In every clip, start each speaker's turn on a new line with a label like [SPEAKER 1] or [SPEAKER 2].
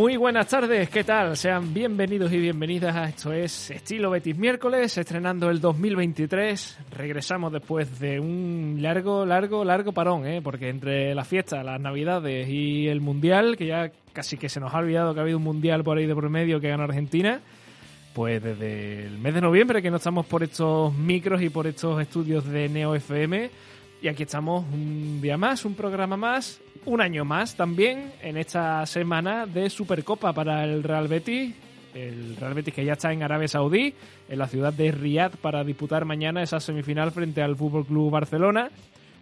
[SPEAKER 1] Muy buenas tardes, ¿qué tal? Sean bienvenidos y bienvenidas a esto es Estilo Betis miércoles, estrenando el 2023. Regresamos después de un largo, largo, largo parón, ¿eh? porque entre la fiesta, las navidades y el mundial, que ya casi que se nos ha olvidado que ha habido un mundial por ahí de por medio que ganó Argentina, pues desde el mes de noviembre que no estamos por estos micros y por estos estudios de Neo FM. Y aquí estamos un día más, un programa más, un año más también en esta semana de Supercopa para el Real Betis. El Real Betis que ya está en Arabia Saudí, en la ciudad de Riyadh, para disputar mañana esa semifinal frente al Fútbol Club Barcelona.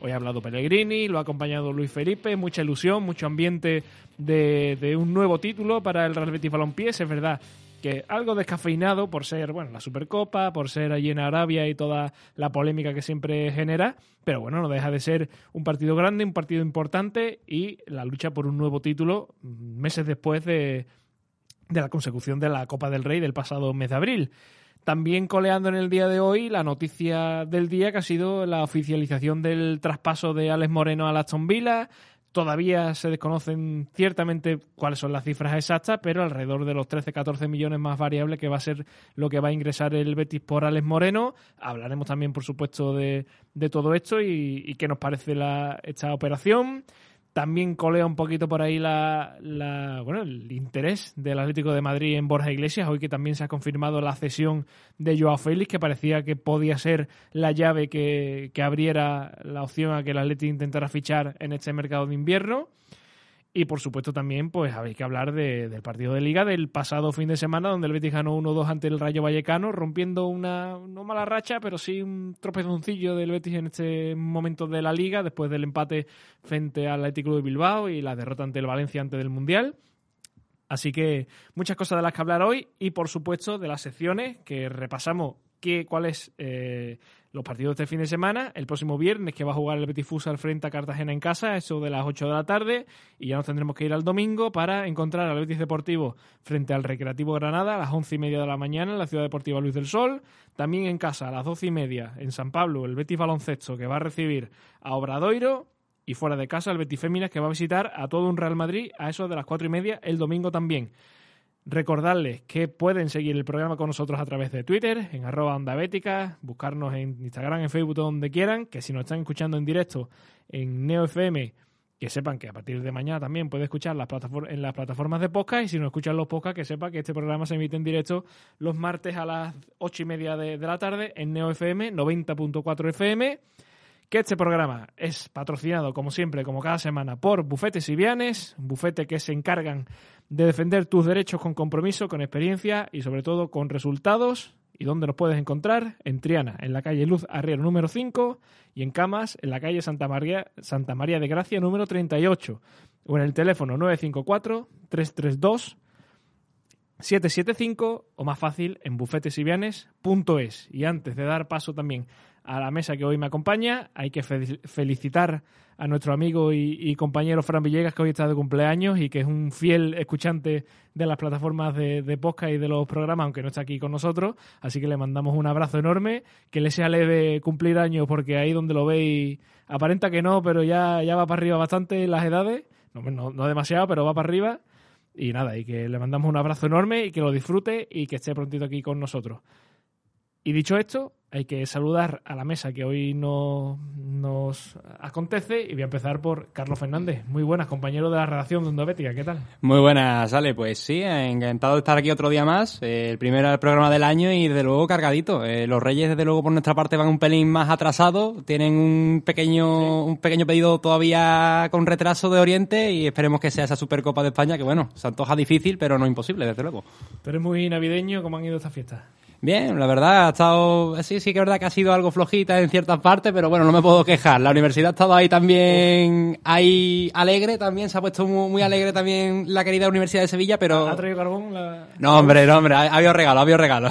[SPEAKER 1] Hoy ha hablado Pellegrini, lo ha acompañado Luis Felipe, mucha ilusión, mucho ambiente de, de un nuevo título para el Real Betis Balompié. Es verdad que algo descafeinado por ser, bueno, la Supercopa, por ser allí en Arabia y toda la polémica que siempre genera, pero bueno, no deja de ser un partido grande, un partido importante y la lucha por un nuevo título meses después de, de la consecución de la Copa del Rey del pasado mes de abril. También coleando en el día de hoy la noticia del día que ha sido la oficialización del traspaso de Alex Moreno a Aston Villa, Todavía se desconocen ciertamente cuáles son las cifras exactas, pero alrededor de los 13-14 millones más variables que va a ser lo que va a ingresar el Betis por Alex Moreno. Hablaremos también, por supuesto, de, de todo esto y, y, qué nos parece la, esta operación. También colea un poquito por ahí la, la, bueno, el interés del Atlético de Madrid en Borja Iglesias, hoy que también se ha confirmado la cesión de Joao Félix, que parecía que podía ser la llave que, que abriera la opción a que el Atlético intentara fichar en este mercado de invierno. Y por supuesto también pues habéis que hablar de, del partido de liga del pasado fin de semana donde el Betis ganó 1-2 ante el Rayo Vallecano rompiendo una no mala racha pero sí un tropezoncillo del Betis en este momento de la liga después del empate frente al Atlético de Bilbao y la derrota ante el Valencia antes del Mundial. Así que muchas cosas de las que hablar hoy y por supuesto de las secciones que repasamos qué, cuáles eh, los partidos de este fin de semana. El próximo viernes que va a jugar el Betis Futsal frente a Cartagena en casa, eso de las 8 de la tarde. Y ya nos tendremos que ir al domingo para encontrar al Betis Deportivo frente al Recreativo Granada a las 11 y media de la mañana en la Ciudad Deportiva Luis del Sol. También en casa a las 12 y media en San Pablo el Betis Baloncesto que va a recibir a Obradoiro. Y fuera de casa el Betis Féminas que va a visitar a todo un Real Madrid a eso de las 4 y media el domingo también. Recordarles que pueden seguir el programa con nosotros a través de Twitter, en arroba onda bética, buscarnos en Instagram, en Facebook, donde quieran, que si nos están escuchando en directo en NeoFM, que sepan que a partir de mañana también puede escuchar las en las plataformas de podcast y si no escuchan los podcasts, que sepa que este programa se emite en directo los martes a las ocho y media de, la tarde en NeoFM 90.4 FM que este programa es patrocinado, como siempre, como cada semana, por Bufetes y Vianes, bufete que se encargan de defender tus derechos con compromiso, con experiencia y sobre todo con resultados. ¿Y dónde nos puedes encontrar? En Triana, en la calle Luz Arriero número 5 y en Camas, en la calle Santa María, Santa María de Gracia número 38 o en el teléfono 954 332 775 o más fácil en bufetesyvianes.es. Y antes de dar paso también a la mesa que hoy me acompaña. Hay que felicitar a nuestro amigo y, compañero Fran Villegas, que hoy está de cumpleaños y que es un fiel escuchante de las plataformas de, de podcast y de los programas, aunque no está aquí con nosotros. Así que le mandamos un abrazo enorme, que le sea leve cumplir años, porque ahí donde lo veis aparenta que no, pero ya, ya va para arriba bastante las edades. No, no, no demasiado, pero va para arriba. Y nada, y que le mandamos un abrazo enorme y que lo disfrute y que esté prontito aquí con nosotros. Y dicho esto, hay que saludar a la mesa que hoy no, nos acontece y voy a empezar por Carlos Fernández. Muy buenas, compañero de la redacción de Bética, ¿qué tal?
[SPEAKER 2] Muy buenas, Ale. Pues sí, encantado de estar aquí otro día más. Eh, el primer programa del año y desde luego cargadito. Eh, los Reyes, desde luego, por nuestra parte van un pelín más atrasados. Tienen un pequeño, un pequeño pedido todavía con retraso de Oriente y esperemos que sea esa Supercopa de España, que bueno, se antoja difícil, pero no imposible, desde luego.
[SPEAKER 1] Pero es muy navideño, ¿cómo han ido estas fiestas?
[SPEAKER 2] Bien, la verdad, ha estado. Sí, sí que es verdad que ha sido algo flojita en ciertas partes, pero bueno, no me puedo quejar. La universidad ha estado ahí también. Ahí alegre también, se ha puesto muy, alegre también la querida Universidad de Sevilla, pero.
[SPEAKER 1] ¿Ha traído carbón? La...
[SPEAKER 2] No, hombre, no, hombre, ha, habido regalo, ha habido regalo.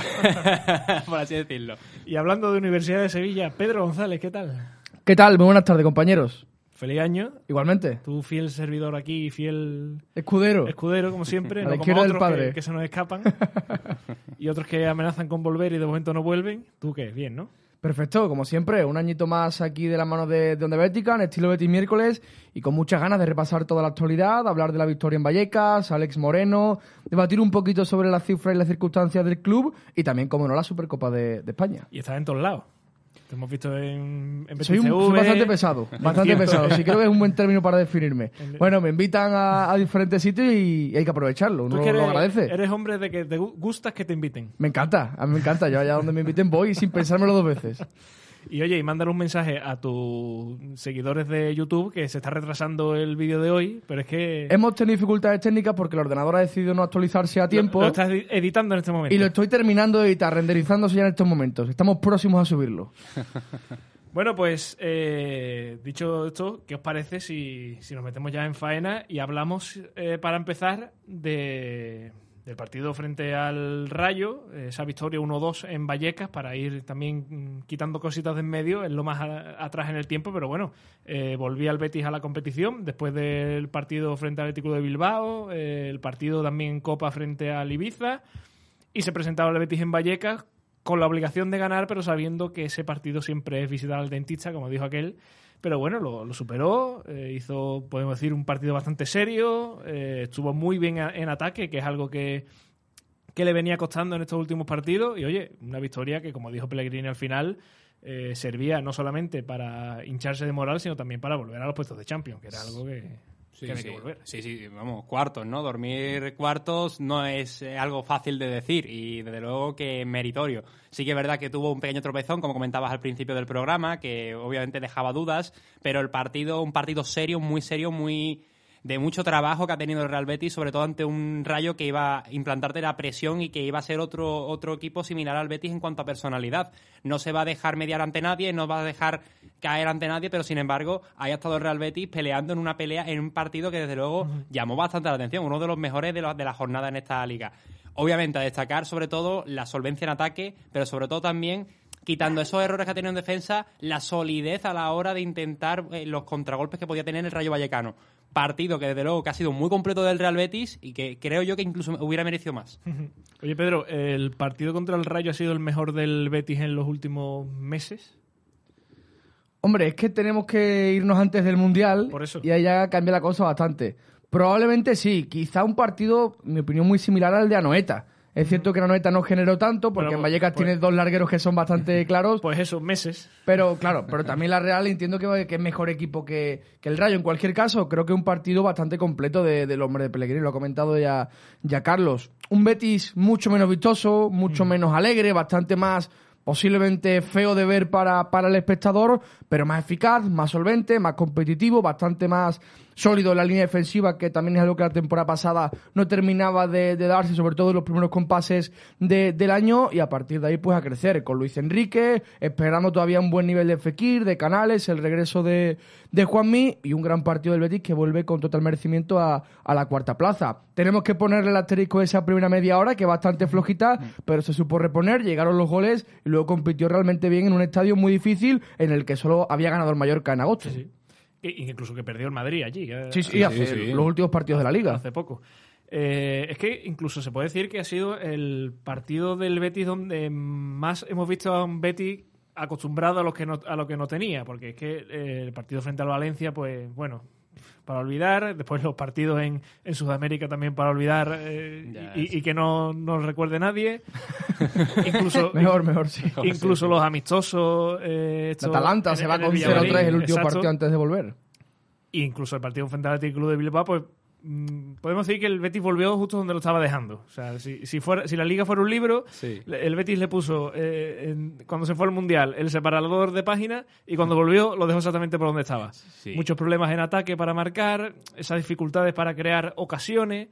[SPEAKER 2] Por así decirlo.
[SPEAKER 1] Y hablando de Universidad de Sevilla, Pedro González, ¿qué tal?
[SPEAKER 3] ¿Qué tal? Muy buenas tardes, compañeros.
[SPEAKER 1] Feliz año.
[SPEAKER 3] Igualmente.
[SPEAKER 1] Tu fiel servidor aquí, fiel...
[SPEAKER 3] Escudero.
[SPEAKER 1] Escudero, como siempre.
[SPEAKER 3] A la izquierda del padre.
[SPEAKER 1] Que, que, se nos escapan. y otros que amenazan con volver y de momento no vuelven. ¿Tú qué? Bien, ¿no?
[SPEAKER 3] Perfecto, como siempre, un añito más aquí de la mano de, de Onda Bética, en estilo Betis miércoles, y con muchas ganas de repasar toda la actualidad, hablar de la victoria en Vallecas, Alex Moreno, debatir un poquito sobre las cifras y las circunstancias del club, y también, como no, la Supercopa de, de España.
[SPEAKER 1] Y estás en todos lados. Te hemos visto en, en
[SPEAKER 3] Soy, un- soy bastante pesado, bastante pesado. Sí creo que es un buen término para definirme. Bueno, me invitan a, a diferentes sitios y, hay que aprovecharlo.
[SPEAKER 1] Tú
[SPEAKER 3] Uno lo agradece.
[SPEAKER 1] eres hombre de que te gu- gustas que te inviten.
[SPEAKER 3] Me encanta, a mí me encanta. Yo allá donde me inviten voy sin pensármelo dos veces.
[SPEAKER 1] Y oye, y mándale un mensaje a tus seguidores de YouTube que se está retrasando el vídeo de hoy, pero es que
[SPEAKER 3] Hemos tenido dificultades técnicas porque el ordenador ha decidido no actualizarse a tiempo.
[SPEAKER 1] lo estás edi- editando en este momento.
[SPEAKER 3] Y lo estoy terminando de editar, renderizándose ya en estos momentos. Estamos próximos a subirlo.
[SPEAKER 1] Bueno, pues eh, dicho esto, ¿qué os parece si, si nos metemos ya en faena y hablamos, eh, para empezar, de, del partido frente al Rayo, eh, esa victoria 1-2 en Vallecas, para ir también mm, quitando cositas de en medio, es lo más a- atrás en el tiempo, pero bueno, eh, volví al Betis a la competición después del partido frente al Atlético de Bilbao, eh, el partido también en Copa frente al Ibiza, y se presentaba el Betis en Vallecas con la obligación de ganar, pero sabiendo que ese partido siempre es visitar al dentista, como dijo aquel. Pero bueno, lo, lo superó, eh, hizo, podemos decir, un partido bastante serio, eh, estuvo muy bien en ataque, que es algo que, que le venía costando en estos últimos partidos. Y oye, una victoria que, como dijo Pellegrini al final, eh, servía no solamente para hincharse de moral, sino también para volver a los puestos de Champions, que era algo que,
[SPEAKER 2] Sí,
[SPEAKER 1] que había
[SPEAKER 2] sí.
[SPEAKER 1] que volver.
[SPEAKER 2] sí, sí, vamos, cuartos, ¿no? Dormir cuartos no es eh, algo fácil de decir y desde luego que meritorio. Sí que es verdad que tuvo un pequeño tropezón, como comentabas al principio del programa, que obviamente dejaba dudas, pero el partido, un partido serio, muy serio, muy de mucho trabajo que ha tenido el Real Betis, sobre todo ante un Rayo que iba a implantarte la presión y que iba a ser otro, otro equipo similar al Betis en cuanto a personalidad. No se va a dejar mediar ante nadie, no va a dejar caer ante nadie, pero sin embargo, ahí ha estado el Real Betis peleando en una pelea, en un partido que desde luego llamó bastante la atención, uno de los mejores de la, de la jornada en esta liga. Obviamente, a destacar sobre todo la solvencia en ataque, pero sobre todo también quitando esos errores que ha tenido en defensa, la solidez a la hora de intentar eh, los contragolpes que podía tener el Rayo Vallecano. Partido que desde luego que ha sido muy completo del Real Betis y que creo yo que incluso hubiera merecido más.
[SPEAKER 1] Oye, Pedro, ¿el partido contra el Rayo ha sido el mejor del Betis en los últimos meses?
[SPEAKER 3] Hombre, es que tenemos que irnos antes del Mundial
[SPEAKER 1] Por eso.
[SPEAKER 3] y ahí ya cambia la cosa bastante. Probablemente sí, quizá un partido, en mi opinión, muy similar al de Anoeta. Es cierto que Anoeta no generó tanto, porque
[SPEAKER 1] Pero,
[SPEAKER 3] en Vallecas
[SPEAKER 1] pues-
[SPEAKER 3] tiene dos largueros que son bastante claros,
[SPEAKER 1] Pues eso, meses.
[SPEAKER 3] pero claro, pero también la Real entiendo que, que es mejor equipo que, que el Rayo. En cualquier caso, creo que un partido bastante completo de- del hombre de Pellegrini, lo ha comentado ya, ya Carlos. Un Betis mucho menos vistoso, mucho menos alegre, bastante más posiblemente feo de ver para, para el espectador, pero más eficaz, más solvente, más competitivo, bastante más sólido en la línea defensiva, que también es algo que la temporada pasada no terminaba de, darse, sobre todo en los primeros compases de- del año, y a partir de ahí pues a crecer, con Luis Enrique, esperando todavía un buen nivel de Fekir, de Canales, el regreso de, de Juanmi, y un gran partido del Betis que vuelve con total merecimiento a, a la cuarta plaza. Tenemos que ponerle el asterisco a esa primera media hora, que bastante flojita, pero se supo reponer, llegaron los goles, y luego compitió realmente bien en un estadio muy difícil, en el que solo había ganado el Mallorca en agosto.
[SPEAKER 1] Sí. Incluso que perdió el Madrid allí. eh,
[SPEAKER 3] Sí, sí, hace
[SPEAKER 2] sí.
[SPEAKER 3] los últimos partidos de la liga.
[SPEAKER 1] hace poco. Eh, es que incluso se puede decir que ha sido el partido del Betis donde más hemos visto a un Betis acostumbrado a lo que no, a lo que no tenía, porque es que eh, el partido frente al Valencia, pues bueno, para olvidar, después los partidos en, en Sudamérica también para olvidar eh, y, que no nos recuerde nadie. incluso
[SPEAKER 3] Mejor, mejor, sí.
[SPEAKER 1] incluso los amistosos. Eh, estos
[SPEAKER 3] Atalanta
[SPEAKER 1] en-
[SPEAKER 3] se
[SPEAKER 1] en
[SPEAKER 3] va con
[SPEAKER 1] Valladolid,
[SPEAKER 3] 0-3 el último
[SPEAKER 1] exacto.
[SPEAKER 3] partido antes de volver.
[SPEAKER 1] E incluso el partido frente al Club de Bilbao, pues podemos decir que el Betis volvió justo donde lo estaba dejando. O sea, si, si, fuera, si la liga fuera un libro,
[SPEAKER 2] Sí.
[SPEAKER 1] el Betis le puso, eh, en- cuando se fue al Mundial, el separador de páginas y cuando volvió lo dejó exactamente por donde estaba.
[SPEAKER 2] Sí.
[SPEAKER 1] Muchos problemas en ataque para marcar, esas dificultades para crear ocasiones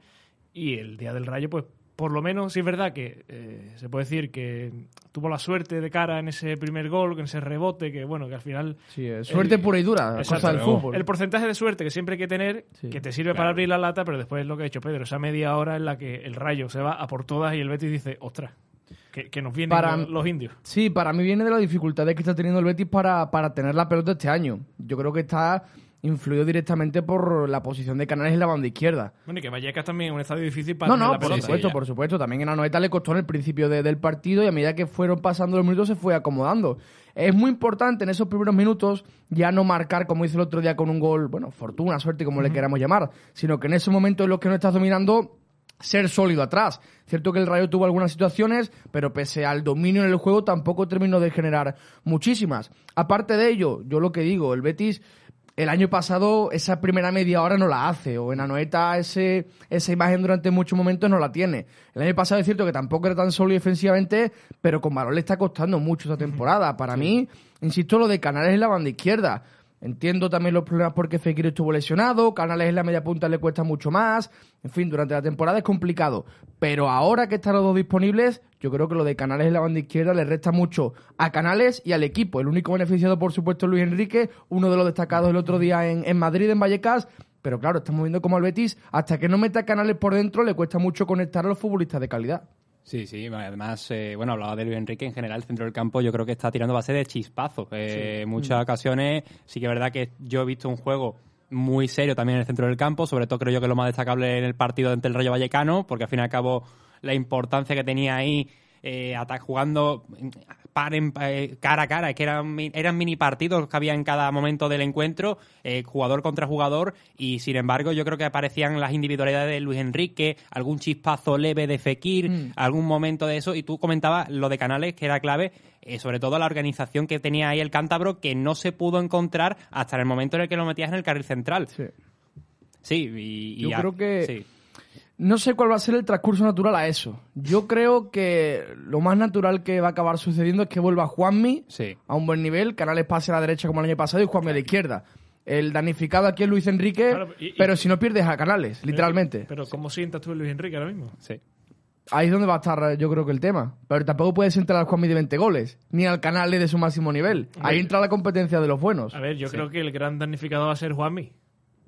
[SPEAKER 1] y el día del Rayo, pues por lo menos sí es verdad que eh, se puede decir que tuvo la suerte de cara en ese primer gol, en ese rebote, que bueno, que al final
[SPEAKER 3] Sí, es suerte
[SPEAKER 1] El-
[SPEAKER 3] pura y dura,
[SPEAKER 1] Exacto.
[SPEAKER 3] cosa del fútbol.
[SPEAKER 1] el porcentaje de suerte que siempre hay que tener,
[SPEAKER 3] Sí.
[SPEAKER 1] que te sirve
[SPEAKER 2] Claro.
[SPEAKER 1] para abrir la lata, pero después es lo que ha hecho Pedro, esa media hora en la que el rayo se va a por todas y el Betis dice, ostras, que, que nos vienen
[SPEAKER 3] Para-
[SPEAKER 1] los indios.
[SPEAKER 3] Sí, para mí viene de las dificultades que está teniendo el Betis para, para tener la pelota este año. Yo creo que está influido directamente por la posición de Canales en la banda izquierda.
[SPEAKER 1] Bueno, y que Vallecas también es un estadio difícil para
[SPEAKER 3] No, no,
[SPEAKER 1] la
[SPEAKER 3] por
[SPEAKER 1] pelota.
[SPEAKER 3] supuesto, por supuesto. También en Anoeta le costó en el principio de- del partido y a medida que fueron pasando los minutos se fue acomodando. Es muy importante en esos primeros minutos ya no marcar, como hizo el otro día con un gol, bueno, fortuna, suerte, como le queramos llamar, sino que en esos momentos en los que no estás dominando, ser sólido atrás. Cierto que el Rayo tuvo algunas situaciones, pero pese al dominio en el juego tampoco terminó de generar muchísimas. Aparte de ello, yo lo que digo, el Betis el año pasado esa primera media hora no la hace, o en Anoeta ese, esa imagen durante muchos momentos no la tiene. El año pasado es cierto que tampoco era tan sólido defensivamente, pero con valor le está costando mucho esta temporada. Para mí, insisto, lo de Canales en la banda izquierda. Entiendo también los problemas porque Fekir estuvo lesionado, Canales en la media punta le cuesta mucho más, en fin, durante la temporada es complicado. Pero ahora que están los dos disponibles, yo creo que lo de Canales en la banda izquierda le resta mucho a Canales y al equipo. El único beneficiado, por supuesto, es Luis Enrique, uno de los destacados el otro día en, en Madrid, en Vallecas. Pero claro, estamos viendo como al Betis, hasta que no meta Canales por dentro, le cuesta mucho conectar a los futbolistas de calidad.
[SPEAKER 2] Sí, sí, además, eh, bueno, hablaba de Luis Enrique, en general el centro del campo yo creo que está tirando base de chispazo. Eh, En muchas ocasiones sí que es verdad que yo he visto un juego muy serio también en el centro del campo, sobre todo creo yo que lo más destacable en el partido ante el Rayo Vallecano, porque al fin y al cabo la importancia que tenía ahí eh, jugando par en- eh, cara a cara, es que eran, eran mini partidos que había en cada momento del encuentro, eh, jugador contra jugador, y sin embargo yo creo que aparecían las individualidades de Luis Enrique, algún chispazo leve de Fekir, algún momento de eso, y tú comentabas lo de Canales, que era clave, eh, sobre todo la organización que tenía ahí el cántabro, que no se pudo encontrar hasta el momento en el que lo metías en el carril central. Sí, y, y
[SPEAKER 3] Yo
[SPEAKER 2] ya-
[SPEAKER 3] creo que-
[SPEAKER 2] sí.
[SPEAKER 3] No sé cuál va a ser el transcurso natural a eso. Yo creo que lo más natural que va a acabar sucediendo es que vuelva Juanmi
[SPEAKER 2] Sí.
[SPEAKER 3] a un buen nivel, Canales pase a la derecha como el año pasado y Juanmi a la izquierda. El damnificado aquí es Luis Enrique,
[SPEAKER 1] Claro, y- y-
[SPEAKER 3] pero si no pierdes a Canales, literalmente.
[SPEAKER 1] Pero ¿cómo sientas tú a Luis Enrique ahora mismo?
[SPEAKER 2] Sí.
[SPEAKER 3] Ahí es donde va a estar yo creo que el tema. Pero tampoco puedes entrar al Juanmi de 20 goles, ni al Canales de su máximo nivel. Ahí entra la competencia de los buenos.
[SPEAKER 1] A ver, yo creo que el gran damnificado va a ser Juanmi.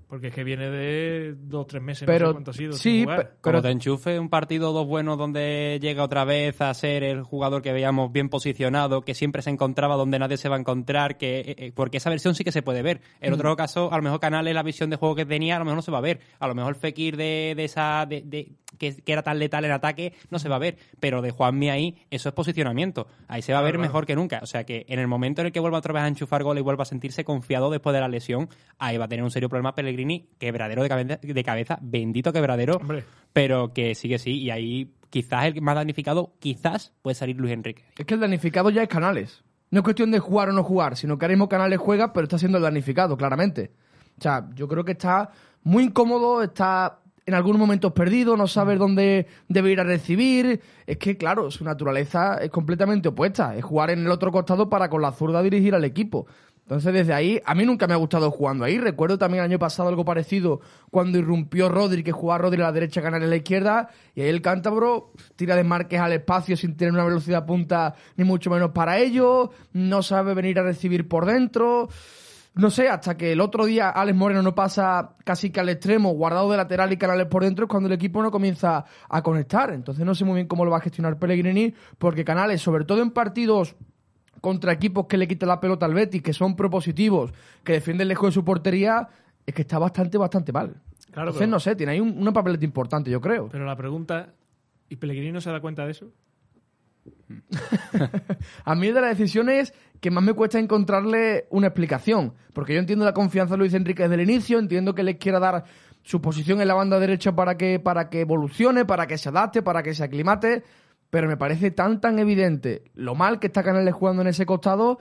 [SPEAKER 1] Porque es que viene de dos o tres meses, no
[SPEAKER 3] Pero
[SPEAKER 1] sé cuánto ha sido,
[SPEAKER 3] sí,
[SPEAKER 1] sin jugar.
[SPEAKER 3] pe-
[SPEAKER 2] Como
[SPEAKER 3] pero
[SPEAKER 2] te enchufe un partido dos buenos donde llega otra vez a ser el jugador que veíamos bien posicionado, que siempre se encontraba donde nadie se va a encontrar, que eh, eh, porque esa versión sí que se puede ver. En otro caso, a lo mejor Canales, la visión de juego que tenía, a lo mejor no se va a ver. A lo mejor Fekir de, de esa de, de- que, que era tan letal en ataque no se va a ver. Pero de Juanmi ahí, eso es posicionamiento. Ahí se va a ver mejor que nunca. O sea que en el momento en el que vuelva otra vez a enchufar gol y vuelva a sentirse confiado después de la lesión, ahí va a tener un serio problema Pellegrini, quebradero de cabeza, de cabeza bendito quebradero
[SPEAKER 1] Hombre.
[SPEAKER 2] pero que sí que sí, y ahí quizás el más damnificado, quizás puede salir Luis Enrique.
[SPEAKER 3] es que el damnificado ya es Canales. No es cuestión de jugar o no jugar, sino que ahora mismo Canales juega, pero está siendo el damnificado, claramente. O sea, yo creo que está muy incómodo, está en algunos momentos perdido, no sabe dónde debe ir a recibir. Es que, claro, su naturaleza es completamente opuesta. Es jugar en el otro costado para con la zurda dirigir al equipo. Entonces, desde ahí, a mí nunca me ha gustado jugando ahí. Recuerdo también el año pasado algo parecido cuando irrumpió Rodri, que jugaba Rodri a la derecha, Canales a la izquierda, y ahí el cántabro tira de marques al espacio sin tener una velocidad punta ni mucho menos para ello, no sabe venir a recibir por dentro. No sé, hasta que el otro día Alex Moreno no pasa casi que al extremo, guardado de lateral y Canales por dentro, es cuando el equipo no comienza a conectar. Entonces no sé muy bien cómo lo va a gestionar Pellegrini, porque Canales, sobre todo en partidos contra equipos que le quitan la pelota al Betis, que son propositivos, que defienden lejos de su portería, es que está bastante, bastante mal.
[SPEAKER 1] Claro,
[SPEAKER 3] Entonces,
[SPEAKER 1] pero-
[SPEAKER 3] no sé, tiene ahí un, una papeleta importante, yo creo.
[SPEAKER 1] Pero la pregunta, ¿y Pellegrini no se da cuenta de eso?
[SPEAKER 3] A mí de las decisiones que más me cuesta encontrarle una explicación, porque yo entiendo la confianza de Luis Enrique desde el inicio, entiendo que le quiera dar su posición en la banda derecha para que, para que evolucione, para que se adapte, para que se aclimate, pero me parece tan tan evidente lo mal que está Canales jugando en ese costado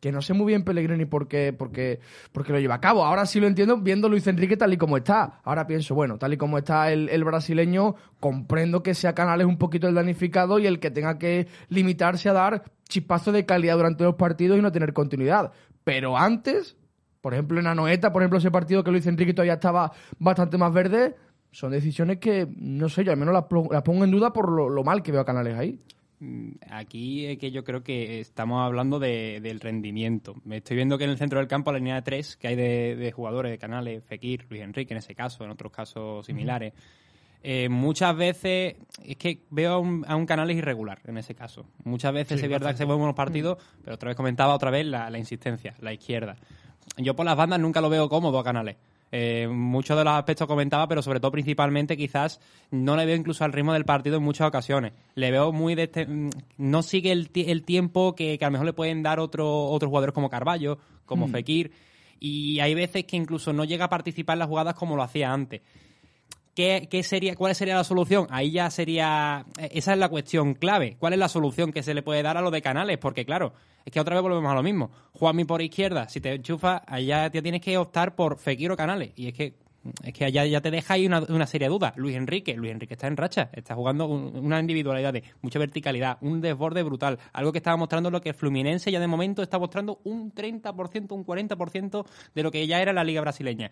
[SPEAKER 3] que no sé muy bien Pellegrini por qué, por qué- por qué lo lleva a cabo. Ahora sí lo entiendo viendo Luis Enrique tal y como está. Ahora pienso, bueno, tal y como está el, el brasileño, comprendo que sea Canales un poquito el danificado y el que tenga que limitarse a dar chispazos de calidad durante los partidos y no tener continuidad. Pero antes, por ejemplo en Anoeta, por ejemplo ese partido que Luis Enrique todavía estaba bastante más verde, son decisiones que, no sé, yo al menos las pongo en duda por lo, lo mal que veo a Canales ahí.
[SPEAKER 2] Mm, Aquí es que yo creo que estamos hablando de- del rendimiento. Me estoy viendo que en el centro del campo, la línea de tres que hay de, de jugadores de canales, Fekir, Luis Enrique en ese caso, en otros casos similares, eh, muchas veces es que veo a un, a un Canales irregular en ese caso. Muchas veces
[SPEAKER 1] Sí,
[SPEAKER 2] es verdad que se mueven los partidos, pero otra vez comentaba otra vez la, la insistencia, la izquierda. yo por las bandas nunca lo veo cómodo a Canales. Eh, muchos de los aspectos comentaba, pero sobre todo principalmente quizás no le veo incluso al ritmo del partido en muchas ocasiones. Le veo muy de este, mm, no sigue el, ti- el tiempo que, que a lo mejor le pueden dar otro, otros jugadores como Carballo, como Fekir, y hay veces que incluso no llega a participar en las jugadas como lo hacía antes. ¿Qué, qué sería, ¿Cuál sería la solución? Ahí ya sería. eh, Esa es la cuestión clave. ¿Cuál es la solución que se le puede dar a lo de canales? Porque, claro, es que otra vez volvemos a lo mismo. Juanmi por izquierda, si te enchufas, allá ya tienes que optar por Fekir o canales. Y es que. Es que allá ya te deja ahí una, una serie de dudas. Luis Enrique, Luis Enrique está en racha, está jugando un- una individualidad de mucha verticalidad, un desborde brutal, algo que estaba mostrando lo que Fluminense ya de momento está mostrando un 30%, un 40% de lo que ya era la liga brasileña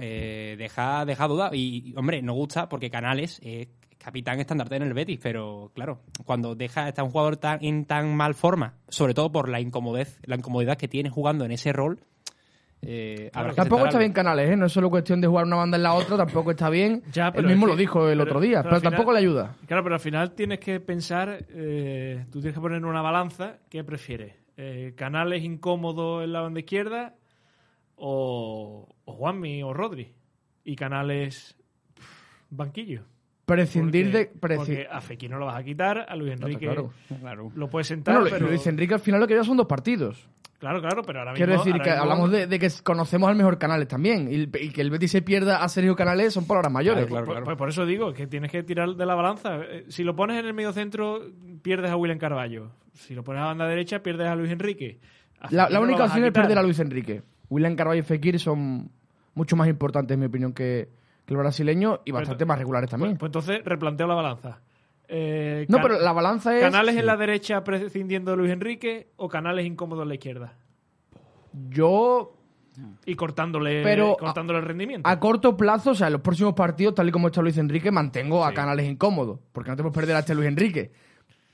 [SPEAKER 2] eh, deja, deja duda. Y, hombre, no gusta porque Canales es capitán estandarte en el Betis, pero claro, cuando deja está un jugador tan, en tan mal forma, sobre todo por la incomodez, la incomodidad que tiene jugando en ese rol, eh, habrá que
[SPEAKER 3] Tampoco está
[SPEAKER 2] algo.
[SPEAKER 3] bien Canales, ¿eh? No es solo cuestión de jugar una banda en la otra, tampoco está bien.
[SPEAKER 1] Ya,
[SPEAKER 3] Él mismo
[SPEAKER 1] es
[SPEAKER 3] lo dijo el
[SPEAKER 1] pero-
[SPEAKER 3] otro día,
[SPEAKER 1] pero
[SPEAKER 3] pero,
[SPEAKER 1] al final-
[SPEAKER 3] tampoco le ayuda.
[SPEAKER 1] Claro, pero al final tienes que pensar, eh, tú tienes que poner en una balanza, ¿qué prefieres? Eh, ¿Canales incómodos en la banda izquierda o, o Juanmi o Rodri? Y Canales pff, banquillo.
[SPEAKER 3] Prescindir
[SPEAKER 1] Porque-
[SPEAKER 3] de...
[SPEAKER 1] Porque a Fekir no lo vas a quitar, a Luis
[SPEAKER 3] No,
[SPEAKER 1] Enrique
[SPEAKER 3] claro.
[SPEAKER 2] Claro.
[SPEAKER 1] lo puedes sentar,
[SPEAKER 3] Bueno,
[SPEAKER 1] pero...
[SPEAKER 3] Luis Enrique al final lo que lleva son dos partidos.
[SPEAKER 1] Claro, claro, pero ahora mismo...
[SPEAKER 3] Quiero decir que
[SPEAKER 1] mismo-
[SPEAKER 3] hablamos de, de que conocemos al mejor Canales también. Y, que el Betis se pierda a Sergio Canales son palabras mayores.
[SPEAKER 2] Claro,
[SPEAKER 1] Pues-
[SPEAKER 2] claro.
[SPEAKER 1] Pues, por eso digo que tienes que tirar de la balanza. Eh, Si lo pones en el medio centro, pierdes a William Carballo. Si lo pones a banda derecha, pierdes a Luis Enrique. A
[SPEAKER 3] La, la única opción es perder a Luis Enrique. William Carvalho y Fekir son mucho más importantes, en mi opinión, que, que el brasileño y bastante más regulares también.
[SPEAKER 1] Pues, pues entonces replanteo la balanza. Eh,
[SPEAKER 3] no, pero la balanza es...
[SPEAKER 1] ¿Canales en la derecha prescindiendo de Luis Enrique o Canales incómodos en la izquierda?
[SPEAKER 3] Yo,
[SPEAKER 1] Y cortándole,
[SPEAKER 3] Pero
[SPEAKER 1] cortándole el rendimiento.
[SPEAKER 3] a corto plazo, o sea, en los próximos partidos, tal y como está Luis Enrique, mantengo a Canales incómodo. Porque no te puedes perder a este Luis Enrique.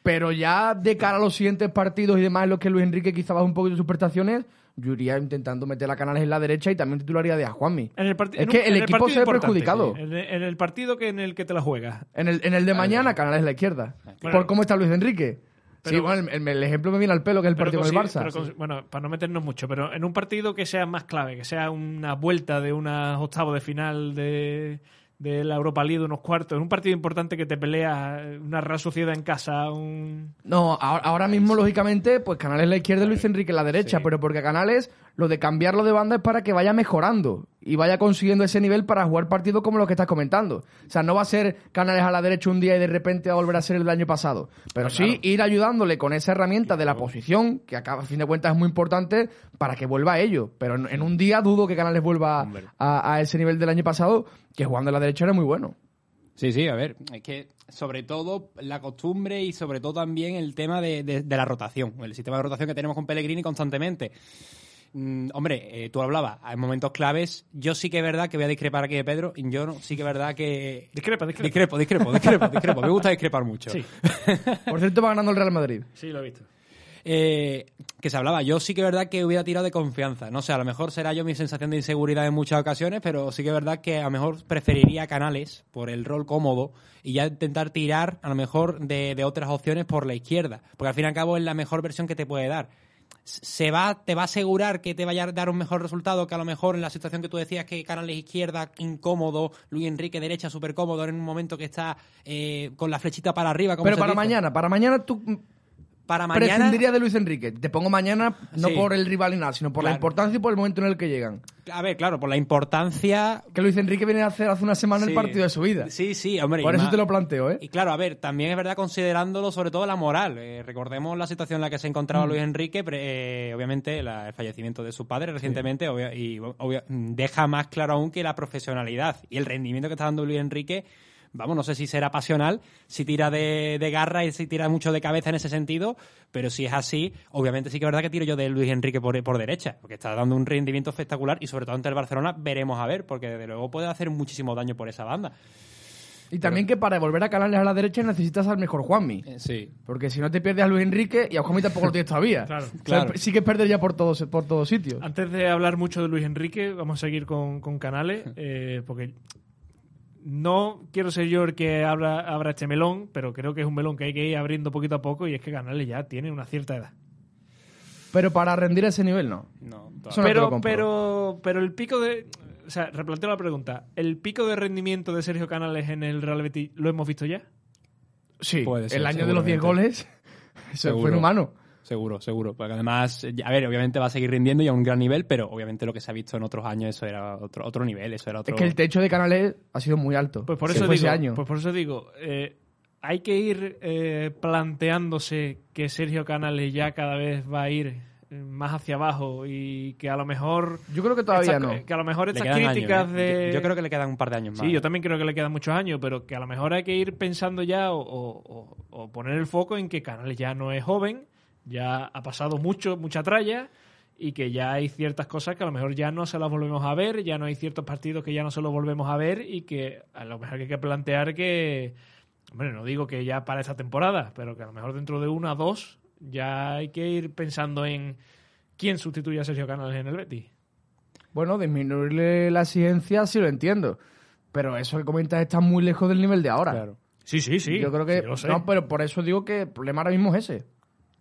[SPEAKER 3] Pero ya de cara a los siguientes partidos y demás, en los que Luis Enrique quizá baja un poquito sus prestaciones, yo iría intentando meter a Canales en la derecha y también titularía de a Juanmi.
[SPEAKER 1] En el parti-
[SPEAKER 3] Es que
[SPEAKER 1] un-
[SPEAKER 3] el
[SPEAKER 1] en
[SPEAKER 3] equipo se ve perjudicado.
[SPEAKER 1] sí. En, el, en el partido que en el que te la juegas.
[SPEAKER 3] En el, en el de mañana, Canales en la izquierda.
[SPEAKER 1] Claro.
[SPEAKER 3] Por cómo está Luis Enrique.
[SPEAKER 1] Pero-
[SPEAKER 3] sí, bueno, el, el ejemplo me viene al pelo, que es el partido con el Barça.
[SPEAKER 1] pero Bueno, para no meternos mucho, pero en un partido que sea más clave, que sea una vuelta de unos octavos de final de, de la Europa League, de unos cuartos, en un partido importante que te pelea una Real Sociedad en casa, un...
[SPEAKER 3] No, ahora, ahora mismo, lógicamente, pues Canales la izquierda y Luis Enrique en la derecha, pero porque Canales lo de cambiarlo de banda es para que vaya mejorando y vaya consiguiendo ese nivel para jugar partidos como los que estás comentando. O sea, no va a ser Canales a la derecha un día y de repente va a volver a ser el del año pasado. Pero sí ir ayudándole con esa herramienta de la posición, que acá, a fin de cuentas es muy importante, para que vuelva a ello. Pero en, en un día dudo que Canales vuelva a, a ese nivel del año pasado, que jugando a la derecha era muy bueno.
[SPEAKER 2] Sí, sí, a ver, es que sobre todo la costumbre y sobre todo también el tema de, de- de la rotación, el sistema de rotación que tenemos con Pellegrini constantemente. Mm, hombre, eh, tú hablabas, hay momentos claves. Yo sí que es verdad que voy a discrepar aquí de Pedro. y Yo no, sí que es verdad que.
[SPEAKER 1] Discrepa, discrepa.
[SPEAKER 2] Discrepo, discrepo, discrepo, discrepo. Me gusta discrepar mucho.
[SPEAKER 1] Sí,
[SPEAKER 3] Por cierto, va ganando el Real Madrid.
[SPEAKER 1] sí, lo he visto.
[SPEAKER 2] Eh, que se hablaba. Yo sí que es verdad que hubiera tirado de confianza. No sé, a lo mejor será yo mi sensación de inseguridad en muchas ocasiones, pero sí que es verdad que a lo mejor preferiría Canales por el rol cómodo y ya intentar tirar a lo mejor de, de otras opciones por la izquierda. Porque al fin y al cabo es la mejor versión que te puede dar. Se va, te va a asegurar que te vaya a dar un mejor resultado que a lo mejor en la situación que tú decías que Canales izquierda incómodo, Luis Enrique derecha súper cómodo en un momento que está eh, con la flechita para arriba. como
[SPEAKER 3] Pero para
[SPEAKER 2] dice.
[SPEAKER 3] mañana, para mañana tú
[SPEAKER 2] Para mañana.
[SPEAKER 3] prescindiría de Luis Enrique. Te pongo mañana no
[SPEAKER 2] Sí.
[SPEAKER 3] por el rival ni nada, sino por la importancia y por el momento en el que llegan.
[SPEAKER 2] A ver, claro, por la importancia.
[SPEAKER 3] Que Luis Enrique viene a hacer hace una semana el partido de su vida.
[SPEAKER 2] Sí, sí, hombre.
[SPEAKER 3] por eso
[SPEAKER 2] más-
[SPEAKER 3] te lo planteo, ¿eh?
[SPEAKER 2] Y claro, a ver, también es verdad considerándolo sobre todo la moral. Eh, recordemos la situación en la que se
[SPEAKER 3] Mm.
[SPEAKER 2] encontraba Luis Enrique, pre- eh, obviamente la- el fallecimiento de su padre recientemente, obvia- y obvia- deja más claro aún que la profesionalidad y el rendimiento que está dando Luis Enrique, vamos, no sé si será pasional, si tira de, de garra y si tira mucho de cabeza en ese sentido, pero si es así, obviamente sí que es verdad que tiro yo de Luis Enrique por, por derecha, porque está dando un rendimiento espectacular y sobre todo ante el Barcelona veremos a ver, porque desde luego puede hacer muchísimo daño por esa banda.
[SPEAKER 3] Y también que para volver a Canales a la derecha necesitas al mejor Juanmi.
[SPEAKER 2] Eh, Sí,
[SPEAKER 3] Porque si no te pierdes a Luis Enrique y a Juanmi tampoco lo tienes todavía.
[SPEAKER 1] Claro.
[SPEAKER 3] O sea,
[SPEAKER 2] Claro.
[SPEAKER 3] sí que perder ya por todos, por todos sitios.
[SPEAKER 1] Antes de hablar mucho de Luis Enrique, vamos a seguir con, con Canales, eh, porque no quiero ser yo el que abra, abra este melón, pero creo que es un melón que hay que ir abriendo poquito a poco y es que Canales ya tiene una cierta edad.
[SPEAKER 3] Pero para rendir a ese nivel, no.
[SPEAKER 2] no.
[SPEAKER 3] Eso no
[SPEAKER 1] pero, pero, pero el pico de. O sea, replanteo la pregunta. ¿El pico de rendimiento de Sergio Canales en el Real Betis lo hemos visto ya?
[SPEAKER 3] Sí,
[SPEAKER 2] Puede ser,
[SPEAKER 3] el año de los 10
[SPEAKER 2] seguramente.
[SPEAKER 3] goles, eso
[SPEAKER 2] Seguro.
[SPEAKER 3] fue inhumano.
[SPEAKER 2] Seguro, seguro. Porque además, a ver, obviamente va a seguir rindiendo y a un gran nivel, pero obviamente lo que se ha visto en otros años, eso era otro, otro nivel, eso era otro...
[SPEAKER 3] Es que el techo de Canales ha sido muy alto.
[SPEAKER 1] Pues por eso digo,
[SPEAKER 3] ese año.
[SPEAKER 1] Pues por eso digo, eh, hay que ir eh, planteándose que Sergio Canales ya cada vez va a ir eh, más hacia abajo y que a lo mejor
[SPEAKER 3] Yo creo que todavía
[SPEAKER 1] estas-
[SPEAKER 3] no.
[SPEAKER 1] que a lo mejor estas
[SPEAKER 2] años,
[SPEAKER 1] críticas
[SPEAKER 2] ¿eh?
[SPEAKER 1] de
[SPEAKER 2] Yo, yo creo que le quedan un par de años más.
[SPEAKER 1] Sí, yo también creo que le quedan muchos años, pero que a lo mejor hay que ir pensando ya o- o poner el foco en que Canales ya no es joven, ya ha pasado mucho, mucha tralla y que ya hay ciertas cosas que a lo mejor ya no se las volvemos a ver, ya no hay ciertos partidos que ya no se los volvemos a ver y que a lo mejor hay que plantear que, hombre, no digo que ya para esta temporada, pero que a lo mejor dentro de una o dos ya hay que ir pensando en quién sustituye a Sergio Canales en el Betis.
[SPEAKER 3] Bueno, disminuirle la exigencia sí lo entiendo. Pero eso que comentas está muy lejos del nivel de ahora.
[SPEAKER 2] Claro.
[SPEAKER 1] Sí, sí, sí.
[SPEAKER 3] Yo creo que.
[SPEAKER 1] sí,
[SPEAKER 3] no, pero por eso digo que el problema ahora mismo es ese.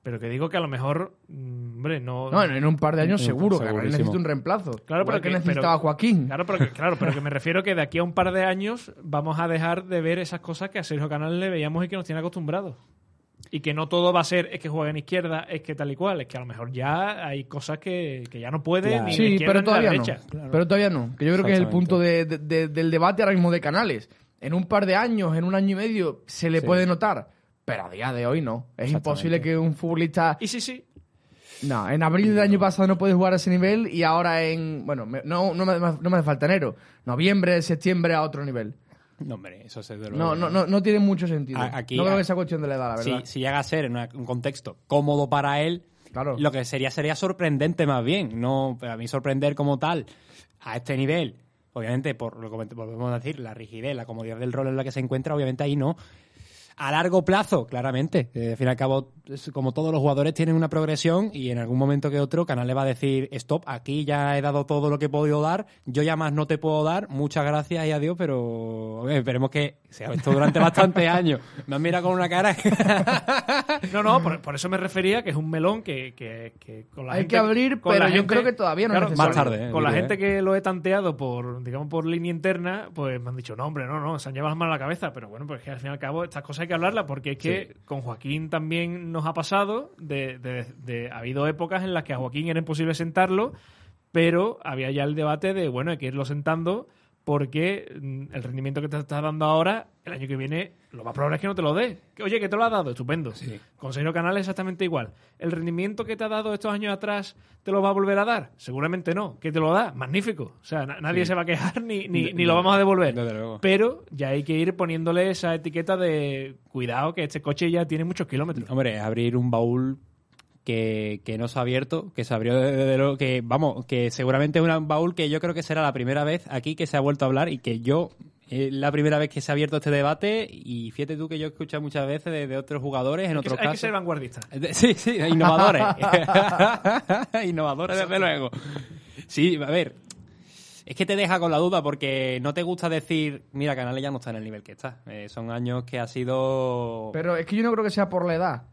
[SPEAKER 1] Pero que digo que a lo mejor, mm, hombre, no...
[SPEAKER 3] No, en un par de años seguro, que necesita un reemplazo.
[SPEAKER 1] Claro, pero
[SPEAKER 3] que
[SPEAKER 1] que-
[SPEAKER 3] necesitaba
[SPEAKER 1] pero-
[SPEAKER 3] Joaquín.
[SPEAKER 1] Claro pero, que, claro, pero que me refiero que de aquí a un par de años vamos a dejar de ver esas cosas que a Sergio Canal le veíamos y que nos tiene acostumbrados. Y que no todo va a ser es que juega en izquierda, es que tal y cual. Es que a lo mejor ya hay cosas que, que ya no puede
[SPEAKER 2] Claro.
[SPEAKER 1] ni
[SPEAKER 3] Sí,
[SPEAKER 1] izquierda
[SPEAKER 3] pero
[SPEAKER 1] ni en la
[SPEAKER 3] todavía no. Pero todavía no. Que yo creo que es el punto de- de- de- del debate ahora mismo de canales. En un par de años, en un año y medio, se le
[SPEAKER 2] Sí.
[SPEAKER 3] puede notar. Pero a día de hoy no. Es imposible que un futbolista.
[SPEAKER 1] Y sí, sí.
[SPEAKER 3] No, en abril del año pasado no puede jugar a ese nivel y ahora en. Bueno, me- no, no, me, no me hace falta enero. Noviembre, septiembre a otro nivel.
[SPEAKER 2] No, hombre, eso es desde luego.
[SPEAKER 3] No, no, no, no tiene mucho sentido.
[SPEAKER 2] A- aquí-
[SPEAKER 3] no creo
[SPEAKER 2] a-
[SPEAKER 3] que sea cuestión de la edad, la
[SPEAKER 2] Si,
[SPEAKER 3] verdad.
[SPEAKER 2] si llega a ser en una- un contexto cómodo para él,
[SPEAKER 3] Claro.
[SPEAKER 2] lo que sería sería sorprendente más bien. No, a mí sorprender como tal a este nivel, obviamente, por lo que volvemos a decir, la rigidez, la comodidad del rol en la que se encuentra, obviamente ahí no. A largo plazo, claramente. Eh, al fin y al cabo, es como todos los jugadores tienen una progresión y en algún momento que otro, Canal le va a decir, stop, aquí ya he dado todo lo que he podido dar, yo ya más no te puedo dar, muchas gracias y adiós, pero eh, esperemos que sea esto durante bastantes años. Me has mirado con una cara...
[SPEAKER 1] No, no, por, por eso me refería que es un melón que, que- que con la
[SPEAKER 3] Hay
[SPEAKER 1] gente...
[SPEAKER 3] que abrir,
[SPEAKER 1] con
[SPEAKER 3] pero yo
[SPEAKER 1] gente-
[SPEAKER 3] creo que todavía no es
[SPEAKER 1] claro,
[SPEAKER 3] necesario.
[SPEAKER 2] Más tarde, eh,
[SPEAKER 1] Con la gente
[SPEAKER 2] eh.
[SPEAKER 1] que lo he tanteado por, digamos, por línea interna, pues me han dicho, no, hombre, no, no, se han llevado las manos a la cabeza. Pero bueno, pues que al fin y al cabo estas cosas hay que hablarlas porque es que con Joaquín también nos ha pasado de, de- de- ha habido épocas en las que a Joaquín era imposible sentarlo, pero había ya el debate de, bueno, hay que irlo sentando porque mm, el rendimiento que te está dando ahora, el año que viene, lo más probable es que no te lo dé. Que, Oye, que te lo ha dado, estupendo. Con Sergio Canales exactamente igual. ¿El rendimiento que te ha dado estos años atrás te lo va a volver a dar? Seguramente no. ¿Qué te lo da? Magnífico. O sea, na- nadie se va a quejar ni, ni, ni lo vamos a devolver.
[SPEAKER 2] Desde luego.
[SPEAKER 1] Pero ya hay que ir poniéndole esa etiqueta de cuidado que este coche ya tiene muchos kilómetros.
[SPEAKER 2] Hombre, abrir un baúl que, que no se ha abierto, que se abrió desde luego, que vamos, que seguramente es un baúl que yo creo que será la primera vez aquí que se ha vuelto a hablar y que yo es la primera vez que se ha abierto este debate y fíjate tú que yo he escuchado muchas veces de, de otros jugadores en
[SPEAKER 1] Hay que,
[SPEAKER 2] otros
[SPEAKER 1] hay que ser vanguardista.
[SPEAKER 2] De- Sí, sí, innovadores. innovadores, desde luego. Sí, a ver. Es que te deja con la duda porque no te gusta decir, mira, Canales ya no está en el nivel que está. Eh, son años que ha sido...
[SPEAKER 3] Pero es que yo no creo que sea por la edad.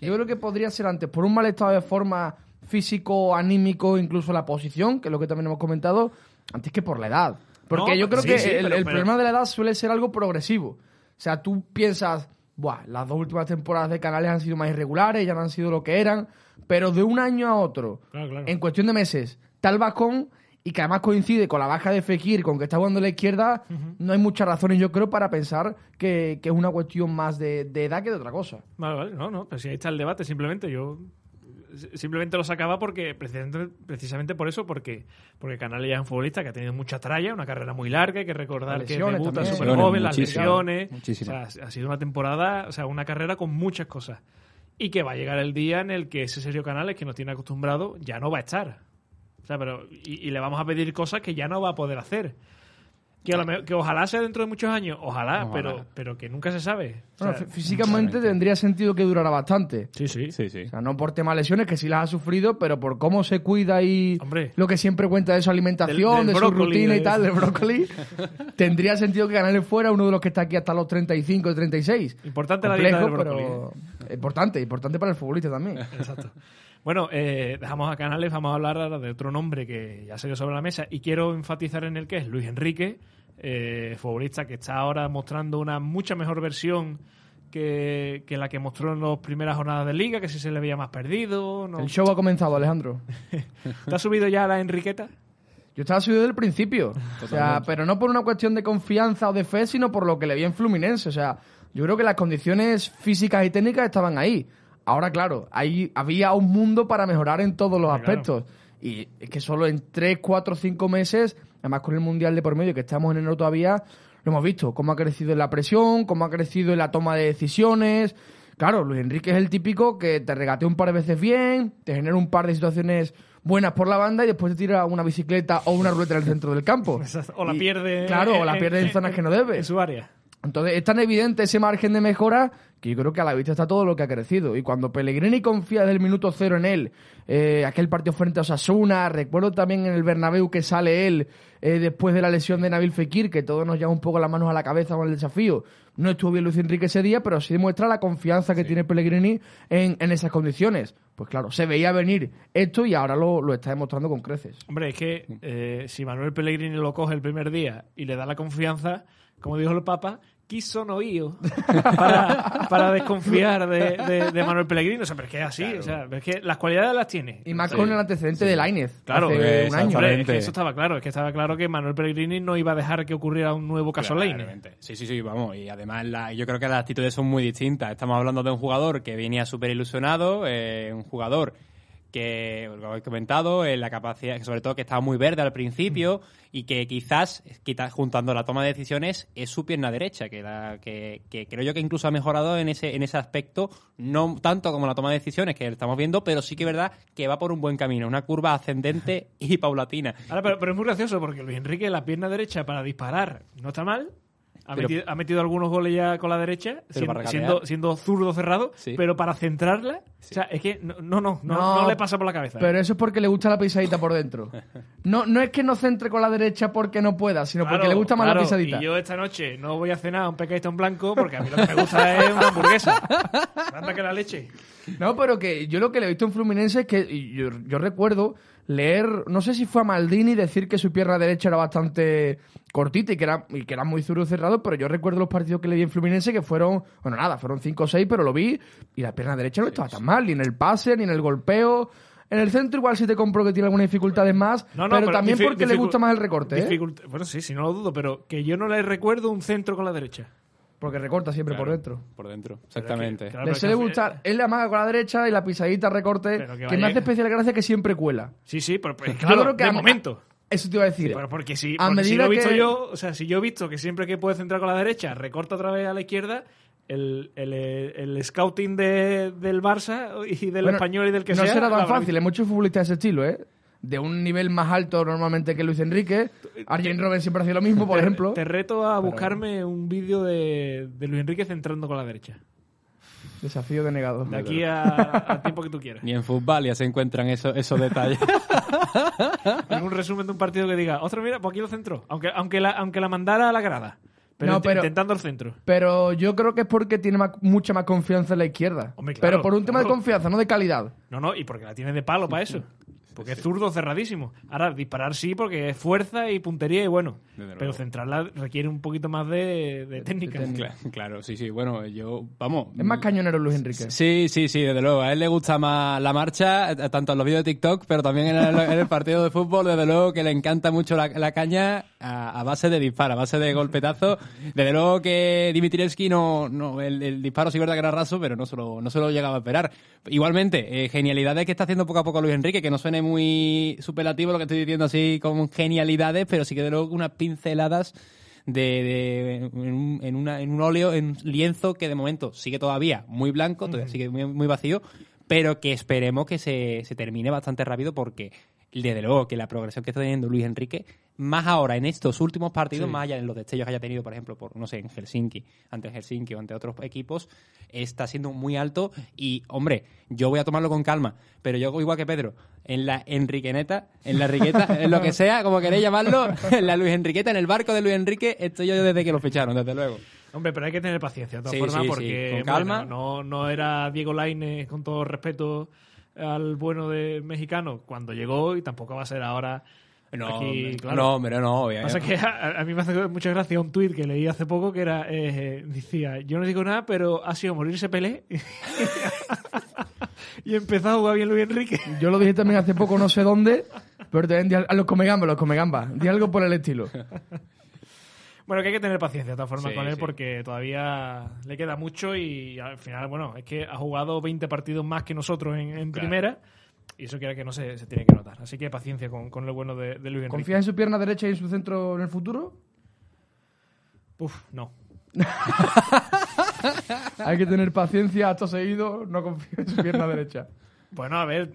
[SPEAKER 3] Yo creo que podría ser antes por un mal estado de forma físico, anímico, incluso la posición, que es lo que también hemos comentado, antes que por la edad. Porque
[SPEAKER 1] No,
[SPEAKER 3] yo creo
[SPEAKER 1] sí,
[SPEAKER 3] que
[SPEAKER 1] sí,
[SPEAKER 3] el,
[SPEAKER 1] pero-
[SPEAKER 3] el
[SPEAKER 1] pero-
[SPEAKER 3] problema de la edad suele ser algo progresivo. O sea, tú piensas, Buah, las dos últimas temporadas de Canales han sido más irregulares, ya no han sido lo que eran, pero de un año a otro,
[SPEAKER 1] Claro, claro.
[SPEAKER 3] en cuestión de meses, tal bajón y que además coincide con la baja de Fekir, con que está jugando a la izquierda, no hay muchas razones, yo creo, para pensar que, que es una cuestión más de, de edad que de otra cosa.
[SPEAKER 1] Vale, vale, no, no, pues si ahí está el debate, simplemente yo simplemente lo sacaba porque precisamente, precisamente por eso, porque porque Canales ya es un futbolista que ha tenido mucha tralla, una carrera muy larga, hay que recordar que debuta súper joven, las lesiones, o sea, ha sido una temporada, o sea, una carrera con muchas cosas y que va a llegar el día en el que ese Sergio Canales que nos tiene acostumbrado ya no va a estar. O sea, pero y, y le vamos a pedir cosas que ya no va a poder hacer. Que, a lo mejor- que ojalá sea dentro de muchos años, ojalá,
[SPEAKER 2] Ojalá.
[SPEAKER 1] Pero, pero que nunca se sabe. O sea,
[SPEAKER 3] físicamente tendría sentido que durara bastante.
[SPEAKER 1] sí, sí.
[SPEAKER 2] Sí, sí.
[SPEAKER 3] O sea, no por temas lesiones, que sí las ha sufrido, pero por cómo se cuida y
[SPEAKER 1] Hombre.
[SPEAKER 3] lo que siempre cuenta de su alimentación,
[SPEAKER 1] Del- del
[SPEAKER 3] de su rutina y
[SPEAKER 1] de-
[SPEAKER 3] tal, del brócoli, tendría sentido que Canales fuera uno de los que está aquí hasta los 35 y 36.
[SPEAKER 1] Importante la dieta del
[SPEAKER 3] Complejo,
[SPEAKER 1] brócoli,
[SPEAKER 3] pero importante, importante para el futbolista también.
[SPEAKER 1] Exacto. Bueno, eh, dejamos a Canales, vamos a hablar ahora de otro nombre que ya se dio sobre la mesa y quiero enfatizar en el que es Luis Enrique, eh, futbolista que está ahora mostrando una mucha mejor versión que, que la que mostró en las primeras jornadas de liga, que si se le veía más perdido. No.
[SPEAKER 3] El show ha comenzado, Alejandro.
[SPEAKER 1] ¿Te has subido ya a la Enriqueta?
[SPEAKER 3] Yo estaba subido desde el principio. O sea, pero no por una cuestión de confianza o de fe, sino por lo que le vi en Fluminense. O sea, yo creo que las condiciones físicas y técnicas estaban ahí. Ahora, claro, ahí había un mundo para mejorar en todos los aspectos. Y es que solo en 3, 4, 5 meses, además con el Mundial de por medio, que estamos en enero todavía, lo hemos visto. Cómo ha crecido en la presión, cómo ha crecido en la toma de decisiones. Claro, Luis Enrique es el típico que te regatea un par de veces bien, te genera un par de situaciones buenas por la banda y después te tira una bicicleta o una ruleta en el centro del campo.
[SPEAKER 1] O la
[SPEAKER 3] Y-
[SPEAKER 1] pierde.
[SPEAKER 3] Claro, o la pierde en zonas que no debe.
[SPEAKER 1] En su área.
[SPEAKER 3] Entonces es tan evidente ese margen de mejora que yo creo que a la vista está todo lo que ha crecido. Y cuando Pellegrini confía desde el minuto cero en él, eh, aquel partido frente a Osasuna, recuerdo también en el Bernabéu que sale él eh, después de la lesión de Nabil Fekir, que todos nos llama un poco las manos a la cabeza con el desafío. No estuvo bien Luis Enrique ese día, pero sí demuestra la confianza que tiene Pellegrini en, en esas condiciones. Pues claro, se veía venir esto y ahora lo, lo está demostrando con creces.
[SPEAKER 1] Hombre, es que eh, si Manuel Pellegrini lo coge el primer día y le da la confianza, como dijo el Papa, quiso no para, para desconfiar de, de- de Manuel Pellegrini. O sea, pero es que es así. O sea, pero es que las cualidades las tiene.
[SPEAKER 3] Y más con el antecedente de Lainez.
[SPEAKER 1] Claro,
[SPEAKER 3] hace un año.
[SPEAKER 1] Es que eso estaba claro. Es que estaba claro que Manuel Pellegrini no iba a dejar que ocurriera un nuevo caso.
[SPEAKER 2] Claramente. Sí, sí, sí, vamos. Y además la- yo creo que las actitudes son muy distintas. Estamos hablando de un jugador que venía súper ilusionado, eh, un jugador que, lo he comentado, eh, la capacidad, sobre todo que estaba muy verde al principio y que quizás, quizás juntando la toma de decisiones, es su pierna derecha, que, la- que, que creo yo que incluso ha mejorado en ese, en ese aspecto, no tanto como la toma de decisiones que estamos viendo, pero sí que es verdad que va por un buen camino, una curva ascendente y paulatina.
[SPEAKER 1] Ahora, pero, pero es muy gracioso porque Luis Enrique, la pierna derecha para disparar, no está mal. Ha,
[SPEAKER 2] Pero-
[SPEAKER 1] metido, ha metido algunos goles ya con la derecha, siendo, siendo, siendo zurdo cerrado,
[SPEAKER 2] Sí.
[SPEAKER 1] pero para centrarla, o sea, es que no, no, no, no,
[SPEAKER 3] No,
[SPEAKER 1] no le pasa por la cabeza.
[SPEAKER 3] Pero eso es porque le gusta la pisadita por dentro. No, no es que no centre con la derecha porque no pueda, sino porque le gusta más la pisadita.
[SPEAKER 1] Y yo esta noche no voy a cenar un pescadito en blanco porque a mí lo que me gusta es una hamburguesa. Anda que la leche.
[SPEAKER 3] No, pero que yo lo que le he visto en Fluminense es que y yo, yo recuerdo leer, no sé si fue a Maldini decir que su pierna derecha era bastante cortita y que era, y que era muy zurdo cerrado, pero yo recuerdo los partidos que le vi en Fluminense que fueron, bueno, nada, fueron 5 o 6, pero lo vi y la pierna derecha no estaba tan mal, ni en el pase, ni en el golpeo. En el centro igual sí te compro que tiene algunas dificultades más,
[SPEAKER 1] No, no,
[SPEAKER 3] pero, también
[SPEAKER 1] difi-
[SPEAKER 3] porque le gusta más el recorte, ¿eh?
[SPEAKER 1] Bueno, sí, sí, no lo dudo, pero que yo no le recuerdo un centro con la derecha.
[SPEAKER 3] Porque recorta siempre por dentro.
[SPEAKER 2] Por dentro, exactamente.
[SPEAKER 1] claro,
[SPEAKER 3] Le
[SPEAKER 1] pero
[SPEAKER 3] suele
[SPEAKER 1] que-
[SPEAKER 3] gustar, él le amaga con la derecha y la pisadita recorte,
[SPEAKER 1] Pero que
[SPEAKER 3] que, me hace especial gracia que siempre cuela.
[SPEAKER 1] Sí, sí, pero,
[SPEAKER 3] Yo
[SPEAKER 1] claro,
[SPEAKER 3] creo que
[SPEAKER 1] de
[SPEAKER 3] a-
[SPEAKER 1] momento.
[SPEAKER 3] Eso te iba a decir.
[SPEAKER 1] Pero porque si,
[SPEAKER 3] A
[SPEAKER 1] porque si lo he visto
[SPEAKER 3] que-
[SPEAKER 1] yo, o sea, si yo he visto que siempre que puede centrar con la derecha, recorta otra vez a la izquierda, el, el, el scouting de- del Barça y del
[SPEAKER 3] Bueno,
[SPEAKER 1] español y del que
[SPEAKER 3] no
[SPEAKER 1] sea.
[SPEAKER 3] será
[SPEAKER 1] la
[SPEAKER 3] tan fácil, hay muchos futbolistas de ese estilo, ¿eh? De un nivel más alto normalmente que Luis Enrique. Arjen Robben siempre hacía lo mismo, por
[SPEAKER 1] Te-
[SPEAKER 3] ejemplo.
[SPEAKER 1] Te reto a buscarme un vídeo de, de Luis Enrique centrando con la derecha.
[SPEAKER 3] Desafío denegado.
[SPEAKER 1] De aquí a- al tiempo que tú quieras.
[SPEAKER 2] Ni en fútbol ya se encuentran esos, esos detalles.
[SPEAKER 1] Algún resumen de un partido que diga, ostras, mira, pues aquí lo centró. Aunque, aunque, la, aunque la mandara a la grada. Pero,
[SPEAKER 3] No, pero-
[SPEAKER 1] intentando el centro.
[SPEAKER 3] Pero yo creo que es porque tiene más- mucha más confianza en la izquierda.
[SPEAKER 1] Hombre, claro,
[SPEAKER 3] pero por un tema de confianza, no de calidad.
[SPEAKER 1] No, no, y porque la tiene de palo para eso. Porque es zurdo cerradísimo. Ahora, disparar sí, porque es fuerza y puntería y bueno. Pero centrarla requiere un poquito más de, de técnica.
[SPEAKER 2] Cla- claro, sí, sí. Bueno, yo, vamos.
[SPEAKER 3] Es más cañonero Luis Enrique.
[SPEAKER 2] Sí, sí, sí, desde luego. A él le gusta más la marcha, eh, tanto en los vídeos de TikTok, pero también en el, en el partido de fútbol, desde luego que le encanta mucho la, la caña a, a base de disparo, a base de golpetazo. Desde luego que Dimitrievski no, no el, el disparo sí verdad que era raso, pero no se lo, no se lo llegaba a esperar. Igualmente, eh, genialidades que está haciendo poco a poco Luis Enrique, que no suene muy superlativo lo que estoy diciendo así con genialidades, pero sí que de luego unas pinceladas de, de- en, un, en una- en un óleo, en un lienzo que de momento sigue todavía muy blanco, todavía sigue muy, muy vacío, pero que esperemos que se, se termine bastante rápido porque desde luego que la progresión que está teniendo Luis Enrique, más ahora en estos últimos partidos, más allá en los destellos que haya tenido, por ejemplo, por no sé, en Helsinki, ante el Helsinki o ante otros equipos, está siendo muy alto y, hombre, yo voy a tomarlo con calma, pero yo igual que Pedro, en la Enriqueneta, en la Riqueta, en lo que sea, como queréis llamarlo, en la Luis Enriqueta, en el barco de Luis Enrique, estoy yo desde que lo ficharon, desde luego.
[SPEAKER 1] Hombre, pero hay que tener paciencia, de todas
[SPEAKER 2] Sí,
[SPEAKER 1] formas,
[SPEAKER 2] sí,
[SPEAKER 1] porque
[SPEAKER 2] con calma.
[SPEAKER 1] bueno, no, no era Diego Lainez, con todo respeto, al bueno de mexicano cuando llegó y tampoco va a ser ahora
[SPEAKER 2] No,
[SPEAKER 1] aquí, claro.
[SPEAKER 2] no, hombre, no. obvio,
[SPEAKER 1] Pasa que a, a mí me hace mucha gracia un tuit que leí hace poco que era, eh, decía, yo no digo nada, pero ha sido morirse Pelé y empezó a jugar bien Luis Enrique.
[SPEAKER 3] Yo lo dije también hace poco, no sé dónde, pero también di al- a los comegambas, los comegambas. Di algo por el estilo.
[SPEAKER 1] Bueno, que hay que tener paciencia de todas formas
[SPEAKER 2] Sí,
[SPEAKER 1] con él
[SPEAKER 2] sí.
[SPEAKER 1] porque todavía le queda mucho y al final, bueno, es que ha jugado 20 partidos más que nosotros en, en
[SPEAKER 2] Claro.
[SPEAKER 1] primera y eso quiera que no se, se tiene que notar. Así que paciencia con, con lo bueno de, de Luis Enrique.
[SPEAKER 3] ¿Confías en su pierna derecha y en su centro en el futuro?
[SPEAKER 1] Uf, no.
[SPEAKER 3] Hay que tener paciencia, acto seguido, no confío en su pierna derecha.
[SPEAKER 1] Bueno, a ver,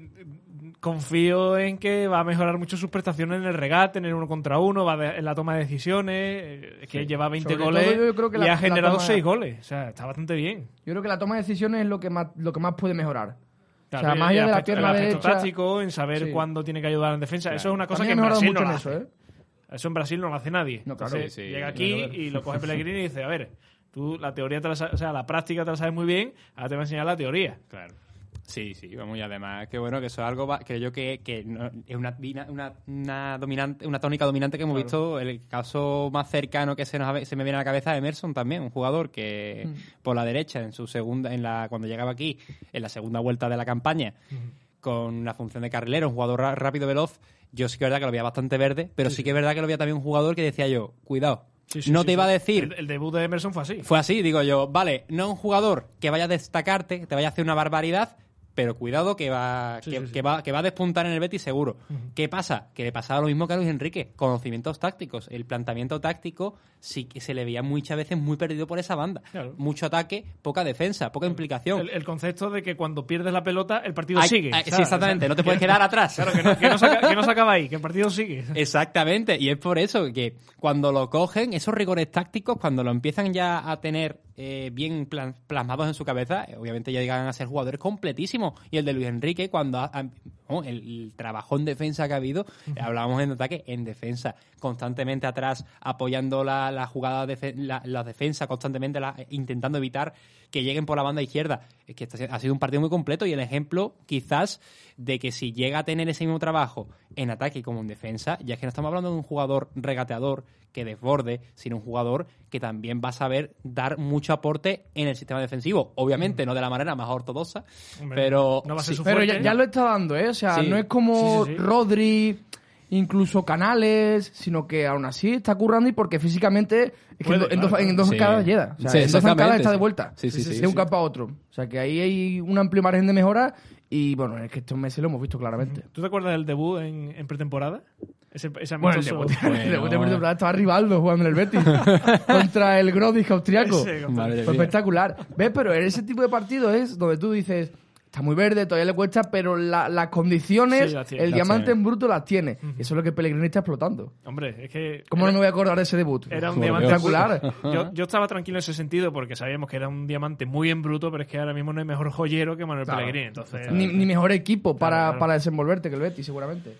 [SPEAKER 1] confío en que va a mejorar mucho sus prestaciones en el regate, en el uno contra uno, va de- en la toma de decisiones, eh, es que lleva 20
[SPEAKER 3] Sobre
[SPEAKER 1] goles
[SPEAKER 3] todo yo creo que
[SPEAKER 1] y
[SPEAKER 3] la-
[SPEAKER 1] ha generado
[SPEAKER 3] toma-
[SPEAKER 1] 6 goles. O sea, está bastante bien.
[SPEAKER 3] Yo creo que la toma de decisiones es lo que más, lo que más puede mejorar.
[SPEAKER 1] Claro,
[SPEAKER 3] o sea, más
[SPEAKER 1] el
[SPEAKER 3] allá de la
[SPEAKER 1] aspecto-
[SPEAKER 3] pierna
[SPEAKER 1] el aspecto
[SPEAKER 3] derecha...
[SPEAKER 1] táctico, en saber
[SPEAKER 3] Sí.
[SPEAKER 1] cuándo tiene que ayudar en defensa. Eso es una cosa
[SPEAKER 3] También
[SPEAKER 1] que en Brasil
[SPEAKER 3] mucho
[SPEAKER 1] no
[SPEAKER 3] en
[SPEAKER 1] lo
[SPEAKER 3] eso,
[SPEAKER 1] hace.
[SPEAKER 3] ¿eh?
[SPEAKER 1] Eso en Brasil no lo hace nadie.
[SPEAKER 3] No, claro.
[SPEAKER 1] Entonces,
[SPEAKER 2] Sí, sí,
[SPEAKER 1] llega aquí y lo coge Pellegrini y dice, a ver, tú la teoría, te la o sea, la práctica te la sabes muy bien, ahora te voy a enseñar la teoría.
[SPEAKER 2] Claro. Sí, sí, vamos, y además, que bueno, que eso es algo, va- creo yo que, que no- es una, una, una dominante, una tónica dominante que hemos visto. El caso más cercano que se, nos, se me viene a la cabeza es Emerson también, un jugador que por la derecha, en su segunda, en la, cuando llegaba aquí, en la segunda vuelta de la campaña, con la función de carrilero, un jugador rápido, veloz, yo sí que es verdad que lo veía bastante verde, pero sí, que es verdad que lo veía también un jugador que decía yo, cuidado,
[SPEAKER 1] Sí, sí,
[SPEAKER 2] no
[SPEAKER 1] sí,
[SPEAKER 2] te iba a decir
[SPEAKER 1] El, el debut de Emerson fue así.
[SPEAKER 2] fue así, digo yo, vale, no un jugador que vaya a destacarte, que te vaya a hacer una barbaridad, pero cuidado que va,
[SPEAKER 1] Sí,
[SPEAKER 2] que,
[SPEAKER 1] sí, sí.
[SPEAKER 2] que va, que va a despuntar en el Betis seguro. ¿Qué pasa? Que le pasaba lo mismo que a Luis Enrique, conocimientos tácticos. El planteamiento táctico sí que se le veía muchas veces muy perdido por esa banda.
[SPEAKER 1] Claro.
[SPEAKER 2] Mucho ataque, poca defensa, poca implicación.
[SPEAKER 1] El, el concepto de que cuando pierdes la pelota, el partido sigue.
[SPEAKER 2] sí, exactamente, no te puedes quedar atrás.
[SPEAKER 1] Claro, que no, que no se aca- que no se acaba ahí, que el partido sigue.
[SPEAKER 2] Exactamente, y es por eso que cuando lo cogen, esos rigores tácticos, cuando lo empiezan ya a tener eh, bien plasmados en su cabeza, eh, obviamente ya llegan a ser jugadores completísimos. Y el de Luis Enrique, cuando ha- ha- oh, el, el trabajo en defensa que ha habido, eh, hablábamos en ataque, en defensa, constantemente atrás, apoyando la, la jugada, defe- la, la defensa, constantemente la- intentando evitar que lleguen por la banda izquierda. Es que ha sido un partido muy completo y el ejemplo, quizás, de que si llega a tener ese mismo trabajo en ataque como en defensa, ya es que no estamos hablando de un jugador regateador que desborde, sino un jugador que también va a saber dar mucho aporte en el sistema defensivo. Obviamente, no de la manera más ortodoxa,
[SPEAKER 1] Hombre,
[SPEAKER 2] pero
[SPEAKER 1] no va a ser
[SPEAKER 2] sí.
[SPEAKER 1] su
[SPEAKER 3] Pero ya, ya lo está dando, ¿eh? O sea,
[SPEAKER 2] Sí.
[SPEAKER 3] no es como
[SPEAKER 1] Sí, sí, sí.
[SPEAKER 3] Rodri, incluso Canales, sino que aún así está currando y porque físicamente es que
[SPEAKER 1] Puede,
[SPEAKER 3] en, do- en dos,
[SPEAKER 1] claro,
[SPEAKER 3] en dos
[SPEAKER 2] Sí.
[SPEAKER 3] zancadas llega. O sea,
[SPEAKER 2] Sí,
[SPEAKER 3] en dos está de
[SPEAKER 2] sí.
[SPEAKER 3] vuelta.
[SPEAKER 2] Sí, sí, sí,
[SPEAKER 3] De un
[SPEAKER 2] sí.
[SPEAKER 3] campo a otro. O sea, que ahí hay un amplio margen de mejora y bueno, es que estos meses lo hemos visto claramente.
[SPEAKER 1] ¿Tú te acuerdas del debut en, en pretemporada? Ese, ese
[SPEAKER 3] Bueno, el debut, el debut de pretemporada estaba Rivaldo jugando en el Betis contra el Grodis austriaco.
[SPEAKER 1] Ese,
[SPEAKER 3] Fue espectacular. ¿Ves? Pero en ese tipo de partidos es donde tú dices, está muy verde, todavía le cuesta, pero la- las condiciones,
[SPEAKER 1] Sí, las tiene.
[SPEAKER 3] el
[SPEAKER 2] Las
[SPEAKER 3] diamante
[SPEAKER 2] tiene.
[SPEAKER 3] en bruto las tiene. Eso es lo que Pellegrini está explotando.
[SPEAKER 1] Hombre, es que...
[SPEAKER 3] ¿Cómo
[SPEAKER 1] era-
[SPEAKER 3] no me voy a acordar de ese debut?
[SPEAKER 1] Era un diamante
[SPEAKER 3] espectacular.
[SPEAKER 1] Yo, yo estaba tranquilo en ese sentido porque sabíamos que era un diamante muy en bruto, pero es que ahora mismo no hay mejor joyero que Manuel
[SPEAKER 3] Claro.
[SPEAKER 1] Pellegrini. Entonces,
[SPEAKER 3] Ni, ni mejor equipo para,
[SPEAKER 1] Claro, claro.
[SPEAKER 3] para desenvolverte que el Betis, seguramente.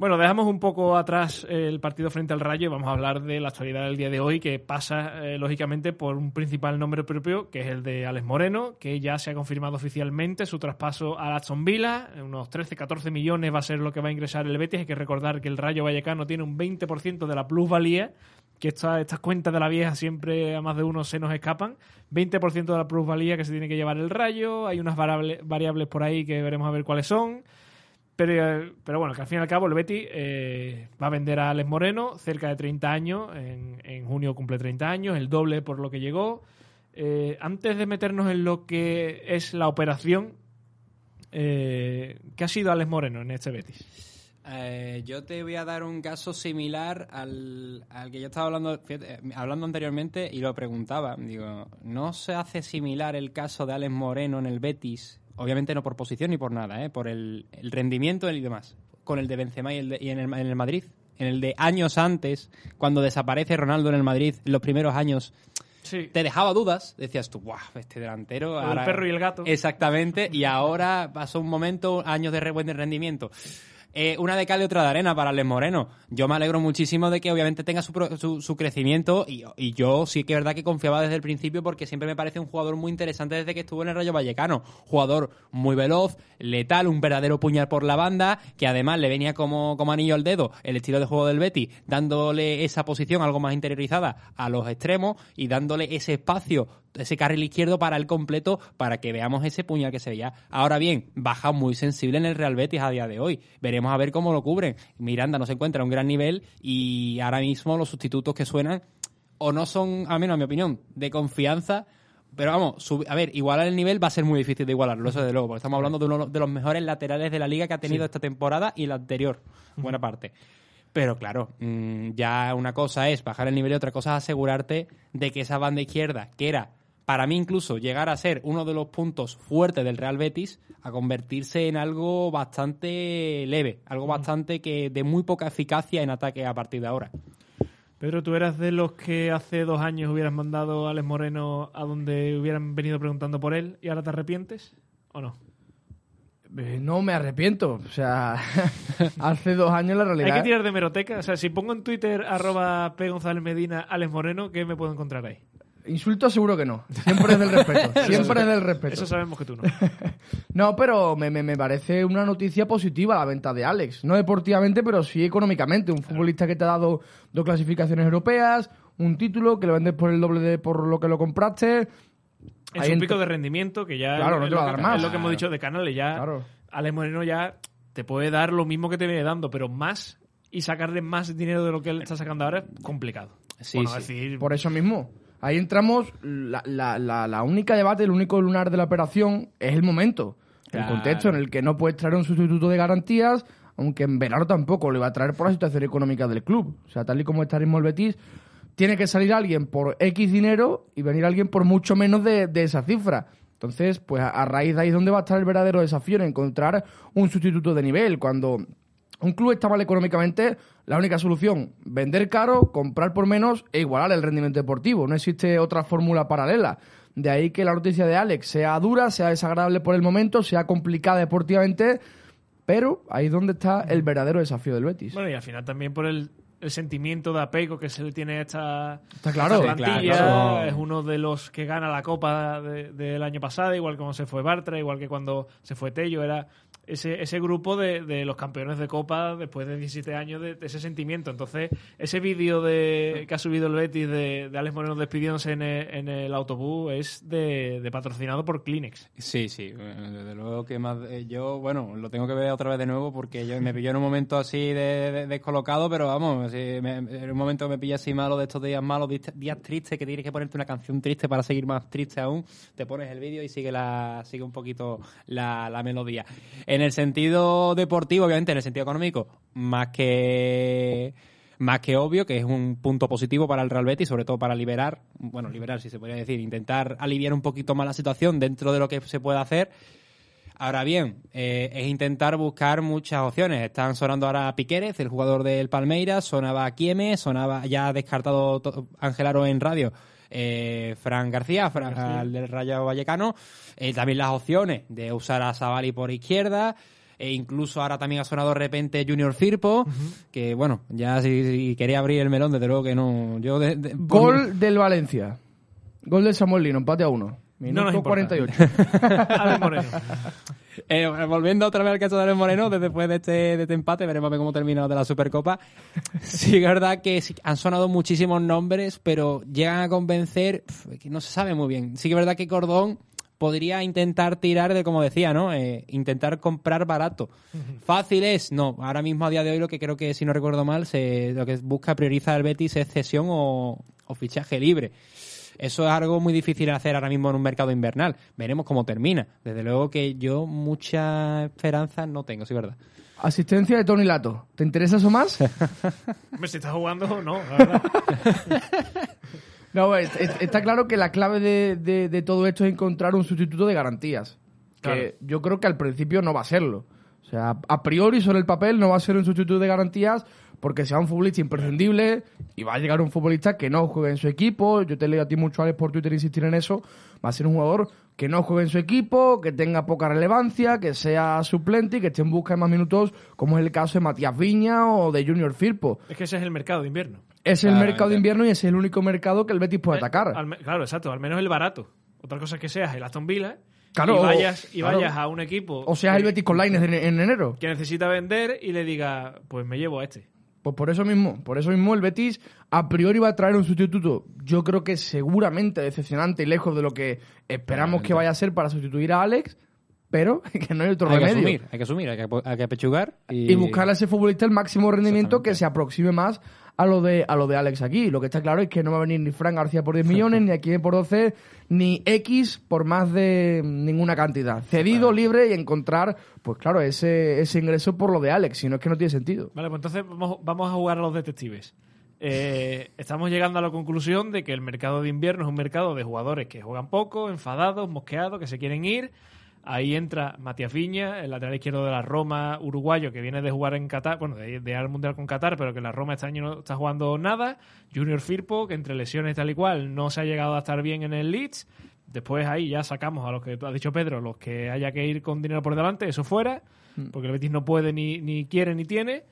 [SPEAKER 1] Bueno, dejamos un poco atrás el partido frente al Rayo y vamos a hablar de la actualidad del día de hoy, que pasa, eh, lógicamente, por un principal nombre propio, que es el de Alex Moreno, que ya se ha confirmado oficialmente su traspaso a Aston Villa. Unos 13-14 millones va a ser lo que va a ingresar el Betis. Hay que recordar que el Rayo Vallecano tiene un 20% de la plusvalía, que esta- estas cuentas de la vieja siempre a más de uno se nos escapan. 20% de la plusvalía que se tiene que llevar el Rayo. Hay unas variables por ahí que veremos a ver cuáles son. Pero, eh, pero bueno, que al fin y al cabo el Betis eh, va a vender a Alex Moreno, cerca de 30 años, en, en junio cumple 30 años, el doble por lo que llegó. Eh, antes de meternos en lo que es la operación, eh, ¿qué ha sido Alex Moreno en este Betis?
[SPEAKER 2] Eh, yo te voy a dar un caso similar al, al que yo estaba hablando, hablando anteriormente y lo preguntaba. Digo, ¿no se hace similar el caso de Alex Moreno en el Betis? Obviamente no por posición ni por nada, ¿eh? por el, el rendimiento y demás. Con el de Benzema y, el de- y en, el, en el Madrid. En el de años antes, cuando desaparece Ronaldo en el Madrid, los primeros años,
[SPEAKER 1] Sí.
[SPEAKER 2] te dejaba dudas. Decías tú, ¡guau! Este delantero.
[SPEAKER 1] el perro y el gato.
[SPEAKER 2] Exactamente. Y ahora pasó un momento, años de re- buen rendimiento. Eh, una de cal y otra de arena para Les Moreno. Yo me alegro muchísimo de que obviamente tenga su, su, su crecimiento y, y yo sí que es verdad que confiaba desde el principio porque siempre me parece un jugador muy interesante desde que estuvo en el Rayo Vallecano. Jugador muy veloz, letal, un verdadero puñal por la banda, que además le venía como, como anillo al dedo el estilo de juego del Betty, dándole esa posición algo más interiorizada a los extremos y dándole ese espacio, ese carril izquierdo para el completo para que veamos ese puñal que se veía. Ahora bien, baja muy sensible en el Real Betis a día de hoy. Veremos a ver cómo lo cubren. Miranda no se encuentra a un gran nivel y ahora mismo los sustitutos que suenan o no son, al menos a mi opinión, de confianza. Pero vamos, sub- a ver, igualar el nivel va a ser muy difícil de igualarlo, eso desde luego, porque estamos hablando de uno de los mejores laterales de la liga que ha tenido esta temporada y la anterior, buena parte. Pero claro, mm, ya una cosa es bajar el nivel y otra cosa es asegurarte de que esa banda izquierda, que era para mí incluso llegar a ser uno de los puntos fuertes del Real Betis, a convertirse en algo bastante leve, algo bastante que de muy poca eficacia en ataque a partir de ahora.
[SPEAKER 1] Pedro, ¿tú eras de los que hace dos años hubieras mandado a Alex Moreno a donde hubieran venido preguntando por él y ahora te arrepientes? ¿O no?
[SPEAKER 3] Eh, No me arrepiento. O sea, hace dos años la
[SPEAKER 1] Hay
[SPEAKER 3] realidad.
[SPEAKER 1] que tirar de meroteca. O sea, si pongo en Twitter arroba P. González Medina, Alex Moreno, ¿qué me puedo encontrar ahí?
[SPEAKER 3] Insulto seguro que no. Siempre es del respeto. Siempre es del respeto.
[SPEAKER 1] Eso sabemos que tú no.
[SPEAKER 3] No, pero me, me, me parece una noticia positiva la venta de Alex. No deportivamente, pero sí económicamente. Un futbolista que te ha dado dos clasificaciones europeas, un título, que lo vendes por el doble de por lo que lo compraste. Ahí
[SPEAKER 1] su
[SPEAKER 3] entra-
[SPEAKER 1] pico de rendimiento, que ya
[SPEAKER 3] Claro, no
[SPEAKER 1] es,
[SPEAKER 3] te
[SPEAKER 1] lo
[SPEAKER 3] va a
[SPEAKER 1] que,
[SPEAKER 3] dar más.
[SPEAKER 1] es lo que hemos dicho de Canales. Ya
[SPEAKER 3] Claro.
[SPEAKER 1] Alex Moreno ya te puede dar lo mismo que te viene dando, pero más y sacarle más dinero de lo que él está sacando ahora es complicado.
[SPEAKER 2] Sí,
[SPEAKER 1] Bueno,
[SPEAKER 2] sí.
[SPEAKER 1] es decir,
[SPEAKER 3] Por eso mismo. Ahí entramos, la, la, la, la única debate, el único lunar de la operación es el momento. El contexto en el que no puedes traer un sustituto de garantías, aunque en verano tampoco lo iba a traer por la situación económica del club. O sea, tal y como está el Betis, tiene que salir alguien por X dinero y venir alguien por mucho menos de, de esa cifra. Entonces, pues a, a raíz de ahí es donde va a estar el verdadero desafío en encontrar un sustituto de nivel. Cuando un club está mal económicamente, la única solución, vender caro, comprar por menos e igualar el rendimiento deportivo. No existe otra fórmula paralela. De ahí que la noticia de Alex sea dura, sea desagradable por el momento, sea complicada deportivamente, pero ahí es donde está el verdadero desafío del Betis.
[SPEAKER 1] Bueno, y al final también por el, el sentimiento de apego que se le tiene a esta,
[SPEAKER 3] Está claro.
[SPEAKER 1] esta plantilla.
[SPEAKER 2] claro.
[SPEAKER 1] Es uno de los que gana la Copa de- del año pasado, igual como se fue Bartra, igual que cuando se fue Tello. Era ese, ese grupo de, de los campeones de Copa después de 17 años de, de ese sentimiento. Entonces, ese vídeo de que ha subido el Betis de, de Alex Moreno despidiéndose en el, en el autobús es de, de patrocinado por Kleenex.
[SPEAKER 2] Sí, sí, eh, desde luego que más eh, yo, bueno, lo tengo que ver otra vez de nuevo porque yo me pilló en un momento así de, de- descolocado, pero vamos, en un momento me pilla así malo de estos días malos, días, tristes, que tienes que ponerte una canción triste para seguir más triste aún, te pones el vídeo y sigue la sigue un poquito la, la melodía. En el sentido deportivo, obviamente, en el sentido económico, más que más que obvio que es un punto positivo para el Real Betis, sobre todo para liberar, bueno, liberar si se podría decir, intentar aliviar un poquito más la situación dentro de lo que se puede hacer. Ahora bien, eh, es intentar buscar muchas opciones. Están sonando ahora Piquérez, el jugador del Palmeiras, sonaba Quieme, sonaba ya descartado to- Ángel Aro en radio, eh, Fran García, Fran, al del Rayo Vallecano. Eh, también las opciones de usar a Savali por izquierda. E incluso ahora también ha sonado de repente Junior Firpo, que bueno, ya si, si quería abrir el melón, desde luego que no. Yo de- de-
[SPEAKER 3] Gol del Valencia. Gol del Samuel Lino, empate a uno.
[SPEAKER 1] No
[SPEAKER 3] Minuto
[SPEAKER 1] importa.
[SPEAKER 3] 48.
[SPEAKER 1] Alex Moreno.
[SPEAKER 2] Eh, volviendo otra vez al caso de Alex Moreno, desde después de este, de este empate, veremos a ver cómo termina de la Supercopa. Sí, es verdad que sí, han sonado muchísimos nombres, pero llegan a convencer, pf, que no se sabe muy bien. Sí que es verdad que Cordón podría intentar tirar de, como decía, ¿no? Eh, intentar comprar barato. Fácil es, no. Ahora mismo, a día de hoy, lo que creo que, si no recuerdo mal, se, lo que busca, prioriza el Betis es cesión o, o fichaje libre. Eso es algo muy difícil de hacer ahora mismo en un mercado invernal. Veremos cómo termina. Desde luego que yo mucha esperanza no tengo, sí, verdad.
[SPEAKER 3] Asistencia de Tony Lato. ¿Te interesa eso más?
[SPEAKER 1] Hombre, si está jugando, no, la verdad.
[SPEAKER 3] No, es- es- está claro que la clave de, de- de todo esto es encontrar un sustituto de garantías.
[SPEAKER 1] Claro.
[SPEAKER 3] Que yo creo que al principio no va a serlo. O sea, a priori sobre el papel no va a ser un sustituto de garantías porque sea un futbolista imprescindible y va a llegar un futbolista que no juegue en su equipo. Yo te leo a ti mucho, Alex, por Twitter insistir en eso. Va a ser un jugador que no juegue en su equipo, que tenga poca relevancia, que sea suplente y que esté en busca de más minutos, como es el caso de Matías Viña o de Junior Firpo.
[SPEAKER 1] Es que ese es el mercado de invierno.
[SPEAKER 3] Es el mercado de invierno y es el único mercado que el Betis puede
[SPEAKER 1] Eh,
[SPEAKER 3] atacar.
[SPEAKER 1] al claro, exacto. Al menos el barato. Otra cosa es que seas el Aston Villa
[SPEAKER 3] Claro,
[SPEAKER 1] y vayas, y
[SPEAKER 3] claro.
[SPEAKER 1] vayas a un equipo
[SPEAKER 3] O sea,
[SPEAKER 1] que,
[SPEAKER 3] el Betis con Lainez en, en enero.
[SPEAKER 1] que necesita vender y le diga, pues me llevo a este.
[SPEAKER 3] Pues por eso mismo, por eso mismo el Betis a priori va a traer un sustituto, yo creo que seguramente decepcionante y lejos de lo que esperamos que vaya a ser para sustituir a Alex, pero que no hay otro
[SPEAKER 2] Hay que asumir, hay que asumir, hay que, hay que pechugar y,
[SPEAKER 3] y buscarle a ese futbolista el máximo rendimiento que se aproxime más a lo de a lo de Alex aquí. Lo que está claro es que no va a venir ni Fran García por 10 millones, ni aquí por 12, ni X por más de ninguna cantidad. Cedido, libre y encontrar, pues claro, ese, ese ingreso por lo de Alex, si no es que no tiene sentido.
[SPEAKER 1] Vale, pues entonces vamos, vamos a jugar a los detectives. Eh, estamos llegando a la conclusión de que el mercado de invierno es un mercado de jugadores que juegan poco, enfadados, mosqueados, que se quieren ir. Ahí entra Matías Viña, el lateral izquierdo de la Roma uruguayo que viene de jugar en Qatar, bueno, de, al Mundial con Qatar, pero que la Roma este año no está jugando nada. Junior Firpo, que entre lesiones tal y cual no se ha llegado a estar bien en el Leeds. Después ahí ya sacamos a los que ha dicho Pedro, los que haya que ir con dinero por delante, eso fuera, porque el Betis no puede ni, ni quiere ni tiene.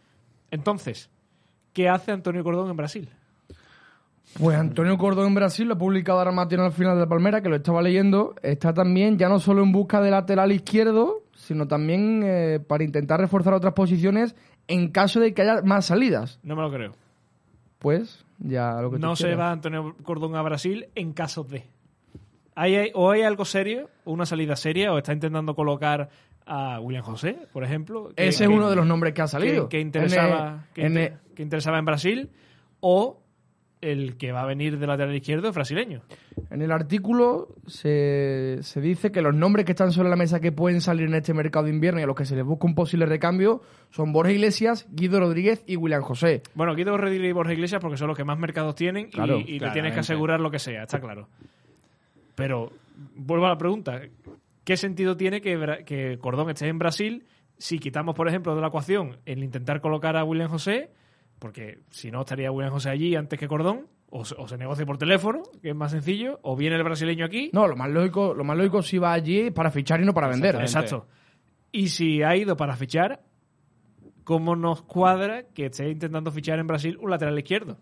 [SPEAKER 1] Entonces, ¿qué hace Antonio Cordón en Brasil?
[SPEAKER 3] Pues Antonio Cordón en Brasil lo ha publicado ahora Mateo al final de la Palmera, que lo estaba leyendo. Está también ya no solo en busca de lateral izquierdo, sino también eh, para intentar reforzar otras posiciones en caso de que haya más salidas.
[SPEAKER 1] No me lo creo.
[SPEAKER 3] Pues ya lo que tú
[SPEAKER 1] No se va Antonio Cordón a Brasil en caso de. Hay- o hay algo serio, una salida seria, o está intentando colocar a William José, por ejemplo. que-
[SPEAKER 3] Ese es uno de los nombres que ha salido.
[SPEAKER 1] que, que interesaba,
[SPEAKER 3] En,
[SPEAKER 1] que,
[SPEAKER 3] en,
[SPEAKER 1] inter- que interesaba en Brasil, o el que va a venir de lateral izquierdo es brasileño.
[SPEAKER 3] En el artículo se, se dice que los nombres que están sobre la mesa que pueden salir en este mercado de invierno y a los que se les busca un posible recambio son Borja Iglesias, Guido Rodríguez y William José.
[SPEAKER 1] Bueno, Guido Rodríguez y Borja Iglesias porque son los que más mercados tienen y-
[SPEAKER 3] Claro,
[SPEAKER 1] y, te tienes que asegurar lo que sea, está claro. Pero vuelvo a la pregunta, ¿qué sentido tiene que, que Cordón esté en Brasil si quitamos, por ejemplo, de la ecuación el intentar colocar a William José? Porque si no, estaría William José allí antes que Cordón, o, se- o se negocia por teléfono, que es más sencillo, o viene el brasileño aquí.
[SPEAKER 3] No, lo más lógico, lo más lógico si va allí para fichar y no para vender.
[SPEAKER 1] Exacto. Y si ha ido para fichar, ¿cómo nos cuadra que esté intentando fichar en Brasil un lateral izquierdo?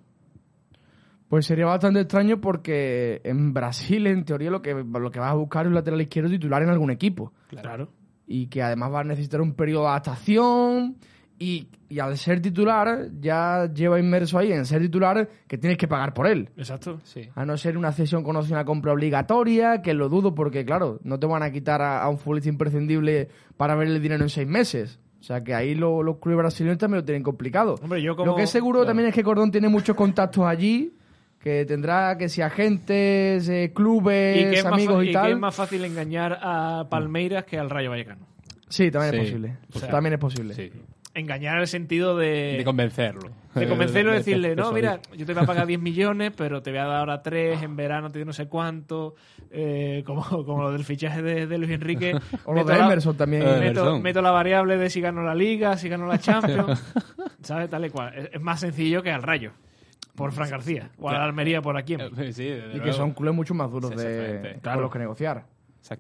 [SPEAKER 3] Pues sería bastante extraño porque en Brasil, en teoría, lo que, lo que vas a buscar es un lateral izquierdo titular en algún equipo.
[SPEAKER 1] Claro.
[SPEAKER 3] Y que además va a necesitar un periodo de adaptación. Y, y al ser titular, ya lleva inmerso ahí en ser titular que tienes que pagar por él.
[SPEAKER 1] Exacto.
[SPEAKER 2] Sí.
[SPEAKER 3] A no ser una cesión con opción a compra obligatoria, que lo dudo porque, claro, no te van a quitar a, a un futbolista imprescindible para ver el dinero en seis meses. O sea que ahí lo- los clubes brasileños también lo tienen complicado.
[SPEAKER 1] Hombre, yo como-
[SPEAKER 3] Lo que es seguro
[SPEAKER 1] claro.
[SPEAKER 3] también es que Cordón tiene muchos contactos allí, que tendrá que si agentes, eh, clubes,
[SPEAKER 1] y
[SPEAKER 3] amigos y,
[SPEAKER 1] y
[SPEAKER 3] tal.
[SPEAKER 1] que es más fácil engañar a Palmeiras que al Rayo Vallecano.
[SPEAKER 3] Sí, también es posible.
[SPEAKER 1] O sea,
[SPEAKER 3] también es posible.
[SPEAKER 2] Sí.
[SPEAKER 1] Engañar en el sentido de,
[SPEAKER 2] De convencerlo.
[SPEAKER 1] de convencerlo y
[SPEAKER 2] De- de-
[SPEAKER 1] decirle,
[SPEAKER 2] de
[SPEAKER 1] no, mira, yo te voy a pagar 10 millones, pero te voy a dar ahora 3, en verano te doy no sé cuánto, eh, como, como lo del fichaje de, de Luis Enrique.
[SPEAKER 3] O lo
[SPEAKER 1] Meto
[SPEAKER 3] de
[SPEAKER 1] la-
[SPEAKER 3] Emerson también.
[SPEAKER 1] Meto,
[SPEAKER 2] Emerson.
[SPEAKER 1] meto la variable de si gano la Liga, si gano la Champions, ¿sabes? Tal y cual. Es, es más sencillo que al Rayo, por Fran García, o a la Almería por aquí.
[SPEAKER 2] Eh, Sí,
[SPEAKER 3] y que son clubes mucho más duros
[SPEAKER 2] Sí,
[SPEAKER 3] de, con los que negociar.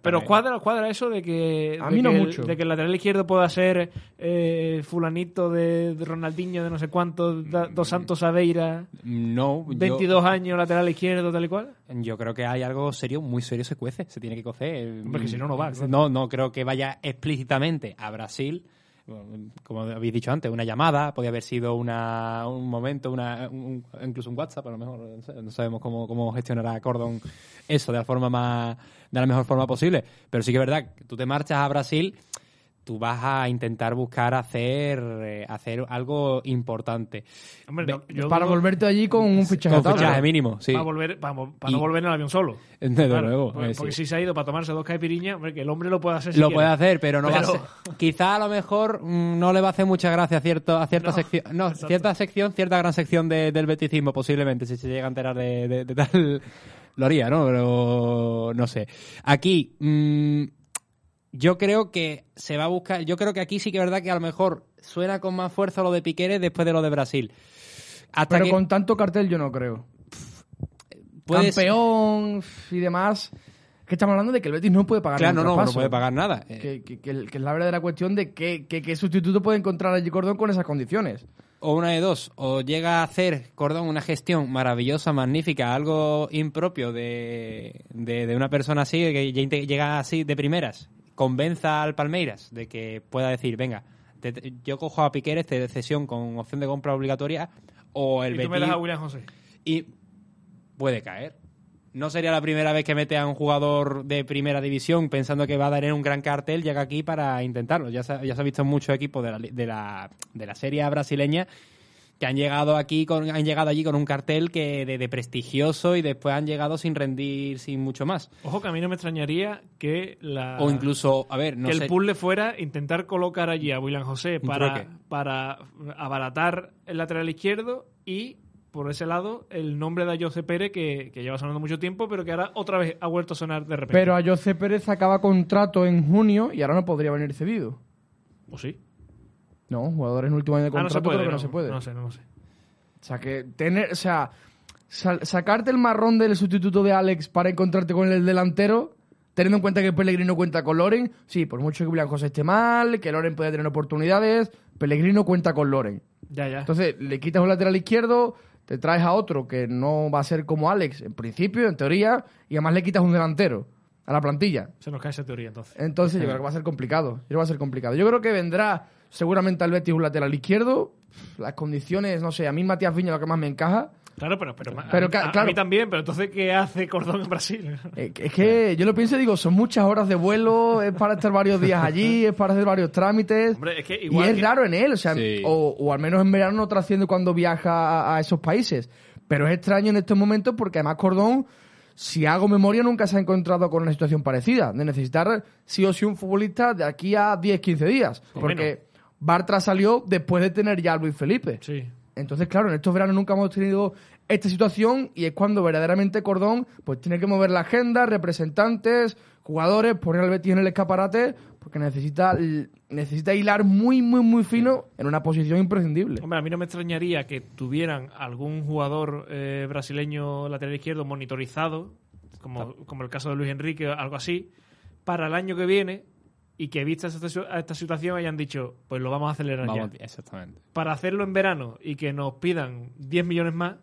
[SPEAKER 1] Pero cuadra, cuadra eso de que,
[SPEAKER 3] A
[SPEAKER 1] de
[SPEAKER 3] mí no
[SPEAKER 1] que
[SPEAKER 3] mucho.
[SPEAKER 1] El, de que el lateral izquierdo pueda ser eh, fulanito de, de Ronaldinho de no sé cuánto, da- dos Santos Aveira,
[SPEAKER 2] No, yo-
[SPEAKER 1] 22 años, lateral izquierdo, tal y cual.
[SPEAKER 2] Yo creo que hay algo serio, muy serio se cuece, se tiene que cocer.
[SPEAKER 1] Hombre, que si no, no va, claro.
[SPEAKER 2] No, no creo que vaya explícitamente a Brasil. Como habéis dicho antes, una llamada, podría haber sido una, un momento, una, un- incluso un WhatsApp, a lo mejor, no, sabemos cómo, cómo gestionará Cordon eso de la forma más, de la mejor forma posible. Pero sí que es verdad tú te marchas a Brasil, tú vas a intentar buscar hacer, eh, hacer algo importante.
[SPEAKER 1] Hombre, no, yo
[SPEAKER 3] para volverte allí con un fichaje
[SPEAKER 2] Con
[SPEAKER 3] atado.
[SPEAKER 2] fichaje mínimo, sí.
[SPEAKER 1] Para, volver, para, para no volver en el avión solo.
[SPEAKER 2] Desde
[SPEAKER 1] Claro,
[SPEAKER 2] luego.
[SPEAKER 1] porque,
[SPEAKER 2] eh,
[SPEAKER 1] porque
[SPEAKER 2] sí.
[SPEAKER 1] si se ha ido para tomarse dos caipiriñas, que el hombre lo puede hacer si
[SPEAKER 2] lo
[SPEAKER 1] quiere.
[SPEAKER 2] puede hacer, pero no va a
[SPEAKER 1] Pero-
[SPEAKER 2] ser. Quizá a lo mejor mm, no le va a hacer mucha gracia a, cierto, a cierta
[SPEAKER 1] No,
[SPEAKER 2] sección. No,
[SPEAKER 1] exacto.
[SPEAKER 2] cierta sección, cierta gran sección de- del beticismo, posiblemente, si se llega a enterar de, de- de tal. Lo haría, ¿no? Pero no sé. Aquí, mm, yo creo que se va a buscar. Yo creo que aquí sí que es verdad que a lo mejor suena con más fuerza lo de Piqueres después de lo de Brasil. Hasta
[SPEAKER 3] Pero
[SPEAKER 2] que
[SPEAKER 3] con tanto cartel yo no creo. Campeón y demás. Que estamos hablando de que el Betis no puede pagar
[SPEAKER 2] Claro, no, no, puede pagar nada. Eh,
[SPEAKER 3] Que, que- que que es la verdadera cuestión de qué, sustituto puede encontrar allí Cordón con esas condiciones.
[SPEAKER 2] O una de dos, o llega a hacer Cordón una gestión maravillosa, magnífica, algo impropio de, de, de una persona así, que llega así de primeras, convenza al Palmeiras de que pueda decir, venga, te- te- yo cojo a Piqueres de cesión con opción de compra obligatoria, o el
[SPEAKER 1] y tú me das a William José.
[SPEAKER 2] y puede caer. No sería la primera vez que mete a un jugador de primera división pensando que va a dar en un gran cartel, llega aquí para intentarlo. Ya se, ha- ya se ha visto en muchos equipos de la, de la, de la serie brasileña que han llegado aquí con, han llegado allí con un cartel que de, de prestigioso y después han llegado sin rendir sin mucho más.
[SPEAKER 1] Ojo que a mí no me extrañaría que la
[SPEAKER 2] O incluso, a ver, no
[SPEAKER 1] que
[SPEAKER 2] sé.
[SPEAKER 1] el puzzle fuera intentar colocar allí a William José para, para abaratar el lateral izquierdo y por ese lado el nombre de José Pérez que, que lleva sonando mucho tiempo pero que ahora otra vez ha vuelto a sonar de repente.
[SPEAKER 3] Pero a José Pérez acaba contrato en junio y ahora no podría venir cedido.
[SPEAKER 1] ¿O sí?
[SPEAKER 3] No, jugadores en último año de
[SPEAKER 1] Ah, no
[SPEAKER 3] contrato
[SPEAKER 1] se puede.
[SPEAKER 3] creo que no, se puede.
[SPEAKER 1] No sé, no, lo sé.
[SPEAKER 3] O sea, que tener, o sea, sacarte el marrón del sustituto de Alex para encontrarte con el delantero, teniendo en cuenta que Pellegrino cuenta con Loren, sí, por mucho que William José esté mal, que Loren puede tener oportunidades, Pellegrino cuenta con Loren.
[SPEAKER 1] Ya, ya.
[SPEAKER 3] Entonces, le quitas un lateral izquierdo, te traes a otro que no va a ser como Alex, en principio, en teoría, y además le quitas un delantero a la plantilla.
[SPEAKER 1] Se nos cae esa teoría entonces.
[SPEAKER 3] Entonces, yo creo que va a ser complicado. Yo creo que va a ser complicado. Yo creo que vendrá seguramente al Betis un lateral izquierdo. Las condiciones, no sé, a mí Matías Viña lo que más me encaja.
[SPEAKER 1] Claro, pero, pero,
[SPEAKER 3] Pero
[SPEAKER 1] a,
[SPEAKER 3] ca-
[SPEAKER 1] a- a
[SPEAKER 3] claro.
[SPEAKER 1] mí también, pero entonces ¿qué hace Cordón en Brasil?
[SPEAKER 3] Eh, Es que yo lo pienso y digo, son muchas horas de vuelo, es para estar varios días allí, es para hacer varios trámites.
[SPEAKER 1] Hombre, es que
[SPEAKER 3] y
[SPEAKER 1] igual
[SPEAKER 3] es
[SPEAKER 1] que-
[SPEAKER 3] raro en él, o sea,
[SPEAKER 2] Sí.
[SPEAKER 3] o, o al menos en verano no trasciende cuando viaja a, a esos países. Pero es extraño en estos momentos porque además Cordón, si hago memoria, nunca se ha encontrado con una situación parecida, de necesitar sí o sí un futbolista de aquí a 10, 15 días. Porque Bartra salió después de tener ya a Luis Felipe.
[SPEAKER 1] Sí.
[SPEAKER 3] Entonces, claro, en estos veranos nunca hemos tenido esta situación y es cuando verdaderamente Cordón pues tiene que mover la agenda, representantes, jugadores, poner al Betis en el escaparate porque necesita, necesita hilar muy, muy, muy fino en una posición imprescindible.
[SPEAKER 1] Hombre, a mí no me extrañaría que tuvieran algún jugador eh, brasileño lateral izquierdo monitorizado, como, como el caso de Luis Enrique algo así, para el año que viene y que vistas a esta situación hayan dicho, pues lo vamos a acelerar
[SPEAKER 2] Vamos,
[SPEAKER 1] ya.
[SPEAKER 2] exactamente.
[SPEAKER 1] Para hacerlo en verano y que nos pidan 10 millones más,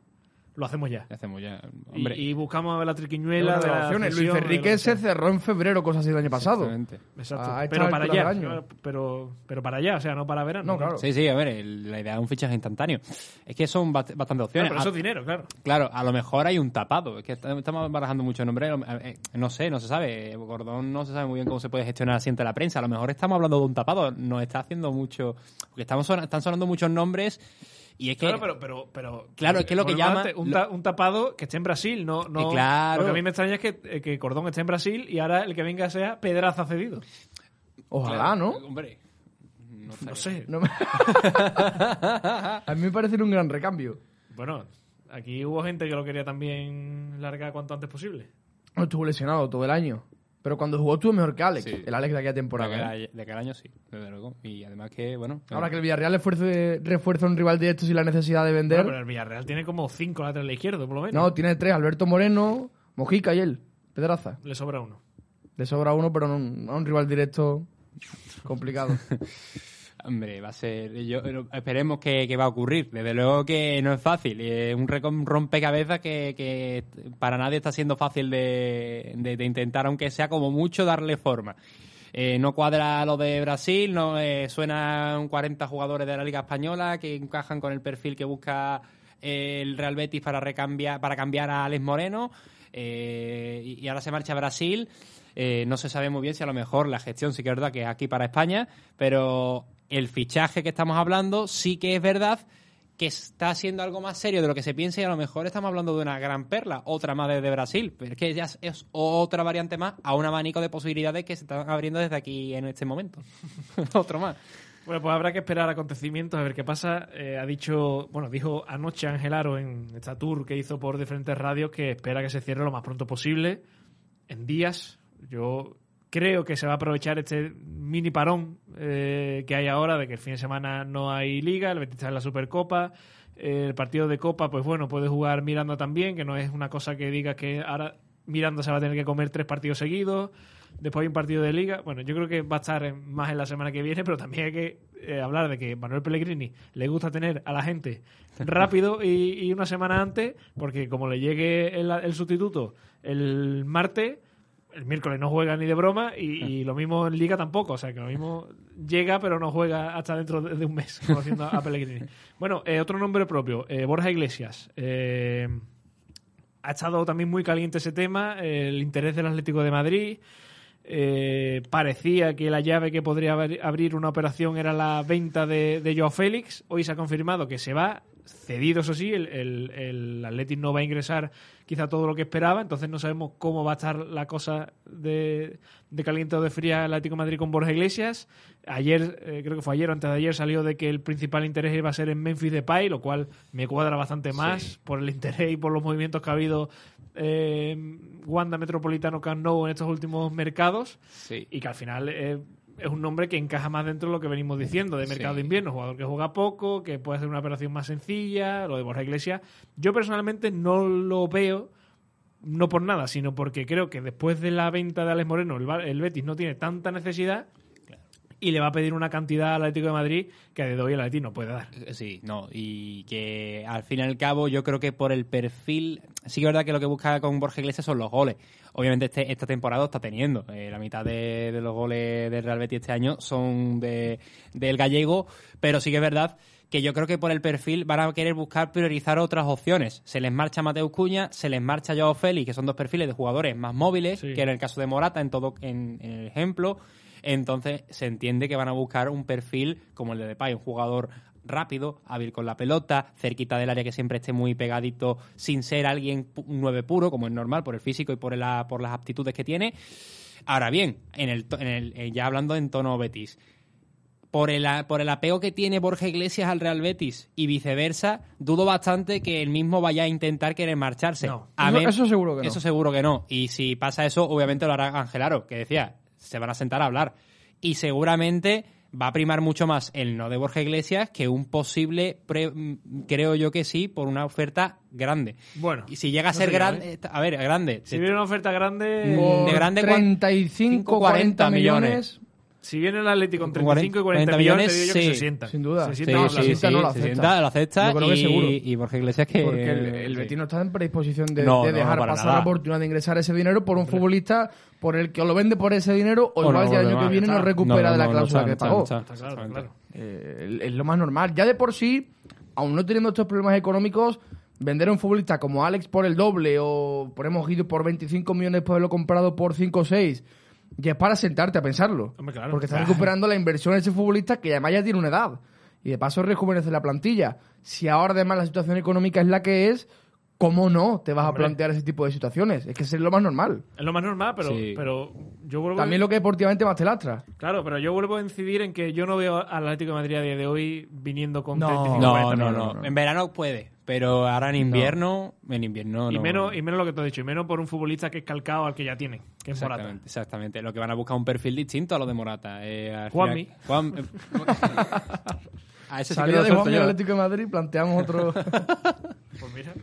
[SPEAKER 1] lo hacemos ya.
[SPEAKER 2] Hacemos ya.
[SPEAKER 1] Y,
[SPEAKER 2] Hombre,
[SPEAKER 1] y buscamos a ver la triquiñuela
[SPEAKER 3] de las opciones. Luis Enrique
[SPEAKER 1] que
[SPEAKER 3] se cerró en febrero, cosas así del año pasado.
[SPEAKER 2] exactamente.
[SPEAKER 1] Exacto.
[SPEAKER 3] a esta
[SPEAKER 1] pero para allá.
[SPEAKER 3] año.
[SPEAKER 1] Pero, pero para allá, o sea, no para verano.
[SPEAKER 3] No, claro.
[SPEAKER 2] Sí, sí, a ver, el- la idea es un fichaje instantano. Es que son bast- bastantes
[SPEAKER 1] Claro,
[SPEAKER 2] opciones.
[SPEAKER 1] pero
[SPEAKER 2] A-
[SPEAKER 1] eso es dinero, claro.
[SPEAKER 2] Claro, a lo mejor hay un tapado. Es que est- estamos barajando muchos nombres. eh, No sé, no se sabe. Gordón no se sabe muy bien cómo se puede gestionar así ante la prensa. A lo mejor estamos hablando de un tapado. Nos está haciendo mucho. Porque estamos están sonando muchos nombres. Y es que.
[SPEAKER 1] Claro, pero, pero, pero
[SPEAKER 2] Claro, es que lo que llama-
[SPEAKER 1] un,
[SPEAKER 2] lo-
[SPEAKER 1] ta- un tapado que esté en Brasil, no, no.
[SPEAKER 2] Claro.
[SPEAKER 1] Lo que a mí me extraña es que, eh, que Cordón esté en Brasil y ahora el que venga sea Pedraza cedido.
[SPEAKER 3] Ojalá,
[SPEAKER 2] Claro,
[SPEAKER 3] ¿no?
[SPEAKER 2] Hombre. No,
[SPEAKER 1] sé.
[SPEAKER 3] No me- a mí me parece un gran recambio.
[SPEAKER 1] Bueno, aquí hubo gente que lo quería también largar cuanto antes posible.
[SPEAKER 3] No estuvo lesionado todo el año. Pero cuando jugó estuvo mejor que Alex.
[SPEAKER 2] Sí.
[SPEAKER 3] El Alex de aquella
[SPEAKER 2] De
[SPEAKER 3] temporada. ¿eh?
[SPEAKER 2] aquel, de aquel año sí, desde luego. Y además que, bueno.
[SPEAKER 3] Ahora que el Villarreal refuerce, refuerza un rival directo sin la necesidad de vender.
[SPEAKER 1] Bueno, pero el Villarreal tiene como cinco laterales izquierdos, por lo menos.
[SPEAKER 3] no, tiene tres: Alberto Moreno, Mojica y él. Pedraza.
[SPEAKER 1] Le sobra uno.
[SPEAKER 3] Le sobra uno, pero no, no un rival directo complicado.
[SPEAKER 2] Hombre, va a ser. Esperemos que, que va a ocurrir. Desde luego que no es fácil. Es un rompecabezas que, que para nadie está siendo fácil de, de- intentar, aunque sea como mucho, darle forma. Eh, no cuadra lo de Brasil, no eh, suenan 40 jugadores de la Liga Española que encajan con el perfil que busca eh, el Real Betis para recambiar, para cambiar a Alex Moreno. eh, y, ahora se marcha a Brasil. No se sabe muy bien si a lo mejor la gestión sí que es verdad que es aquí para España, pero el fichaje que estamos hablando sí que es verdad que está siendo algo más serio de lo que se piensa y a lo mejor estamos hablando de una gran perla, otra más desde Brasil, pero es que ya es- otra variante más a un abanico de posibilidades que se están abriendo desde aquí en este momento. Otro más.
[SPEAKER 1] Bueno, pues habrá que esperar acontecimientos a ver qué pasa. Eh, ha dicho, bueno, dijo anoche Ángel Aro en esta tour que hizo por diferentes radios que espera que se cierre lo más pronto posible, en días. Yo creo que se va a aprovechar este mini parón eh, que hay ahora, de que el fin de semana no hay liga, el Betis está en la Supercopa. eh, El partido de Copa, pues bueno, puede jugar Miranda también, que no es una cosa que digas que ahora Miranda se va a tener que comer tres partidos seguidos. Después hay un partido de liga. Bueno, yo creo que va a estar en- más en la semana que viene, pero también hay que eh, hablar de que Manuel Pellegrini le gusta tener a la gente rápido y, y una semana antes, porque como le llegue el, el sustituto el martes, el miércoles no juega ni de broma y, y lo mismo en liga tampoco. O sea, que lo mismo llega, pero no juega hasta dentro de, un mes, conociendo a Pellegrini. Bueno, eh, otro nombre propio, eh, Borja Iglesias. Eh, ha estado también muy caliente ese tema, el interés del Atlético de Madrid. Eh, parecía que la llave que podría abri- abrir una operación era la venta de, de Joao Félix. Hoy se ha confirmado que se va, cedido eso sí, el, el, el Athletic no va a ingresar quizá todo lo que esperaba, entonces no sabemos cómo va a estar la cosa de, de caliente o de fría el Atlético de Madrid con Borja Iglesias. Ayer, eh, creo que fue ayer o antes de ayer, salió de que el principal interés iba a ser en Memphis Depay, lo cual me cuadra bastante más por el interés y por los movimientos que ha habido eh, Wanda Metropolitano Camp Nou en estos últimos mercados
[SPEAKER 2] Sí.
[SPEAKER 1] y que al final eh, es un nombre que encaja más dentro de lo que venimos diciendo de mercado
[SPEAKER 2] Sí.
[SPEAKER 1] de invierno, jugador que juega poco, que puede hacer una operación más sencilla, lo de Borja Iglesias. Yo personalmente no lo veo, no por nada, sino porque creo que después de la venta de Alex Moreno, el, Bar- el Betis no tiene tanta necesidad y le va a pedir una cantidad al Atlético de Madrid que de hoy el Atlético no puede dar.
[SPEAKER 2] Sí, no, y que al fin y al cabo yo creo que por el perfil, sí que es verdad que lo que busca con Borja Iglesias son los goles. Obviamente este, esta temporada está teniendo, eh, la mitad de, de los goles del Real Betis este año son de, del gallego, pero sí que es verdad que yo creo que por el perfil van a querer buscar priorizar otras opciones. Se les marcha Mateus Cuña, se les marcha Joao Félix, que son dos perfiles de jugadores más móviles,
[SPEAKER 1] Sí.
[SPEAKER 2] que en el caso de Morata, en todo en, en el ejemplo. Entonces se entiende que van a buscar un perfil como el de Depay, un jugador rápido, hábil con la pelota, cerquita del área que siempre esté muy pegadito, sin ser alguien pu- un nueve puro, como es normal, por el físico y por, la, por las aptitudes que tiene. Ahora bien, en el, en el, eh, ya hablando en tono Betis, por el, por el apego que tiene Borja Iglesias al Real Betis y viceversa, dudo bastante que él mismo vaya a intentar querer marcharse.
[SPEAKER 1] No.
[SPEAKER 2] A
[SPEAKER 3] Eso- eso seguro que no.
[SPEAKER 2] Eso seguro que no. Y si pasa eso, obviamente lo hará Angelaro, que decía, se van a sentar a hablar. Y seguramente va a primar mucho más el no de Borja Iglesias que un posible, pre- creo yo que sí, por una oferta grande.
[SPEAKER 1] Bueno,
[SPEAKER 2] Y si llega a
[SPEAKER 1] no
[SPEAKER 2] ser
[SPEAKER 1] yo,
[SPEAKER 2] grande,
[SPEAKER 1] ¿eh?
[SPEAKER 2] a ver, grande.
[SPEAKER 1] Si viene una oferta grande,
[SPEAKER 2] Mm, de grande, ¿cuán-
[SPEAKER 3] 35, 40 millones.
[SPEAKER 1] Si viene el Atlético con
[SPEAKER 2] Con
[SPEAKER 1] 35 y 40,
[SPEAKER 2] 40
[SPEAKER 1] millones,
[SPEAKER 2] millones,
[SPEAKER 1] te digo yo que
[SPEAKER 2] sí.
[SPEAKER 1] se sientan.
[SPEAKER 3] Sin duda.
[SPEAKER 1] Se
[SPEAKER 2] sí, sí,
[SPEAKER 3] sienta, no lo
[SPEAKER 2] se
[SPEAKER 3] acepta.
[SPEAKER 2] sienta, lo acepta
[SPEAKER 3] Yo creo que
[SPEAKER 2] y,
[SPEAKER 3] seguro.
[SPEAKER 2] y Borja Iglesias que...
[SPEAKER 3] Porque el, el
[SPEAKER 2] sí.
[SPEAKER 3] Betis no está en predisposición de,
[SPEAKER 2] No,
[SPEAKER 3] de
[SPEAKER 2] no,
[SPEAKER 3] dejar pasar
[SPEAKER 2] nada.
[SPEAKER 3] la oportunidad de ingresar ese dinero por un futbolista por el que o lo vende por ese dinero o,
[SPEAKER 2] O
[SPEAKER 3] igual
[SPEAKER 2] no
[SPEAKER 3] ya el
[SPEAKER 2] lo
[SPEAKER 3] año que viene no recupera
[SPEAKER 2] No,
[SPEAKER 3] de la cláusula que pagó. Eh, es lo más normal. Ya de por sí, aún no teniendo estos problemas económicos, vender a un futbolista como Alex por el doble o ponemos Guido por 25 millones por haberlo comprado por 5 o 6, ya es para sentarte a pensarlo.
[SPEAKER 1] Hombre, claro.
[SPEAKER 3] Porque estás recuperando la inversión de ese futbolista que además ya tiene una edad. Y de paso rejuvenece la plantilla. Si ahora además la situación económica es la que es, ¿cómo no te vas
[SPEAKER 1] Hombre.
[SPEAKER 3] a plantear ese tipo de situaciones? Es que es lo más normal.
[SPEAKER 1] Es lo más normal, pero,
[SPEAKER 2] Sí.
[SPEAKER 1] pero yo vuelvo
[SPEAKER 3] También lo que deportivamente más te lastra.
[SPEAKER 1] Claro, pero yo vuelvo a incidir en que yo no veo al Atlético de Madrid a día de hoy viniendo con
[SPEAKER 3] No.
[SPEAKER 1] 35
[SPEAKER 2] No,
[SPEAKER 1] 40
[SPEAKER 2] no,
[SPEAKER 1] millones.
[SPEAKER 2] no, En verano puede, pero ahora en invierno, en invierno
[SPEAKER 1] Y
[SPEAKER 2] no.
[SPEAKER 1] menos, y menos lo que te he dicho, y menos por un futbolista que es calcado al que ya tienen, que es Morata.
[SPEAKER 2] Exactamente, exactamente. Lo que van a buscar un perfil distinto a lo de Morata. Eh,
[SPEAKER 1] Juanmi.
[SPEAKER 2] Juan, eh, a ese sí que
[SPEAKER 3] Salida
[SPEAKER 2] lo
[SPEAKER 3] de
[SPEAKER 2] suelto
[SPEAKER 3] Juan del
[SPEAKER 2] yo.
[SPEAKER 3] Atlético de Madrid, planteamos otro...
[SPEAKER 1] Pues mira,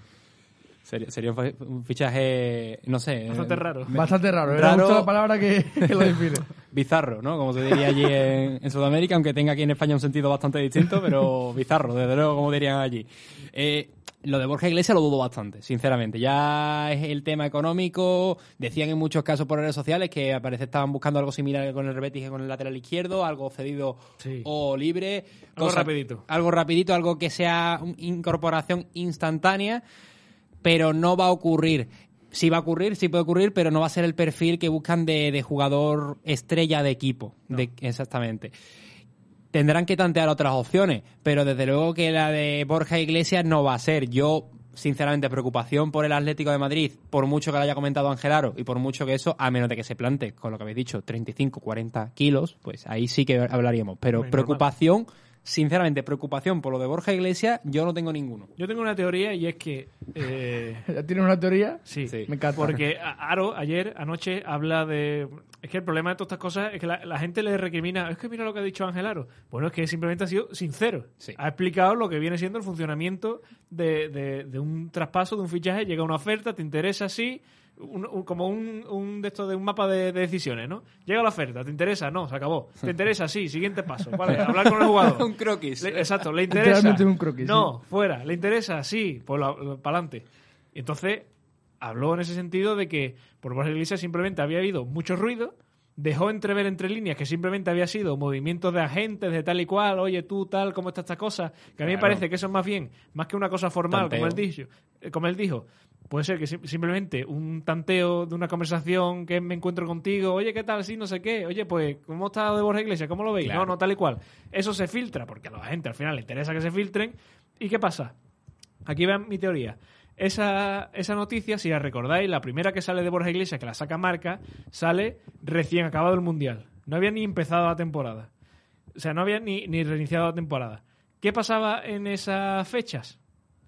[SPEAKER 2] Sería, sería un fi- un fichaje, no sé.
[SPEAKER 1] bastante
[SPEAKER 2] eh,
[SPEAKER 1] raro.
[SPEAKER 3] Bastante raro. Me
[SPEAKER 2] Raro.
[SPEAKER 3] gusta la palabra que, que lo define.
[SPEAKER 2] Bizarro, ¿no? Como se diría allí en, en Sudamérica, aunque tenga aquí en España un sentido bastante distinto, pero bizarro, desde luego, como dirían allí. Eh, lo de Borja Iglesias lo dudo bastante, sinceramente. Ya es el tema económico. Decían en muchos casos por redes sociales que al parecer estaban buscando algo similar con el Rebetis que con el lateral izquierdo, algo cedido
[SPEAKER 1] Sí.
[SPEAKER 2] o libre.
[SPEAKER 1] Algo rapidito.
[SPEAKER 2] Algo rapidito, algo que sea incorporación instantánea, pero no va a ocurrir. Sí va a ocurrir, sí puede ocurrir, pero no va a ser el perfil que buscan de, de jugador estrella de equipo. De, exactamente. Tendrán que tantear otras opciones, pero desde luego que la de Borja Iglesias no va a ser. Yo, sinceramente, preocupación por el Atlético de Madrid, por mucho que lo haya comentado Angelaro y por mucho que eso, a menos de que se plante, con lo que habéis dicho, 35, 40 kilos, pues ahí sí que hablaríamos. Pero
[SPEAKER 1] Muy normal.
[SPEAKER 2] Sinceramente, preocupación por lo de Borja Iglesias, yo no tengo ninguno.
[SPEAKER 1] Yo tengo una teoría y es que... eh,
[SPEAKER 3] ¿Ya tienes una teoría?
[SPEAKER 1] sí,
[SPEAKER 2] Sí.
[SPEAKER 3] Me encanta.
[SPEAKER 1] porque Aro ayer, anoche, habla de... Es que el problema de todas estas cosas es que la, la gente le recrimina, es que mira lo que ha dicho Ángel Aro. Bueno, es que simplemente ha sido sincero.
[SPEAKER 2] Sí.
[SPEAKER 1] Ha explicado lo que viene siendo el funcionamiento de, de- de un traspaso, de un fichaje, llega una oferta, te interesa así, un- un- como un, un de esto de un mapa de, de decisiones, ¿no? Llega la oferta, ¿te interesa? No, se acabó. ¿Te interesa? Sí, siguiente paso. ¿Cuál es? Hablar con el jugador.
[SPEAKER 2] Un croquis.
[SPEAKER 1] Le- exacto, ¿le interesa?
[SPEAKER 3] Literalmente un croquis,
[SPEAKER 1] No, fuera. ¿Le interesa? Sí, pues para adelante. Y entonces habló en ese sentido de que por Borja Iglesias simplemente había habido mucho ruido, dejó entrever entre líneas que simplemente había sido movimientos de agentes de tal y cual, oye tú tal, cómo está esta cosa, que a mí me parece que eso es más bien, más que una cosa formal, como él, dijo, eh, como él dijo, puede ser que sim- simplemente un tanteo de una conversación que me encuentro contigo, oye, ¿qué tal? Sí, no sé qué, oye, pues, ¿cómo está de Borja Iglesias? ¿Cómo lo veis?
[SPEAKER 2] Claro.
[SPEAKER 1] No, no, tal y cual. Eso se filtra, porque a la gente al final le interesa que se filtren. ¿Y qué pasa? Aquí vean mi teoría. Esa, esa noticia, si la recordáis, la primera que sale de Borja Iglesias, que la saca marca, sale recién acabado el Mundial. No había ni empezado la temporada. O sea, no había ni, ni reiniciado la temporada. ¿Qué pasaba en esas fechas?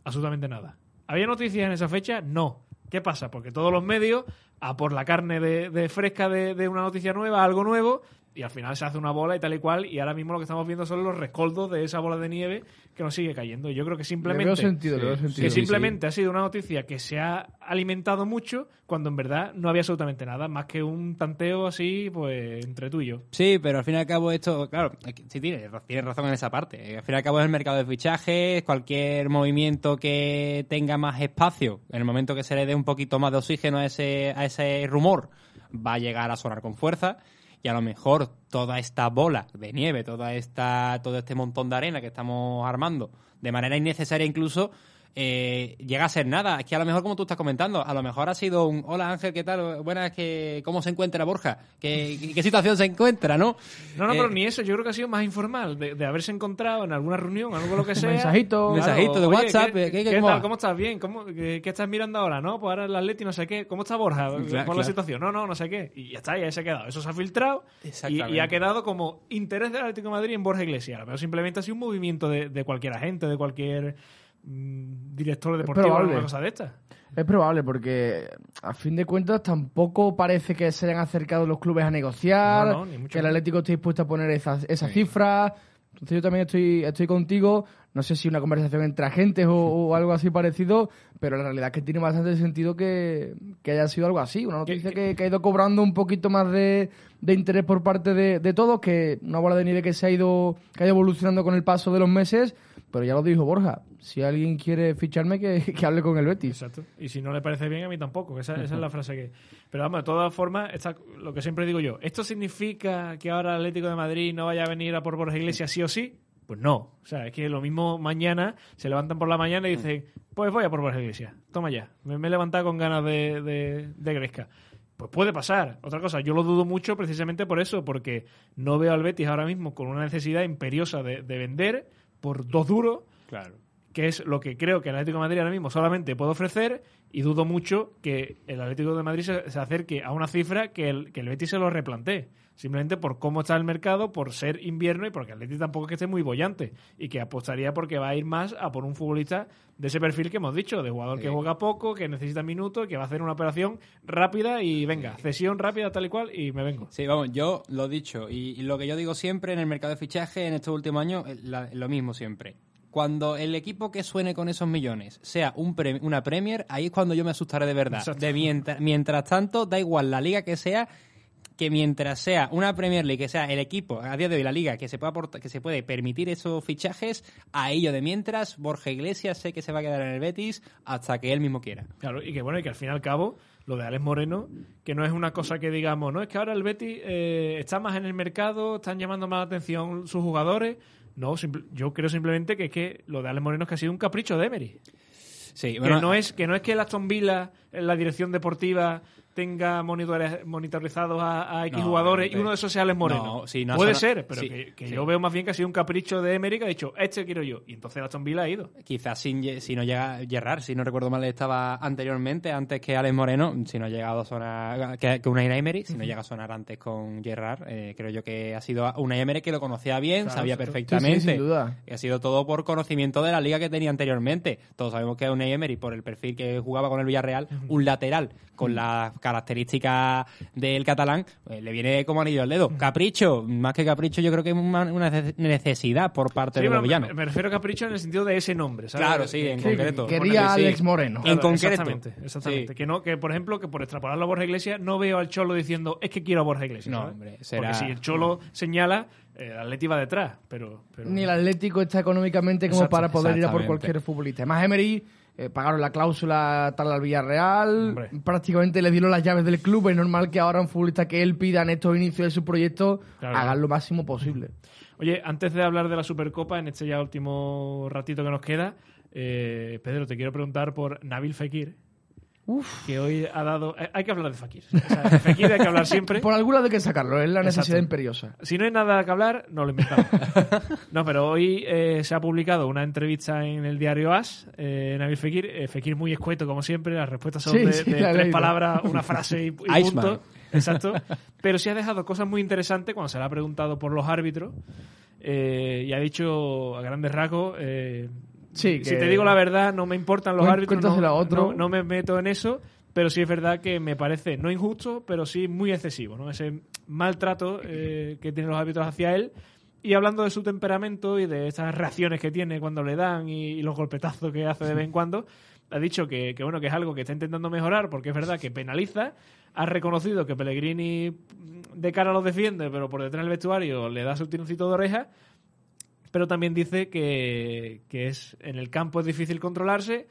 [SPEAKER 1] Absolutamente nada. ¿Había noticias en esa fecha? No. ¿Qué pasa? Porque todos los medios, a por la carne de, de fresca de, de una noticia nueva, algo nuevo, y al final se hace una bola y tal y cual, y ahora mismo lo que estamos viendo son los rescoldos de esa bola de nieve que nos sigue cayendo. Y yo creo que
[SPEAKER 3] Le
[SPEAKER 1] simplemente
[SPEAKER 3] veo sentido, le veo
[SPEAKER 2] Sí,
[SPEAKER 3] sentido.
[SPEAKER 1] que
[SPEAKER 2] sí,
[SPEAKER 1] simplemente ha sido una noticia que se ha alimentado mucho cuando en verdad no había absolutamente nada, más que un tanteo así, pues, entre tú y yo.
[SPEAKER 2] Sí, pero al fin y al cabo esto, claro, sí tienes, tienes razón en esa parte. Al fin y al cabo es el mercado de fichajes, cualquier movimiento que tenga más espacio, en el momento que se le dé un poquito más de oxígeno a ese, a ese rumor, va a llegar a sonar con fuerza. Y a lo mejor toda esta bola de nieve, toda esta, todo este montón de arena que estamos armando, de manera innecesaria incluso, eh, llega a ser nada. Es que a lo mejor, como tú estás comentando, a lo mejor ha sido un hola Ángel, ¿qué tal? Buenas, que, ¿cómo se encuentra Borja? ¿Qué, qué, qué situación se encuentra, no?
[SPEAKER 1] No, no,
[SPEAKER 2] Eh,
[SPEAKER 1] pero ni eso, yo creo que ha sido más informal, de, de haberse encontrado en alguna reunión, algo lo que sea.
[SPEAKER 3] mensajito.
[SPEAKER 2] Un mensajito de
[SPEAKER 1] oye,
[SPEAKER 2] WhatsApp,
[SPEAKER 1] ¿qué,
[SPEAKER 2] eh, ¿qué-
[SPEAKER 1] qué
[SPEAKER 2] cómo
[SPEAKER 1] tal? ¿Cómo estás? Bien, ¿Cómo, qué, qué estás mirando ahora? ¿No? Pues ahora el Atleti no sé qué. ¿Cómo está Borja?
[SPEAKER 2] Claro,
[SPEAKER 1] Por la situación. No, no, no sé qué. Y ya está, ya se ha quedado. Eso se ha filtrado y, ha quedado como interés del Atlético de Madrid en Borja Iglesias. Pero simplemente ha sido un movimiento de, de cualquier agente, de cualquier director deportivo o
[SPEAKER 3] probable.
[SPEAKER 1] alguna cosa de.
[SPEAKER 3] Es probable porque a fin de cuentas tampoco parece que se hayan acercado los clubes a negociar,
[SPEAKER 1] No, no, ni
[SPEAKER 3] que el. Atlético esté dispuesto a poner esa, esa cifra. Entonces yo también estoy, estoy contigo. No sé si una conversación entre agentes o, o algo así parecido, pero la realidad es que tiene bastante sentido que, que haya sido algo así. Una noticia que, que ha ido cobrando un poquito más de, de interés por parte de, de todos, que una bola de nieve que se ha ido, que ha ido evolucionando con el paso de los meses. Pero ya lo dijo Borja, si alguien quiere ficharme, que, que hable con el Betis.
[SPEAKER 1] Exacto. Y si no le parece bien, a mí tampoco. Esa, esa es la frase que. Pero vamos, de todas formas, esta- lo que siempre digo yo, ¿esto significa que ahora el Atlético de Madrid no vaya a venir a por Borja Iglesias sí o sí? Pues no. O sea, es que lo mismo mañana se levantan por la mañana y dicen, pues voy a por Borja Iglesias. Toma ya. Me, me he levantado con ganas de, de, de Gresca. Pues puede pasar. Otra cosa, yo lo dudo mucho precisamente por eso, porque no veo al Betis ahora mismo con una necesidad imperiosa de, de vender por dos duros
[SPEAKER 2] Claro.
[SPEAKER 1] que es lo que creo que el Atlético de Madrid ahora mismo solamente puede ofrecer y dudo mucho que el Atlético de Madrid se, se acerque a una cifra que el, que el Betis se lo replantee. Simplemente por cómo está el mercado, por ser invierno y porque Betis tampoco es que esté muy bollante y que apostaría porque va a ir más a por un futbolista de ese perfil que hemos dicho, de jugador que juega poco, que necesita minutos, que va a hacer una operación rápida y venga, cesión rápida tal y cual y me vengo.
[SPEAKER 2] Sí, vamos, yo lo he dicho. Y, y lo que yo digo siempre en el mercado de fichaje en estos últimos años, eh, la- lo mismo siempre. Cuando el equipo que suene con esos millones sea un pre- una Premier, ahí es cuando yo me asustaré de verdad. De mientras, mientras tanto, da igual la liga que sea, que mientras sea una Premier League, que sea el equipo, a día de hoy la liga, que se pueda que se puede permitir esos fichajes, a ello de mientras, Borja Iglesias sé que se va a quedar en el Betis hasta que él mismo quiera.
[SPEAKER 1] Claro, y que bueno, y que al fin y al cabo, lo de Alex Moreno, que no es una cosa que digamos, no, es que ahora el Betis eh, está más en el mercado, están llamando más la atención sus jugadores. No, yo creo simplemente que es que lo de Alex Moreno es que ha sido un capricho de Emery.
[SPEAKER 2] Sí,
[SPEAKER 1] que, no es, que no es que el Aston Villa, en la dirección deportiva, tenga monitorizados a, a X
[SPEAKER 2] No,
[SPEAKER 1] jugadores y uno de esos sea Alex Moreno.
[SPEAKER 2] No, sí, no,
[SPEAKER 1] Puede ser, pero
[SPEAKER 2] sí,
[SPEAKER 1] que, que
[SPEAKER 2] sí.
[SPEAKER 1] yo veo más bien que ha sido un capricho de Emery que ha dicho, este quiero yo. Y entonces Aston Villa ha ido.
[SPEAKER 2] Quizás sin, si no llega Gerrard, si no recuerdo mal, estaba anteriormente, antes que Alex Moreno, si no ha llegado a sonar, que, que Unai Emery, si no llega a sonar antes con Gerrard, eh, creo yo que ha sido Unai Emery que lo conocía bien,
[SPEAKER 1] Claro,
[SPEAKER 2] sabía perfectamente.
[SPEAKER 3] Sin duda.
[SPEAKER 2] Y ha sido todo por conocimiento de la liga que tenía anteriormente. Todos sabemos que Unai Emery, por el perfil que jugaba con el Villarreal, un lateral con las características del catalán, pues, le viene como anillo al dedo. Capricho, más que capricho, yo creo que es una, una necesidad por parte
[SPEAKER 1] Sí,
[SPEAKER 2] de los villanos.
[SPEAKER 1] me, refiero a Capricho en el sentido de ese nombre, ¿sabes?
[SPEAKER 2] Claro, sí, en concreto.
[SPEAKER 3] Quería a. Alex Moreno.
[SPEAKER 2] En concreto.
[SPEAKER 1] Exactamente, exactamente.
[SPEAKER 2] Sí.
[SPEAKER 1] Que, no, que, por ejemplo, que por extrapolarlo a Borja Iglesias, no veo al Cholo diciendo, es que quiero a Borja Iglesias.
[SPEAKER 2] No,
[SPEAKER 1] ¿sabes?
[SPEAKER 2] hombre, será-
[SPEAKER 1] Porque si el Cholo señala, eh, el Atleti va detrás, pero... pero
[SPEAKER 3] Ni el Atlético está económicamente como para poder ir a por cualquier futbolista. Además, Emery eh, pagaron la cláusula tal al Villarreal,
[SPEAKER 1] Hombre.
[SPEAKER 3] prácticamente le dieron las llaves del club. Es normal que ahora un futbolista que él pida en estos inicios de su proyecto
[SPEAKER 1] Claro.
[SPEAKER 3] hagan lo máximo posible.
[SPEAKER 1] Oye, antes de hablar de la Supercopa, en este ya último ratito que nos queda, eh, Pedro, te quiero preguntar por Nabil Fekir,
[SPEAKER 3] Uf.
[SPEAKER 1] que hoy ha dado... eh, hay que hablar de Fekir. O sea, de Fekir hay que hablar siempre.
[SPEAKER 3] Por algún lado hay que sacarlo, es la necesidad
[SPEAKER 1] Exacto.
[SPEAKER 3] imperiosa.
[SPEAKER 1] Si no hay nada que hablar, no lo inventamos. no, pero hoy eh, se ha publicado una entrevista en el diario As, eh, Nabil Fekir. Eh, Fekir muy escueto, como siempre. Las respuestas son
[SPEAKER 3] Sí,
[SPEAKER 1] de,
[SPEAKER 3] sí,
[SPEAKER 1] de tres
[SPEAKER 3] leído.
[SPEAKER 1] palabras, una frase y, y
[SPEAKER 2] Iceman.
[SPEAKER 1] punto. Exacto. Pero sí ha dejado cosas muy interesantes cuando se le ha preguntado por los árbitros. eh, y ha dicho a grandes rasgos... eh,
[SPEAKER 3] Sí,
[SPEAKER 1] si te digo la verdad, no me importan los árbitros, no,
[SPEAKER 3] cuéntaselo a otro.
[SPEAKER 1] no- no me meto en eso, pero sí es verdad que me parece no injusto, pero sí muy excesivo, ¿no? Ese maltrato eh, que tienen los árbitros hacia él. Y hablando de su temperamento y de esas reacciones que tiene cuando le dan y, y los golpetazos que hace de vez en cuando, ha dicho que, que, bueno que es algo que está intentando mejorar porque es verdad que penaliza. Ha reconocido que Pellegrini de cara los defiende, pero por detrás del vestuario le da su tironcito de oreja pero también dice que, que es en el campo es difícil controlarse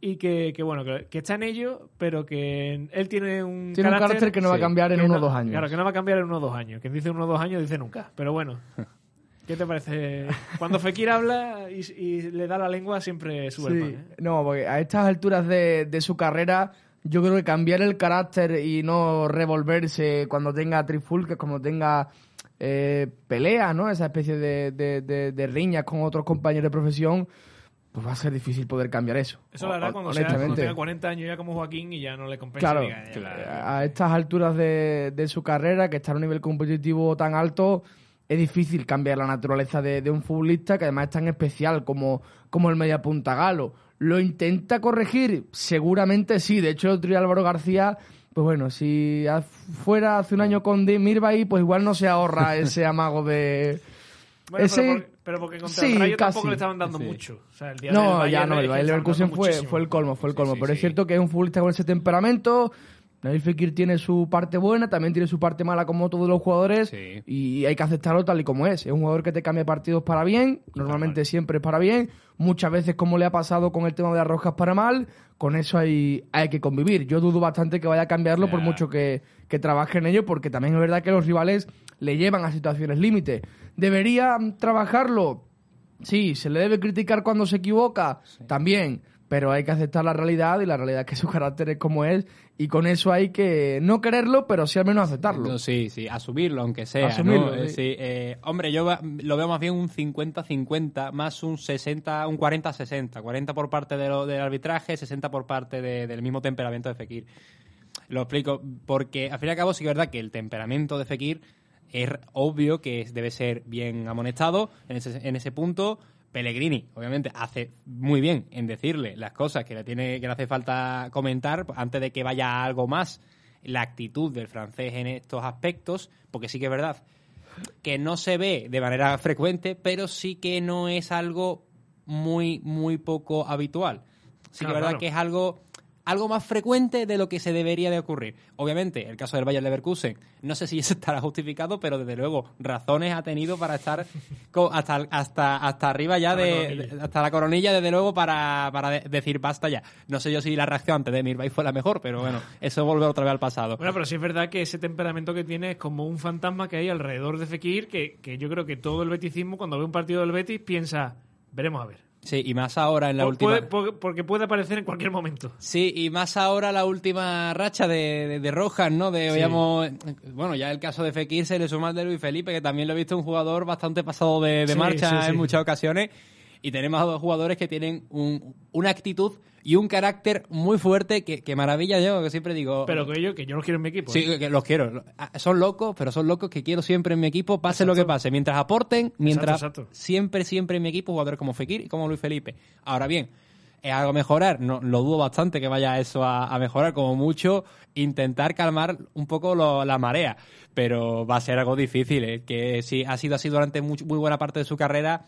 [SPEAKER 1] y que, que, bueno que, que está en ello pero que él tiene un
[SPEAKER 3] Tiene un carácter que no va a cambiar en uno o
[SPEAKER 1] no-
[SPEAKER 3] dos años.
[SPEAKER 1] claro que no va a cambiar en uno o dos años quien dice uno o dos años dice nunca pero bueno ¿qué te parece? cuando Fekir habla y, y le da la lengua siempre sube el pan ¿eh?
[SPEAKER 3] No, porque a estas alturas de, de su carrera, yo creo que cambiar el carácter y no revolverse cuando tenga trifulques, cuando tenga eh, peleas, ¿no? Esa especie de, de, de- de riñas con otros compañeros de profesión, pues va a ser difícil poder cambiar eso.
[SPEAKER 1] eso hará
[SPEAKER 3] Hon-
[SPEAKER 1] cuando, sea, cuando tenga 40 años ya como Joaquín y ya no le compensa
[SPEAKER 3] Claro,
[SPEAKER 1] diga, la-
[SPEAKER 3] a estas alturas de, de su carrera, que está a un nivel competitivo tan alto, es difícil cambiar la naturaleza de, de un futbolista que además es tan especial como, como el mediapunta galo. ¿Lo intenta corregir? Seguramente sí. De hecho, el otro día Álvaro García, pues bueno, si fuera hace un año con Di Mirbay, pues igual no se ahorra ese amago de...
[SPEAKER 1] Bueno,
[SPEAKER 3] ese-
[SPEAKER 1] pero, por- pero porque contra
[SPEAKER 3] sí,
[SPEAKER 1] el Rayo tampoco le estaban dando
[SPEAKER 2] Sí.
[SPEAKER 1] mucho. O sea, el día del
[SPEAKER 3] No,
[SPEAKER 1] Bayern
[SPEAKER 3] ya no, el Leverkusen fue,
[SPEAKER 1] muchísimo.
[SPEAKER 3] fue el colmo, fue el colmo.
[SPEAKER 2] sí,
[SPEAKER 3] pero es cierto que es un futbolista con ese temperamento. Nabil Fekir tiene su parte buena, también tiene su parte mala como todos los jugadores
[SPEAKER 2] Sí.
[SPEAKER 3] y hay que aceptarlo tal y como es. Es un jugador que te cambia partidos para bien, normalmente siempre es para bien, muchas veces como le ha pasado con el tema de las rojas para mal, con eso hay, hay que convivir. Yo dudo bastante que vaya a cambiarlo por mucho que, que trabaje en ello, porque también es verdad que los rivales le llevan a situaciones límite. ¿Debería mm, trabajarlo? Sí, se le debe criticar cuando se equivoca, también, pero hay que aceptar la realidad y la realidad es que su carácter es como es y con eso hay que no quererlo, pero sí al menos aceptarlo.
[SPEAKER 2] No, sí, sí, asumirlo, aunque sea.
[SPEAKER 3] Asumirlo,
[SPEAKER 2] ¿no? Eh,
[SPEAKER 3] sí.
[SPEAKER 2] sí, eh, hombre, yo lo veo más bien un 50-50, más un 60, un 40-60. 40 por parte de lo- del arbitraje, 60 por parte de- del mismo temperamento de Fekir. Lo explico, porque al fin y al cabo sí que es verdad que el temperamento de Fekir es obvio que debe ser bien amonestado en ese, en ese punto. Pellegrini, obviamente, hace muy bien en decirle las cosas que le tiene que le hace falta comentar antes de que vaya a algo más. La actitud del francés en estos aspectos, porque sí que es verdad que no se ve de manera frecuente, pero sí que no es algo muy, muy poco habitual. Sí que
[SPEAKER 1] Claro,
[SPEAKER 2] es verdad
[SPEAKER 1] claro.
[SPEAKER 2] que es algo, algo más frecuente de lo que se debería de ocurrir. Obviamente, el caso del Bayern Leverkusen, no sé si eso estará justificado, pero desde luego, razones ha tenido para estar hasta, hasta, hasta arriba ya
[SPEAKER 1] la
[SPEAKER 2] de, hasta la coronilla, desde luego, para, para de- decir basta ya. No sé yo si la reacción antes de Mirbay fue la mejor, pero bueno, eso vuelve otra vez al pasado.
[SPEAKER 1] Bueno, pero sí es verdad que ese temperamento que tiene es como un fantasma que hay alrededor de Fekir, que, que yo creo que todo el beticismo, cuando ve un partido del Betis, piensa, veremos a ver.
[SPEAKER 2] Sí, y más ahora en la
[SPEAKER 1] Pu-
[SPEAKER 2] última...
[SPEAKER 1] puede- porque puede aparecer en cualquier momento.
[SPEAKER 2] Sí, y más ahora la última racha de, de, de Rojas, ¿no? De,
[SPEAKER 1] Sí.
[SPEAKER 2] veíamos, bueno, ya el caso de Fekir se le suma el de Luis Felipe, que también lo he visto un jugador bastante pasado de, de
[SPEAKER 1] Sí,
[SPEAKER 2] marcha
[SPEAKER 1] sí.
[SPEAKER 2] en muchas ocasiones. Y tenemos a dos jugadores que tienen un- una actitud y un carácter muy fuerte que, que maravilla yo, que siempre digo...
[SPEAKER 1] Pero que yo, que yo los quiero en mi equipo.
[SPEAKER 2] Sí,
[SPEAKER 1] ¿eh?
[SPEAKER 2] que- los quiero. Son locos, pero son locos que quiero siempre en mi equipo, pase lo que pase. Mientras aporten, mientras
[SPEAKER 1] exacto.
[SPEAKER 2] siempre, siempre en mi equipo, jugadores como Fekir y como Luis Felipe. Ahora bien, ¿Es algo a mejorar? No, lo dudo bastante que vaya eso a, a mejorar. Como mucho, intentar calmar un poco lo- la marea. Pero va a ser algo difícil. ¿eh? Que si ha sido así durante much- muy buena parte de su carrera,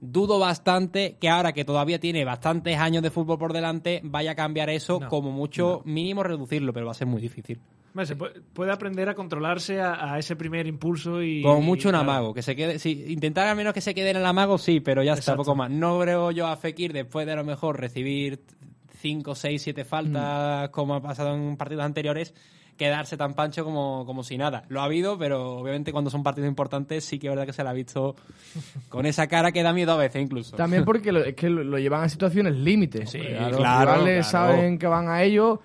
[SPEAKER 2] dudo bastante que ahora que todavía tiene bastantes años de fútbol por delante, vaya a cambiar eso.
[SPEAKER 1] No,
[SPEAKER 2] como mucho, mínimo reducirlo, pero va a ser muy difícil.
[SPEAKER 1] Se puede, puede aprender a controlarse a, a ese primer impulso y...
[SPEAKER 2] Como mucho un
[SPEAKER 1] claro.
[SPEAKER 2] amago, que se quede, sí, intentar al menos que se quede en el amago, sí, pero ya está, poco más. No creo yo a Fekir después de a lo mejor recibir 5, 6, 7 faltas, como ha pasado en partidos anteriores, quedarse tan pancho como, como si nada. Lo ha habido, pero obviamente cuando son partidos importantes sí que es verdad que se la ha visto con esa cara que da miedo a veces incluso.
[SPEAKER 3] También porque lo, es que lo, lo llevan a situaciones límites.
[SPEAKER 2] Sí,
[SPEAKER 3] a los
[SPEAKER 2] claro, claro.
[SPEAKER 3] saben que van a ello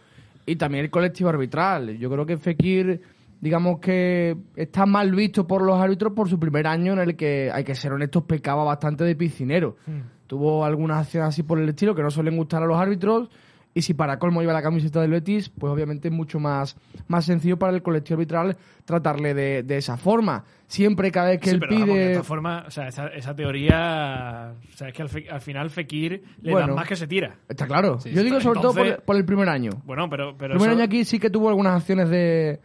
[SPEAKER 3] y también el colectivo arbitral. Yo creo que Fekir, digamos que está mal visto por los árbitros por su primer año en el que, hay que ser honestos, pecaba bastante de piscinero. Tuvo algunas acciones así por el estilo que no suelen gustar a los árbitros. Y si para colmo lleva la camiseta del Betis, pues obviamente es mucho más, más sencillo para el colectivo arbitral tratarle de, de esa forma. Siempre, cada vez que
[SPEAKER 1] Sí,
[SPEAKER 3] él
[SPEAKER 1] pero vamos, que de
[SPEAKER 3] pide.
[SPEAKER 1] esta forma, o sea, esa, esa teoría, o sea, es que al, fe- al final Fekir le
[SPEAKER 3] Bueno.
[SPEAKER 1] dan más que se tira.
[SPEAKER 3] Está claro.
[SPEAKER 2] Sí,
[SPEAKER 3] Yo digo sobre todo por, por el primer año.
[SPEAKER 1] Bueno, pero... pero
[SPEAKER 3] El primer
[SPEAKER 1] eso-
[SPEAKER 3] año aquí sí que tuvo algunas acciones de...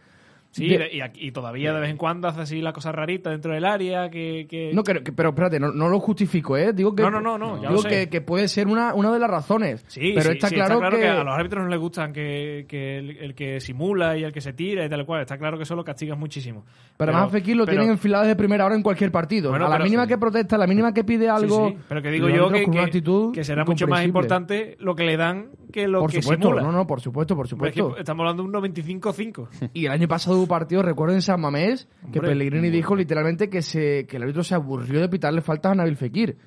[SPEAKER 1] Sí,
[SPEAKER 3] de-
[SPEAKER 1] y, aquí- y todavía de vez en cuando hace así la cosa rarita dentro del área que... que-
[SPEAKER 3] No, que- que- pero espérate, no, no lo justifico, ¿eh? Digo que,
[SPEAKER 1] No, no, no, no, ya
[SPEAKER 3] digo
[SPEAKER 1] lo sé.
[SPEAKER 3] que, puede ser una, una de las razones.
[SPEAKER 1] Sí,
[SPEAKER 3] pero
[SPEAKER 1] sí,
[SPEAKER 3] está,
[SPEAKER 1] sí,
[SPEAKER 3] claro que...
[SPEAKER 1] a los árbitros no les gustan que, que el, el que simula y el que se tira y tal cual. Está claro que eso lo castigas muchísimo.
[SPEAKER 3] Pero además a Fekir lo
[SPEAKER 1] pero-
[SPEAKER 3] tienen enfilado desde primera hora en cualquier partido.
[SPEAKER 1] Bueno,
[SPEAKER 3] a la
[SPEAKER 1] pero-
[SPEAKER 3] mínima que protesta, a la mínima que pide algo...
[SPEAKER 1] Pero que digo yo que,
[SPEAKER 3] con una
[SPEAKER 1] que-
[SPEAKER 3] actitud
[SPEAKER 1] que será mucho más importante lo que le dan que lo
[SPEAKER 3] Por
[SPEAKER 1] que
[SPEAKER 3] supuesto,
[SPEAKER 1] simula.
[SPEAKER 3] no, no, por supuesto, por
[SPEAKER 1] Hombre, es que
[SPEAKER 3] supuesto.
[SPEAKER 1] estamos hablando de un 95-5.
[SPEAKER 3] Y el año pasado hubo partido, recuerdo en San Mamés, que
[SPEAKER 1] Hombre,
[SPEAKER 3] Pellegrini dijo literalmente que, se, que el árbitro se aburrió de pitarle faltas a Nabil Fekir.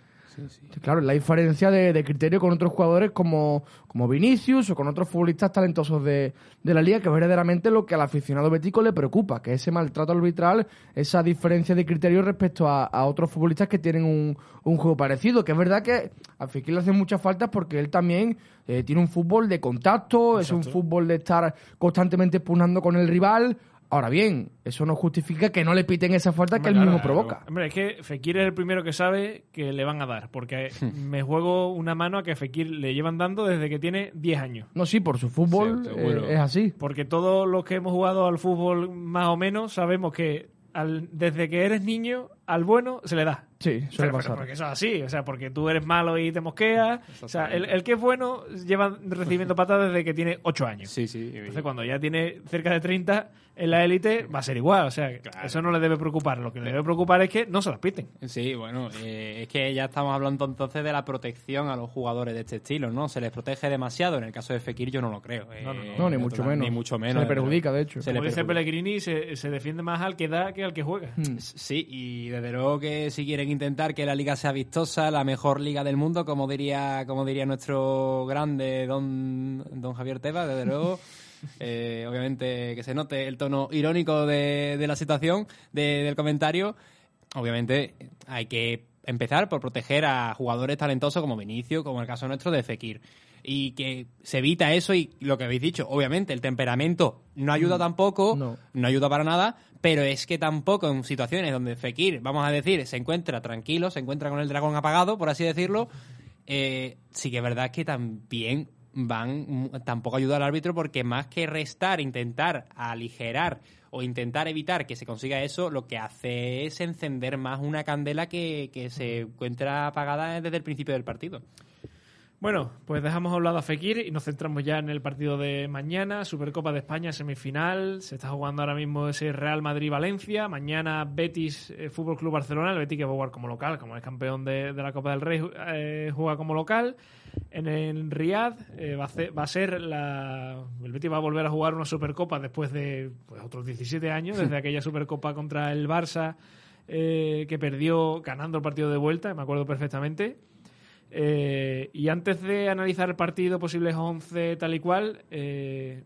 [SPEAKER 3] Claro, la diferencia de, de criterio con otros jugadores como, como Vinicius o con otros futbolistas talentosos de, de la liga, que es verdaderamente lo que al aficionado betico le preocupa, que ese maltrato arbitral, esa diferencia de criterio respecto a, a otros futbolistas que tienen un, un juego parecido. Que es verdad que a Fekir le hacen muchas faltas porque él también eh, tiene un fútbol de contacto, es un fútbol de estar constantemente pugnando con el rival. Ahora bien, eso no justifica que no le piten esa falta que él mismo
[SPEAKER 1] claro.
[SPEAKER 3] provoca.
[SPEAKER 1] Hombre, es que Fekir es el primero que sabe que le van a dar. Porque me juego una mano a que Fekir le llevan dando desde que tiene 10 años.
[SPEAKER 3] No, sí, por su fútbol
[SPEAKER 2] Sí,
[SPEAKER 3] eh, es así.
[SPEAKER 1] Porque todos los que hemos jugado al fútbol más o menos sabemos que al- desde que eres niño al bueno se le da.
[SPEAKER 3] Sí, suele
[SPEAKER 1] pero
[SPEAKER 3] pasar.
[SPEAKER 1] porque eso es así, o sea, porque tú eres malo y te mosqueas. O sea, el, el que es bueno lleva recibiendo patadas desde que tiene 8 años.
[SPEAKER 2] Sí, sí.
[SPEAKER 1] Entonces, cuando ya tiene cerca de 30 en la élite, va a ser igual. O sea, eso no le debe preocupar. Lo que le debe preocupar es que no se las piten.
[SPEAKER 2] Sí, bueno, eh, es que ya estamos hablando entonces de la protección a los jugadores de este estilo, ¿no? Se les protege demasiado. En el caso de Fekir yo no lo creo. eh,
[SPEAKER 1] No, no, no.
[SPEAKER 3] No, ni mucho menos.
[SPEAKER 2] Ni mucho menos.
[SPEAKER 3] Se le perjudica, de hecho.
[SPEAKER 2] Se
[SPEAKER 1] Como
[SPEAKER 2] le
[SPEAKER 1] dice. Pellegrini, se, se defiende más al que da que al que juega.
[SPEAKER 3] Mm.
[SPEAKER 2] Sí, y desde luego que si quieren intentar que la liga sea vistosa, la mejor liga del mundo, como diría, como diría nuestro grande don, don Javier Tebas, desde luego, eh, obviamente que se note el tono irónico de, de la situación, de- del comentario, obviamente hay que empezar por proteger a jugadores talentosos como Vinicio, como el caso nuestro de Fekir. Y que se evita eso y lo que habéis dicho, obviamente el temperamento no ayuda tampoco,
[SPEAKER 3] No.
[SPEAKER 2] no ayuda para nada, pero es que tampoco en situaciones donde Fekir, vamos a decir, se encuentra tranquilo, se encuentra con el dragón apagado, por así decirlo, eh, sí que es verdad que también van, tampoco ayuda al árbitro porque más que restar, intentar aligerar o intentar evitar que se consiga eso, lo que hace es encender más una candela que, que se encuentra apagada desde el principio del partido.
[SPEAKER 1] Bueno, pues dejamos a un lado a Fekir y nos centramos ya en el partido de mañana, Supercopa de España semifinal. Se está jugando ahora mismo ese Real Madrid-Valencia. Mañana Betis eh, Fútbol Club Barcelona. El Betis que va a jugar como local, como es campeón de, de la Copa del Rey, eh, juega como local. En el Riyadh eh, va, a ser, va a ser la. El Betis va a volver a jugar una Supercopa después de pues, otros 17 años, desde aquella Supercopa contra el Barça eh, que perdió ganando el partido de vuelta, me acuerdo perfectamente. Eh, y antes de analizar el partido, posibles 11 tal y cual, eh,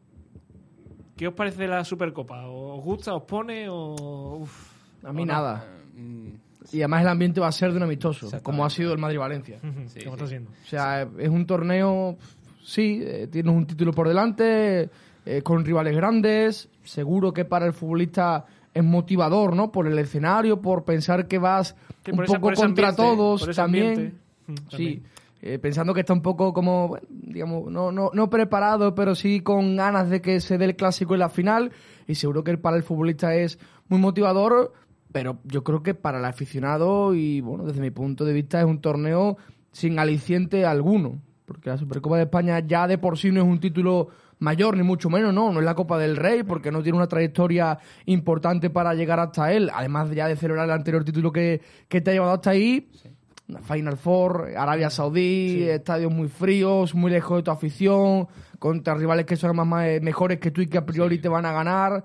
[SPEAKER 1] ¿qué os parece la Supercopa? ¿Os gusta, os pone o...? uf,
[SPEAKER 3] A mí
[SPEAKER 1] no?
[SPEAKER 3] nada.
[SPEAKER 2] Mm,
[SPEAKER 3] Y además el ambiente va a ser de un amistoso, como ha sido el Madrid-Valencia.
[SPEAKER 1] Ujú,
[SPEAKER 2] Sí,
[SPEAKER 1] ¿Cómo
[SPEAKER 2] sí.
[SPEAKER 1] está siendo?
[SPEAKER 3] O sea, es un torneo, sí, eh, tienes un título por delante, eh, con rivales grandes, seguro que para el futbolista es motivador, ¿no? Por el escenario, por pensar que vas un
[SPEAKER 1] esa-
[SPEAKER 3] poco contra
[SPEAKER 1] ambiente,
[SPEAKER 3] todos también.
[SPEAKER 1] ambiente. Mm,
[SPEAKER 3] Sí, eh, pensando que está un poco como, bueno, digamos, no, no, no preparado, pero sí con ganas de que se dé el clásico en la final. Y seguro que para el futbolista es muy motivador, pero yo creo que para el aficionado y, bueno, desde mi punto de vista es un torneo sin aliciente alguno. Porque la Supercopa de España ya de por sí no es un título mayor, ni mucho menos, no, no es la Copa del Rey, porque no tiene una trayectoria importante para llegar hasta él, además ya de celebrar el anterior título que, que te ha llevado hasta ahí. Final Four, Arabia Saudí, estadios muy fríos, muy lejos de tu afición, contra rivales que son más, más mejores que tú y que a priori te van a ganar.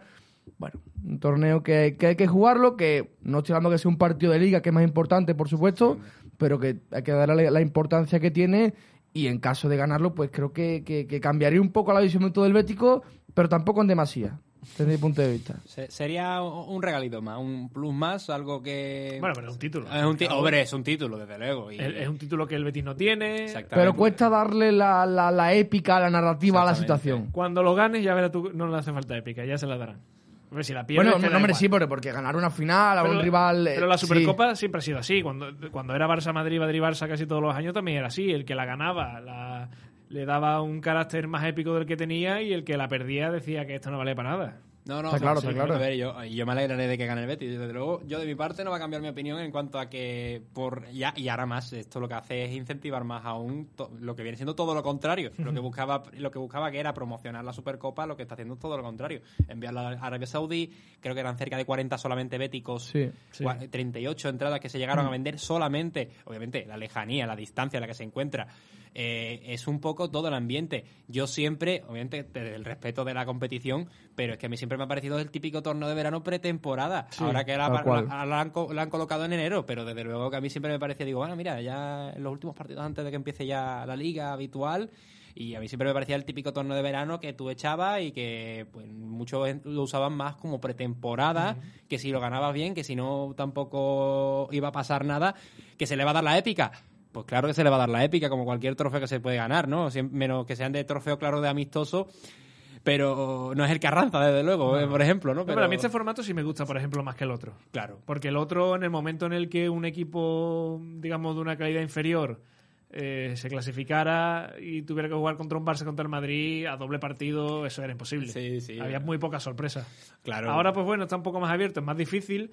[SPEAKER 3] Bueno, un torneo que, que hay que jugarlo, que no estoy hablando que sea un partido de liga, que es más importante, por supuesto, pero que hay que darle la importancia que tiene y en caso de ganarlo, pues creo que, que, que cambiaría un poco la visión del Bético, pero tampoco en demasía, desde mi punto de vista.
[SPEAKER 2] Se- Sería un regalito más, un plus más, algo que...
[SPEAKER 1] Bueno, pero es un título.
[SPEAKER 2] Es un, hombre, es un título, desde luego. y-
[SPEAKER 1] Es, es un título que el Betis no tiene.
[SPEAKER 2] Exactamente.
[SPEAKER 3] Pero cuesta darle la, la, la épica, la narrativa a la situación.
[SPEAKER 1] Cuando lo ganes, ya verás tú, no le hace falta épica, ya se la darán. Hombre, si la pierdes,
[SPEAKER 3] Bueno, no, hombre,
[SPEAKER 1] igual.
[SPEAKER 3] sí, porque, porque ganar una final a
[SPEAKER 1] Pero
[SPEAKER 3] un rival... eh,
[SPEAKER 1] Pero la
[SPEAKER 3] sí.
[SPEAKER 1] Supercopa siempre ha sido así. Cuando, cuando era Barça-Madrid, Madrid-Barça casi todos los años también era así. El que la ganaba la- le daba un carácter más épico del que tenía y el que la perdía decía que esto no vale para nada.
[SPEAKER 2] No, no,
[SPEAKER 3] Está claro, está claro.
[SPEAKER 2] A ver, yo, yo me alegraré de que gane el Betis. Desde luego, yo de mi parte no va a cambiar mi opinión en cuanto a que, por ya y ahora más, esto lo que hace es incentivar más aún to- lo que viene siendo todo lo contrario. Lo que buscaba lo que buscaba que era promocionar la Supercopa, lo que está haciendo es todo lo contrario. Enviarla a Arabia Saudí, creo que eran cerca de 40 solamente béticos,
[SPEAKER 3] Sí,
[SPEAKER 1] sí.
[SPEAKER 2] cua- 38 entradas que se llegaron a vender solamente. Obviamente, la lejanía, la distancia en la que se encuentra. Eh, es un poco todo el ambiente. Yo siempre, obviamente, desde el respeto de la competición, pero es que a mí siempre me ha parecido el típico torneo de verano pretemporada. ahora que la, han, co- la han colocado en enero, pero desde luego que a mí siempre me parecía, digo, bueno, mira, ya en los últimos partidos antes de que empiece ya la liga habitual. Y a mí siempre me parecía el típico torneo de verano que tú echabas y que pues, muchos lo usaban más como pretemporada, que si lo ganabas bien, que si no tampoco iba a pasar nada, que se le va a dar la épica. Pues claro que se le va a dar la épica, como cualquier trofeo que se puede ganar, ¿no? Menos que sean de trofeo, claro, de amistoso, pero no es el Carranza, desde luego, eh, por ejemplo, ¿no?
[SPEAKER 1] No, pero a mí este formato sí me gusta, por ejemplo, más que el otro.
[SPEAKER 2] Claro.
[SPEAKER 1] Porque el otro, en el momento en el que un equipo, digamos, de una calidad inferior eh, se clasificara y tuviera que jugar contra un Barça contra el Madrid a doble partido, eso era imposible.
[SPEAKER 2] Sí, sí.
[SPEAKER 1] Había muy pocas sorpresas.
[SPEAKER 2] Claro.
[SPEAKER 1] Ahora, pues bueno, está un poco más abierto, es más difícil.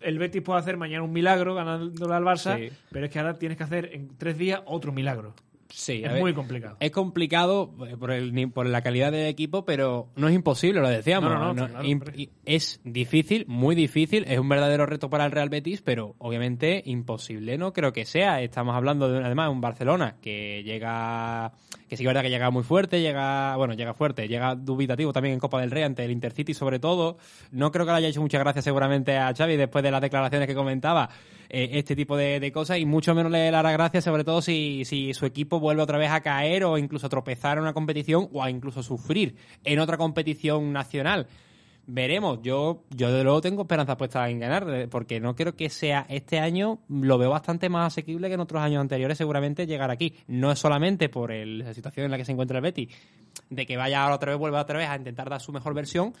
[SPEAKER 1] El Betis puede hacer mañana un milagro ganándole al Barça,
[SPEAKER 2] Sí.
[SPEAKER 1] pero es que ahora tienes que hacer en tres días otro milagro.
[SPEAKER 2] Sí,
[SPEAKER 1] Es
[SPEAKER 2] ver,
[SPEAKER 1] muy complicado.
[SPEAKER 2] Es complicado eh, por, el, por la calidad del equipo, pero no es imposible, lo decíamos.
[SPEAKER 1] No, no, no, claro,
[SPEAKER 2] imp- es difícil, muy difícil, es un verdadero reto para el Real Betis, pero obviamente imposible no creo que sea. Estamos hablando de además un Barcelona que llega, que sí que es verdad que llega muy fuerte, llega, bueno, llega fuerte, llega dubitativo también en Copa del Rey ante el Intercity sobre todo. No creo que le haya hecho muchas gracias seguramente a Xavi después de las declaraciones que comentaba eh, este tipo de, de cosas y mucho menos le dará gracias sobre todo si, si su equipo vuelve otra vez a caer o incluso a tropezar en una competición o a incluso sufrir en otra competición nacional. Veremos, yo, yo de luego tengo esperanza puesta en ganar, eh, porque no creo que sea este año, lo veo bastante más asequible que en otros años anteriores seguramente llegar aquí. No es solamente por el- la situación en la que se encuentra el Betis, de que vaya ahora otra vez, vuelva otra vez a intentar dar su mejor versión,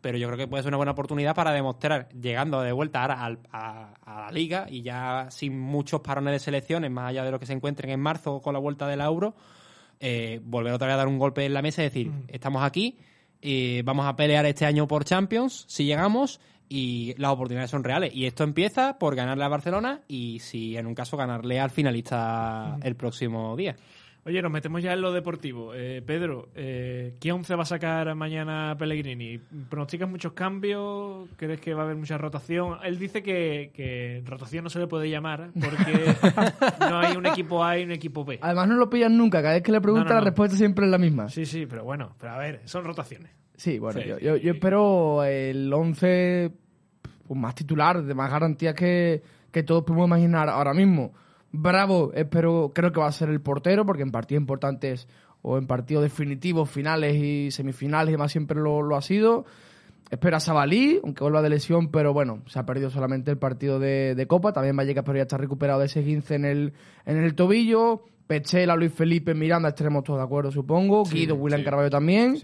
[SPEAKER 2] pero yo creo que puede ser una buena oportunidad para demostrar, llegando de vuelta ahora al- a, a la liga y ya sin muchos parones de selecciones, más allá de lo que se encuentren en marzo con la vuelta del Euro, eh, volver otra vez a dar un golpe en la mesa y decir, estamos aquí, eh, vamos a pelear este año por Champions, si llegamos, y las oportunidades son reales. Y esto empieza por ganarle a Barcelona y si en un caso ganarle al finalista el próximo día.
[SPEAKER 1] Oye, nos metemos ya en lo deportivo. Eh, Pedro, eh, ¿qué once va a sacar mañana Pellegrini? ¿Pronosticas muchos cambios? ¿Crees que va a haber mucha rotación? Él dice que, que rotación no se le puede llamar porque no hay un equipo A y un equipo B.
[SPEAKER 3] Además no lo pillan nunca, cada vez que le preguntan
[SPEAKER 1] No, no, no.
[SPEAKER 3] la respuesta siempre es la misma.
[SPEAKER 1] Sí, sí, pero bueno, pero a ver, son rotaciones.
[SPEAKER 3] Sí, bueno,
[SPEAKER 2] Sí,
[SPEAKER 3] yo, yo- yo espero el 11 pues, más titular, de más garantías que, que todos podemos imaginar ahora mismo. Bravo, espero, creo que va a ser el portero, porque en partidos importantes o en partidos definitivos, finales y semifinales y demás siempre lo, lo ha sido. Espera Sabalí, aunque vuelva de lesión, pero bueno, se ha perdido solamente el partido de, de Copa. También Vallecas, pero ya está recuperado de ese 15 en el, en el tobillo. Pechela, Luis Felipe, Miranda, estaremos todos de acuerdo, supongo. Guido, William
[SPEAKER 2] sí.
[SPEAKER 3] Carballo también.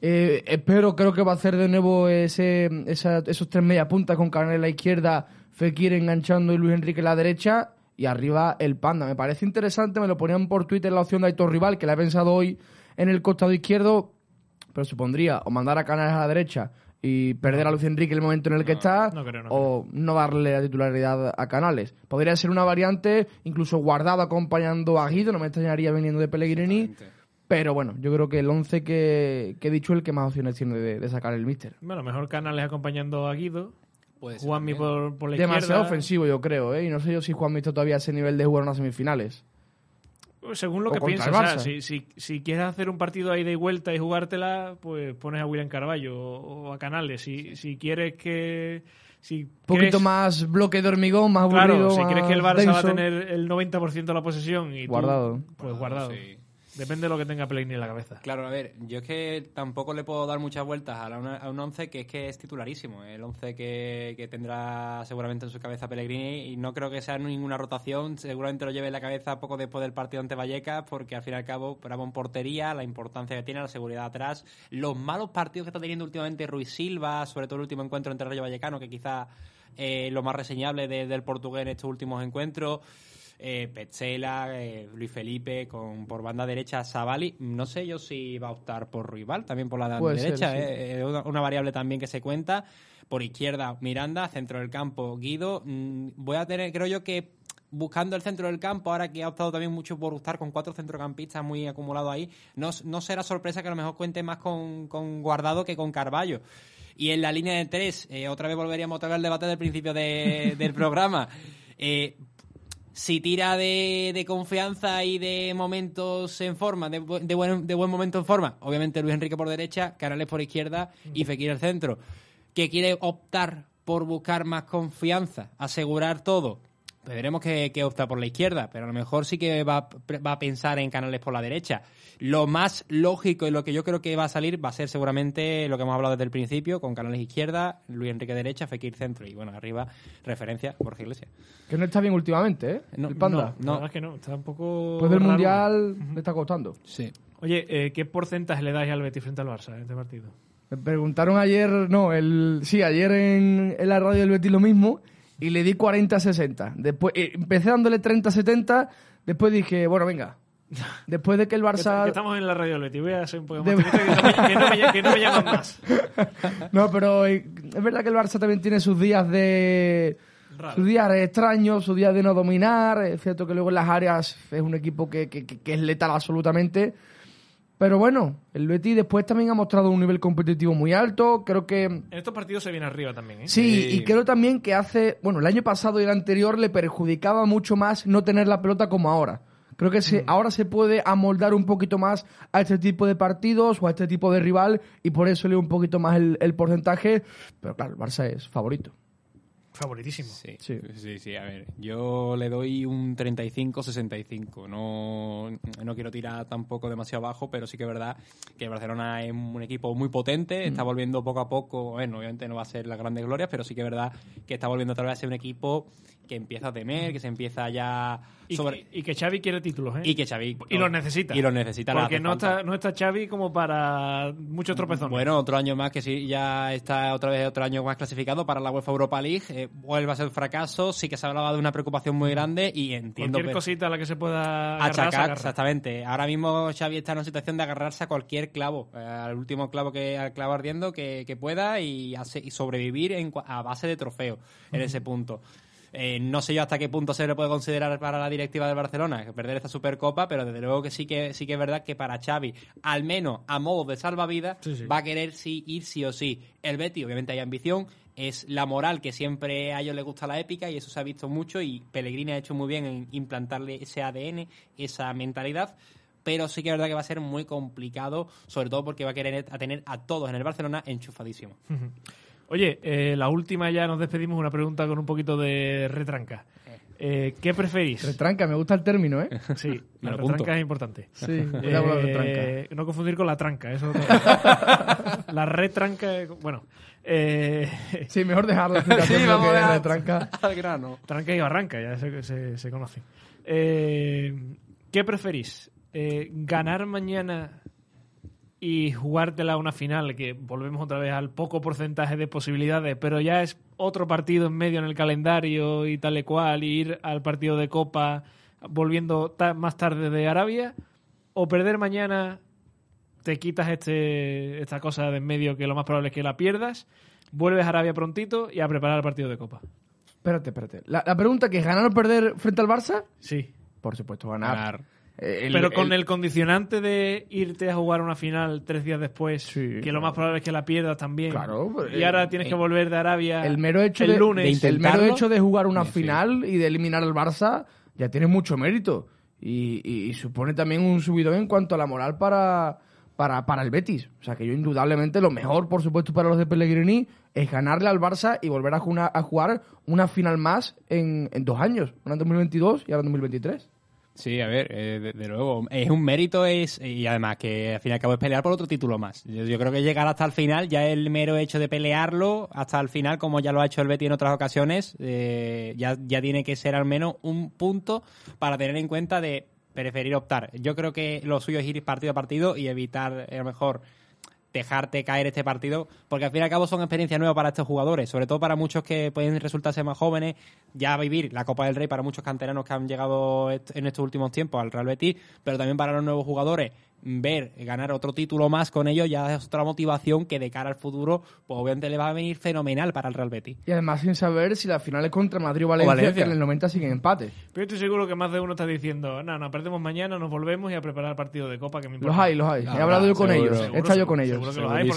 [SPEAKER 3] Eh, espero, creo que va a hacer de nuevo ese, esa- esos tres media puntas con Canela a la izquierda, Fekir enganchando y Luis Enrique a la derecha. Y arriba el Panda. Me parece interesante, me lo ponían por Twitter la opción de Aitor Rival, que la he pensado hoy en el costado izquierdo, pero supondría o mandar a Canales a la derecha y perder a Luis Enrique en el momento en el que está,
[SPEAKER 1] no creo, no
[SPEAKER 3] o no darle la titularidad a Canales. Podría ser una variante, incluso guardado acompañando a Guido, no me extrañaría viniendo de Pellegrini. Pero bueno, yo creo que el 11 que, que he dicho es el que más opciones tiene de, de sacar el míster.
[SPEAKER 1] Bueno, mejor Canales acompañando a Guido.
[SPEAKER 2] Puede ser
[SPEAKER 1] Juanmi por, por la
[SPEAKER 3] Demasiado
[SPEAKER 1] izquierda.
[SPEAKER 3] ofensivo, yo creo, ¿eh? Y no sé yo si Juan está todavía a ese nivel de jugar unas semifinales.
[SPEAKER 1] Según lo
[SPEAKER 3] O
[SPEAKER 1] que piensas, o sea, si, si, si quieres hacer un partido ahí de vuelta y jugártela, pues pones a William Carballo o, o a Canales. Si, si quieres que... Si
[SPEAKER 3] Un poquito
[SPEAKER 1] crees-
[SPEAKER 3] más bloque de hormigón, más aburrido,
[SPEAKER 1] Claro, si crees que el Barça va a tener el 90% de la posesión y tú,
[SPEAKER 3] Guardado.
[SPEAKER 1] pues guardado.
[SPEAKER 2] sí.
[SPEAKER 1] Depende de lo que tenga Pellegrini en la cabeza.
[SPEAKER 2] Claro, a ver, yo es que tampoco le puedo dar muchas vueltas a, la- un 11 que es que es titularísimo. El 11 que, que tendrá seguramente en su cabeza Pellegrini y no creo que sea ninguna rotación. Seguramente lo lleve en la cabeza poco después del partido ante Vallecas porque al fin y al cabo, en portería, la importancia que tiene, la seguridad atrás, los malos partidos que está teniendo últimamente Ruiz Silva, sobre todo el último encuentro entre Rayo Vallecano, que quizá eh, lo más reseñable de- del portugués en estos últimos encuentros eh, Petzela, eh, Luis Felipe, con por banda derecha Savali. No sé yo si va a optar por rival, también por la
[SPEAKER 3] Puede ser,
[SPEAKER 2] derecha,
[SPEAKER 3] sí.
[SPEAKER 2] eh, eh, una, una variable también que se cuenta. Por izquierda Miranda, centro del campo Guido. Mm, voy a tener, creo yo que buscando el centro del campo, ahora que ha optado también mucho por estar con cuatro centrocampistas muy acumulados ahí, no, no será sorpresa que a lo mejor cuente más con, con Guardado que con Carballo. Y en la línea de tres, eh, otra vez volveríamos a tocar el debate del principio de- del programa. Eh, si tira de, confianza y de momentos en forma, de, de buen, de buen momento en forma, obviamente Luis Enrique por derecha, Canales por izquierda y Fekir al centro. Que quiere optar por buscar más confianza, asegurar todo. Pues veremos que, opta por la izquierda, pero a lo mejor sí que va, va a pensar en Canales por la derecha. Lo más lógico y lo que yo creo que va a salir va a ser seguramente lo que hemos hablado desde el principio, con Canales izquierda, Luis Enrique derecha, Fekir centro y bueno, arriba referencia Borja Iglesias.
[SPEAKER 3] Que no está bien últimamente, ¿eh?
[SPEAKER 2] No,
[SPEAKER 3] el Panda.
[SPEAKER 1] No, la verdad es que no. Está un poco...
[SPEAKER 3] Después del
[SPEAKER 1] raro.
[SPEAKER 3] Mundial le está costando.
[SPEAKER 2] Sí.
[SPEAKER 1] Oye, eh, ¿qué porcentaje le dais al Betis frente al Barça en este partido?
[SPEAKER 3] Me preguntaron ayer, no, el, sí, ayer en, en la radio del Betis lo mismo y le di 40-60. Después eh, empecé dándole 30-70, después dije, bueno, venga. Después de que el
[SPEAKER 1] que
[SPEAKER 3] Barça...
[SPEAKER 1] estamos en la radio del Betis. Voy a ser un poco
[SPEAKER 3] De-
[SPEAKER 1] más optimista, que, no me, que no llaman más.
[SPEAKER 3] No, pero eh, es verdad que el Barça también tiene sus días de...
[SPEAKER 1] Raro.
[SPEAKER 3] Sus días extraños, sus días de no dominar. Es cierto que luego en las áreas es un equipo que, que- que- es letal absolutamente. Pero bueno, el Betis después también ha mostrado un nivel competitivo muy alto. Creo que
[SPEAKER 1] En estos partidos se viene arriba también, ¿eh?
[SPEAKER 3] Sí,
[SPEAKER 2] Sí.
[SPEAKER 3] y creo también que hace, bueno, el año pasado y el anterior le perjudicaba mucho más no tener la pelota como ahora. Creo que se, ahora se puede amoldar un poquito más a este tipo de partidos o a este tipo de rival y por eso leo un poquito más el, el porcentaje. Pero claro, el Barça es favorito.
[SPEAKER 1] Favoritísimo.
[SPEAKER 2] Sí,
[SPEAKER 3] Sí.
[SPEAKER 2] sí, sí, a ver, yo le doy un 35-65, no, no quiero tirar tampoco demasiado bajo, pero sí que es verdad que el Barcelona es un equipo muy potente,
[SPEAKER 3] Mm.
[SPEAKER 2] está volviendo poco a poco, bueno, obviamente no va a ser las grandes glorias, pero sí que es verdad que está volviendo otra vez a ser un equipo que empieza a temer, que se empieza ya
[SPEAKER 1] Y,
[SPEAKER 2] sobre...
[SPEAKER 1] que, y que Xavi quiere títulos, ¿eh?
[SPEAKER 2] Y que Xavi...
[SPEAKER 1] Y los necesita.
[SPEAKER 2] Y los necesita.
[SPEAKER 1] Porque no
[SPEAKER 2] falta.
[SPEAKER 1] está, no está Xavi como para muchos tropezones.
[SPEAKER 2] Bueno, otro año más que sí, ya está otra vez otro año más clasificado para la UEFA Europa League. eh, vuelve a ser fracaso, sí que se hablaba de una preocupación muy grande y entiendo
[SPEAKER 1] Cualquier cosita a la que se pueda agarrar,
[SPEAKER 2] achacar, exactamente. Ahora mismo Xavi está en una situación de agarrarse a cualquier clavo, eh, al último clavo que al clavo ardiendo que, que pueda y, hace- y sobrevivir en a base de trofeo en ese punto. Eh, no sé yo hasta qué punto se le puede considerar para la directiva del Barcelona perder esta Supercopa, pero desde luego que sí que sí que es verdad que para Xavi, al menos a modo de salvavidas,
[SPEAKER 1] Sí, sí.
[SPEAKER 2] va a querer sí ir sí o sí. El Betty, obviamente hay ambición, es la moral que siempre a ellos les gusta la épica y eso se ha visto mucho y Pellegrini ha hecho muy bien en implantarle ese ADN, esa mentalidad. Pero sí que es verdad que va a ser muy complicado, sobre todo porque va a querer a tener a todos en el Barcelona enchufadísimos.
[SPEAKER 1] Oye, eh, la última ya nos despedimos. Una pregunta con un poquito de retranca. Eh, ¿Qué preferís?
[SPEAKER 3] Retranca, me gusta el término, ¿eh?
[SPEAKER 1] Sí, la retranca es importante.
[SPEAKER 3] Sí, cuidado con la retranca.
[SPEAKER 1] Eh, no confundir con la tranca, eso. La retranca, eh, bueno, eh,
[SPEAKER 3] Sí, mejor dejar la explicación
[SPEAKER 2] Sí, vamos
[SPEAKER 3] que
[SPEAKER 2] a
[SPEAKER 3] retranca.
[SPEAKER 2] Al grano.
[SPEAKER 1] tranca y barranca, ya se, se, se conocen. Eh, ¿Qué preferís? Eh, ¿Ganar mañana y jugártela a una final, que volvemos otra vez al poco porcentaje de posibilidades, pero ya es otro partido en medio en el calendario y tal y cual, y ir al partido de Copa volviendo ta- más tarde de Arabia, o perder mañana, te quitas este, esta cosa de en medio que lo más probable es que la pierdas, vuelves a Arabia prontito y a preparar el partido de Copa.
[SPEAKER 3] Espérate, espérate. La, la pregunta que es, ¿ganar o perder frente al Barça?
[SPEAKER 1] Sí.
[SPEAKER 3] Por supuesto, ganar.
[SPEAKER 2] Ganar.
[SPEAKER 3] Eh, el-
[SPEAKER 1] Pero con
[SPEAKER 3] el-
[SPEAKER 1] el condicionante de irte a jugar una final tres días después,
[SPEAKER 3] Sí,
[SPEAKER 1] que lo más probable es que la pierdas también.
[SPEAKER 3] Claro, pues,
[SPEAKER 1] y ahora
[SPEAKER 3] eh,
[SPEAKER 1] tienes que
[SPEAKER 2] eh,
[SPEAKER 1] volver de Arabia
[SPEAKER 3] el mero hecho
[SPEAKER 1] el
[SPEAKER 3] de,
[SPEAKER 1] lunes.
[SPEAKER 2] de
[SPEAKER 3] el mero hecho de jugar una
[SPEAKER 2] Sí, sí.
[SPEAKER 3] final y de eliminar al Barça ya tiene mucho mérito y, y- y supone también un subidón en cuanto a la moral para, para, para el Betis. O sea que yo indudablemente lo mejor, por supuesto, para los de Pellegrini es ganarle al Barça y volver a, juna- a jugar una final más en, en dos años, una en 2022 y ahora en 2023.
[SPEAKER 2] Sí, a ver, eh, de- de luego, es un mérito es y además que al fin y al cabo es pelear por otro título más. Yo, yo creo que llegar hasta el final, ya el mero hecho de pelearlo hasta el final, como ya lo ha hecho el Betty en otras ocasiones, eh, ya, ya tiene que ser al menos un punto para tener en cuenta de preferir optar. Yo creo que lo suyo es ir partido a partido y evitar a lo mejor dejarte caer este partido, porque al fin y al cabo son experiencias nuevas para estos jugadores, sobre todo para muchos que pueden resultarse más jóvenes, ya vivir la Copa del Rey para muchos canteranos que han llegado en estos últimos tiempos al Real Betis, pero también para los nuevos jugadores ver ganar otro título más con ellos ya es otra motivación que de cara al futuro, pues obviamente le va a venir fenomenal para el Real Betis.
[SPEAKER 3] Y además sin saber si la final es contra Madrid o Valencia,
[SPEAKER 2] Valencia.
[SPEAKER 3] que en el 90 siguen empate.
[SPEAKER 1] Pero estoy seguro que más de uno está diciendo, no, no, perdemos mañana, nos volvemos y a preparar el partido de Copa que me importa.
[SPEAKER 3] Los hay, los hay. He hablado yo con
[SPEAKER 2] seguro.
[SPEAKER 3] ellos.
[SPEAKER 2] Seguro,
[SPEAKER 3] He estado yo con ellos.
[SPEAKER 1] Seguro que los hay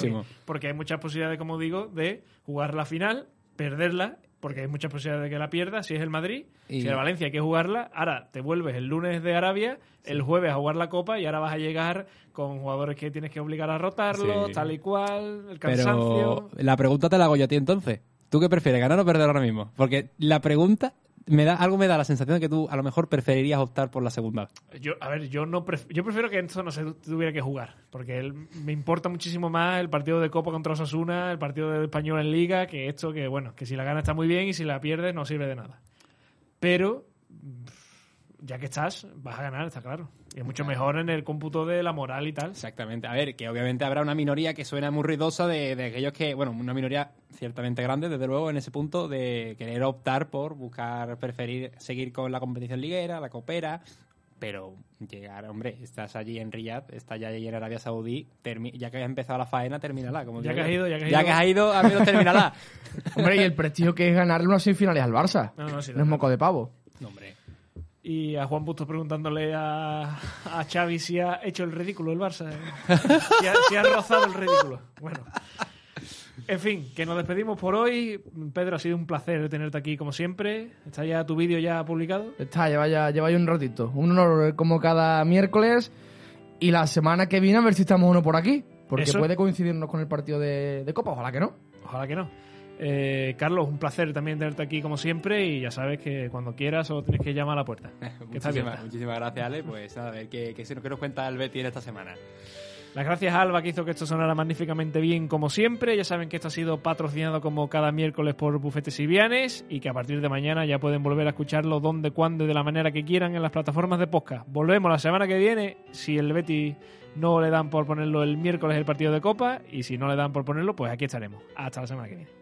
[SPEAKER 1] porque hay muchas posibilidades, como digo, de jugar la final, perderla, porque hay muchas posibilidades de que la pierdas, si es el Madrid,
[SPEAKER 2] Y-
[SPEAKER 1] si el Valencia hay que jugarla, ahora te vuelves el lunes de Arabia, el jueves a jugar la Copa y ahora vas a llegar con jugadores que tienes que obligar a rotarlo,
[SPEAKER 2] Sí.
[SPEAKER 1] tal y cual, el cansancio...
[SPEAKER 2] Pero la pregunta te la hago yo a ti entonces. ¿Tú qué prefieres, ganar o perder ahora mismo? Porque la pregunta me da algo me da la sensación de que tú a lo mejor preferirías optar por la segunda.
[SPEAKER 1] Yo, a ver, yo no pref- yo prefiero que esto no se tuviera que jugar, porque el- me importa muchísimo más el partido de Copa contra Osasuna, el partido de Español en Liga, que esto que, bueno, que si la gana está muy bien y si la pierdes no sirve de nada. Pero, ya que estás, vas a ganar, está claro. Es mucho mejor en el cómputo de la moral y tal.
[SPEAKER 2] Exactamente. A ver, que obviamente habrá una minoría que suena muy ruidosa de, de aquellos que, bueno, una minoría ciertamente grande, desde luego, en ese punto de querer optar por buscar, preferir seguir con la competición liguera, la copera. Pero llegar, hombre, estás allí en Riyadh, estás ya allí en Arabia Saudí, ya que has empezado la faena, termínala. Como
[SPEAKER 1] Ya que has ido, ya que has
[SPEAKER 2] ya
[SPEAKER 1] ido.
[SPEAKER 2] que has ido, al menos termínala.
[SPEAKER 3] Hombre, y el prestigio que es ganarle unas semifinales al Barça.
[SPEAKER 1] No, no, sí,
[SPEAKER 3] no es moco de pavo.
[SPEAKER 2] No, hombre.
[SPEAKER 1] Y a Juan Bustos preguntándole a, a Xavi si ha hecho el ridículo el Barça. ¿eh? Si, ha, si ha rozado el ridículo. Bueno. En fin, que nos despedimos por hoy. Pedro, ha sido un placer tenerte aquí como siempre. ¿Está ya tu vídeo ya publicado?
[SPEAKER 3] Está, lleva ya, lleva ya un ratito. Un honor eh, como cada miércoles. Y la semana que viene a ver si estamos uno por aquí. Porque
[SPEAKER 1] Eso.
[SPEAKER 3] puede coincidirnos con el partido de, de Copa, ojalá que no.
[SPEAKER 1] Ojalá que no. Eh, Carlos, un placer también tenerte aquí como siempre y ya sabes que cuando quieras solo tienes que llamar a la puerta.
[SPEAKER 2] Muchísimas, muchísimas gracias, Ale. Pues nada, a ver qué, qué, qué nos cuenta el Betty en esta semana.
[SPEAKER 1] Las gracias a Alba que hizo que esto sonara magníficamente bien como siempre. Ya saben que esto ha sido patrocinado como cada miércoles por Bufetes y Vianes y que a partir de mañana ya pueden volver a escucharlo donde, cuando y de la manera que quieran en las plataformas de podcast. Volvemos la semana que viene si el Betty no le dan por ponerlo el miércoles el partido de Copa y si no le dan por ponerlo pues aquí estaremos. Hasta la semana que viene.